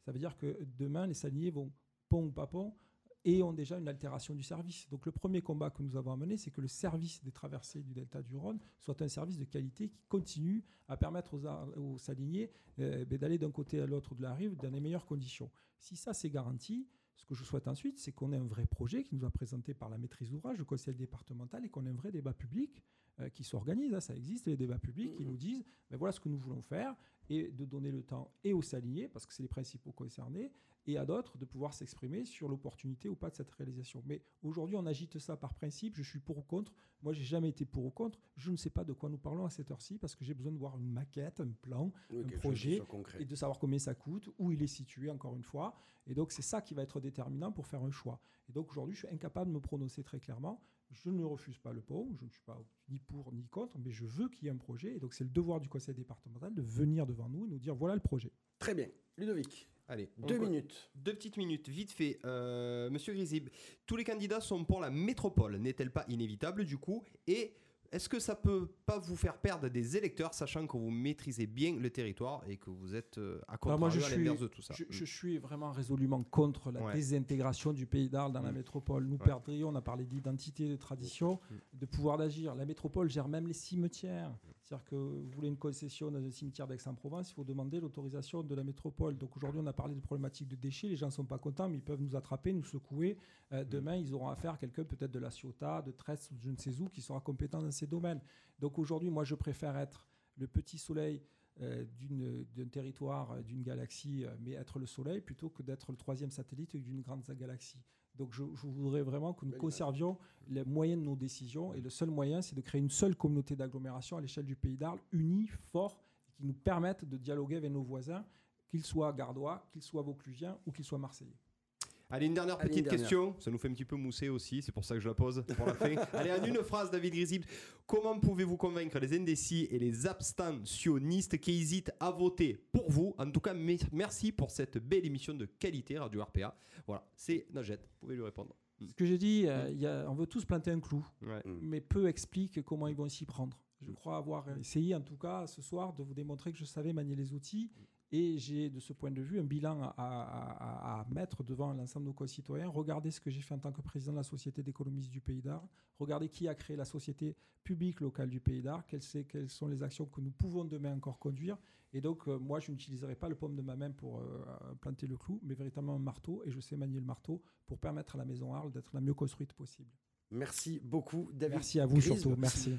Ça veut dire que demain, les saliniers vont pont ou pas pont et ont déjà une altération du service. Donc le premier combat que nous avons à mener, c'est que le service des traversées du delta du Rhône soit un service de qualité qui continue à permettre aux, aux saliniers euh, ben, d'aller d'un côté à l'autre de la rive dans les meilleures conditions. Si ça c'est garanti, ce que je souhaite ensuite, c'est qu'on ait un vrai projet qui nous a présenté par la maîtrise d'ouvrage, le conseil départemental, et qu'on ait un vrai débat public euh, qui s'organise. hein, ça existe, les débats publics qui nous disent ben voilà ce que nous voulons faire, et de donner le temps et aux saliniers, parce que c'est les principaux concernés, et à d'autres de pouvoir s'exprimer sur l'opportunité ou pas de cette réalisation. Mais aujourd'hui, on agite ça par principe, je suis pour ou contre. Moi, j'ai jamais été pour ou contre. Je ne sais pas de quoi nous parlons à cette heure-ci, parce que j'ai besoin de voir une maquette, un plan, Oui, un projet, et de savoir combien ça coûte, où il est situé, encore une fois. Et donc, c'est ça qui va être déterminant pour faire un choix. Et donc, aujourd'hui, je suis incapable de me prononcer très clairement. Je ne refuse pas le pont, je ne suis pas ni pour ni contre, mais je veux qu'il y ait un projet. Et donc, c'est le devoir du conseil départemental de venir devant nous et nous dire voilà le projet. Très bien. Ludovic, Allez, deux minutes. Deux petites minutes, vite fait. Euh, Monsieur Grisib, tous les candidats sont pour la métropole. N'est-elle pas inévitable du coup? Et est-ce que ça peut pas vous faire perdre des électeurs, sachant que vous maîtrisez bien le territoire et que vous êtes euh, à contrario moi, je à suis, l'inverse de tout ça? je, je suis vraiment résolument contre la Ouais. désintégration du pays d'Arles dans la Mm. métropole. Nous Ouais. perdrions, on a parlé d'identité, de tradition, Mm. de pouvoir d'agir. La métropole gère même les cimetières. C'est-à-dire que vous voulez une concession dans un cimetière d'Aix-en-Provence, il faut demander l'autorisation de la métropole. Donc aujourd'hui, on a parlé de problématiques de déchets. Les gens ne sont pas contents, mais ils peuvent nous attraper, nous secouer. Euh, demain, ils auront affaire à quelqu'un peut-être de la Ciotat, de Tresse ou je ne sais où qui sera compétent dans ces domaines. Donc aujourd'hui, moi, je préfère être le petit soleil euh, d'un territoire, euh, d'une galaxie, mais être le Soleil plutôt que d'être le troisième satellite d'une grande galaxie. Donc je, je voudrais vraiment que nous conservions les moyens de nos décisions. Et le seul moyen, c'est de créer une seule communauté d'agglomération à l'échelle du pays d'Arles, unie, fort, et qui nous permette de dialoguer avec nos voisins, qu'ils soient gardois, qu'ils soient vauclusiens ou qu'ils soient marseillais. Allez, une dernière Allez, petite une dernière. question. Ça nous fait un petit peu mousser aussi, c'est pour ça que je la pose pour la fin. Allez, en une phrase, David Grisib. Comment pouvez-vous convaincre les indécis et les abstentionnistes qui hésitent à voter pour vous? En tout cas, me- merci pour cette belle émission de qualité Radio RPA. Voilà, c'est Najette. Vous pouvez lui répondre. Ce que j'ai dit, euh, y a- on veut tous planter un clou. Ouais. mais peu expliquent comment ils vont s'y prendre. Je crois avoir essayé, en tout cas, ce soir, de vous démontrer que je savais manier les outils. Et j'ai, de ce point de vue, un bilan à, à- à- à mettre devant l'ensemble de nos concitoyens. Regardez ce que j'ai fait en tant que président de la Société d'économistes du Pays d'Arles. Regardez qui a créé la Société publique locale du Pays d'Arles. Quelles, sont les actions que nous pouvons demain encore conduire. Et donc, euh, moi, je n'utiliserai pas le paume de ma main pour euh, planter le clou, mais véritablement un marteau. Et je sais manier le marteau pour permettre à la maison Arles d'être la mieux construite possible. Merci beaucoup, David. Merci à vous surtout. Merci.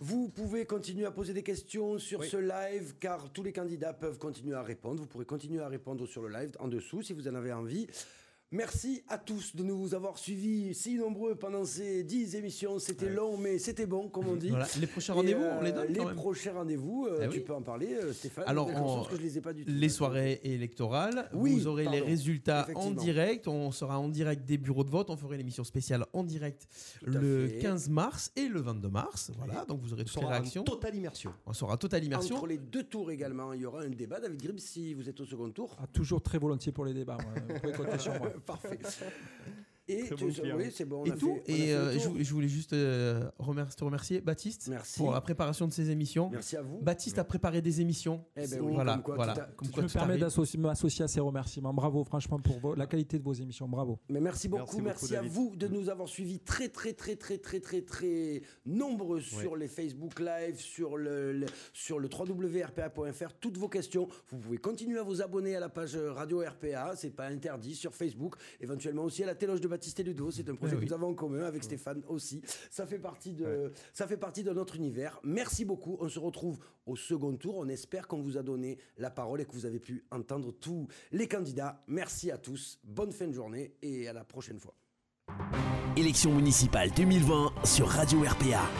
Vous pouvez continuer à poser des questions sur Oui. ce live car tous les candidats peuvent continuer à répondre. Vous pourrez continuer à répondre sur le live en dessous si vous en avez envie. Merci à tous de nous avoir suivis si nombreux pendant ces 10 émissions. C'était long, mais c'était bon, comme on dit. Voilà, les prochains rendez-vous, euh, on les donne Les quand même. prochains rendez-vous, euh, Eh tu oui. peux en parler, euh, Stéphane. Alors, J'ai on- conscience que je les ai pas du tout. Les soirées électorales, Oui, vous aurez les résultats en direct. On sera en direct des bureaux de vote. On fera une émission spéciale en direct Tout le fait. 15 mars et le 22 mars. Voilà, donc vous aurez On toutes les sera en réactions. totale immersion. On sera totale immersion. Entre les deux tours également, il y aura un débat. David Gribb, si vous êtes au second tour. Ah, toujours très volontiers pour les débats. moi. Vous pouvez compter sur moi. Parfait. Et Très tu- bon client. oui, c'est bon. on et a tout. fait- on a et fait le euh, je, voulais juste euh, remercier, te remercier, Baptiste, Merci. pour la préparation de ces émissions. Merci à vous. Baptiste a préparé des émissions. Eh ben oui, voilà, comme quoi, voilà. Je me permets d'associer- m'associer à ces remerciements. Bravo, franchement, pour vos- la qualité de vos émissions. Bravo. Mais merci beaucoup, Merci merci, beaucoup, à vous de nous avoir suivis très très très très très très très nombreux sur les Facebook Live, sur le, le- sur le www.rpa.fr. Toutes vos questions, vous pouvez continuer à vous abonner à la page Radio RPA, c'est pas interdit sur Facebook, éventuellement aussi à la téloge de Baptiste et Ludo, c'est un projet Eh que nous avons en commun avec Stéphane aussi. Ça fait partie de ça fait partie de notre univers. Merci beaucoup. On se retrouve au second tour. On espère qu'on vous a donné la parole et que vous avez pu entendre tous les candidats. Merci à tous. Bonne fin de journée et à la prochaine fois. Élection municipale 2020 sur Radio RPA.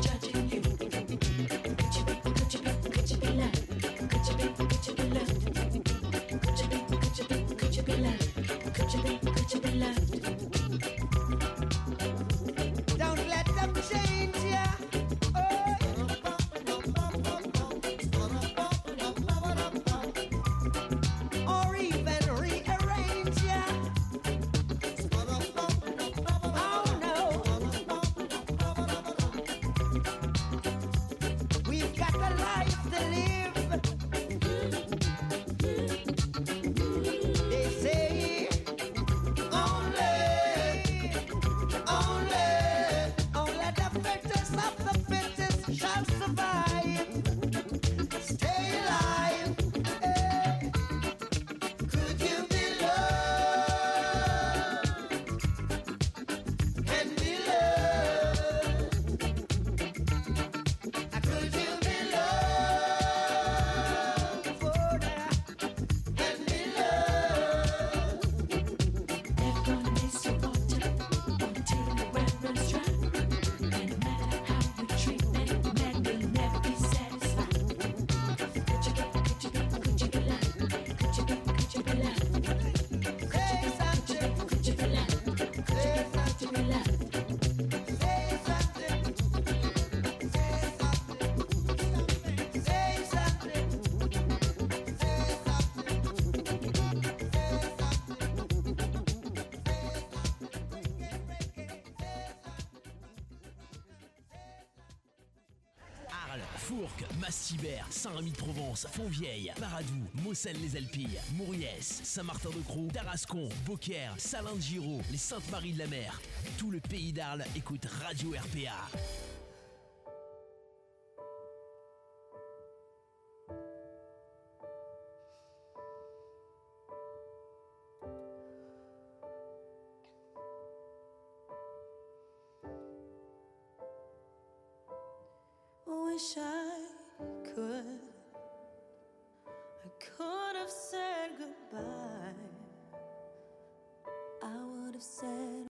just. Fourques, Massibert, Saint-Rémy-de-Provence, Fontvieille, Paradou, Mosselles-les-Alpilles, Mouriès, Saint-Martin-de-Croix, Tarascon, Beaucaire, Salin de Giraud, les Saintes-Maries de la Mer. Tout le pays d'Arles écoute Radio RPA.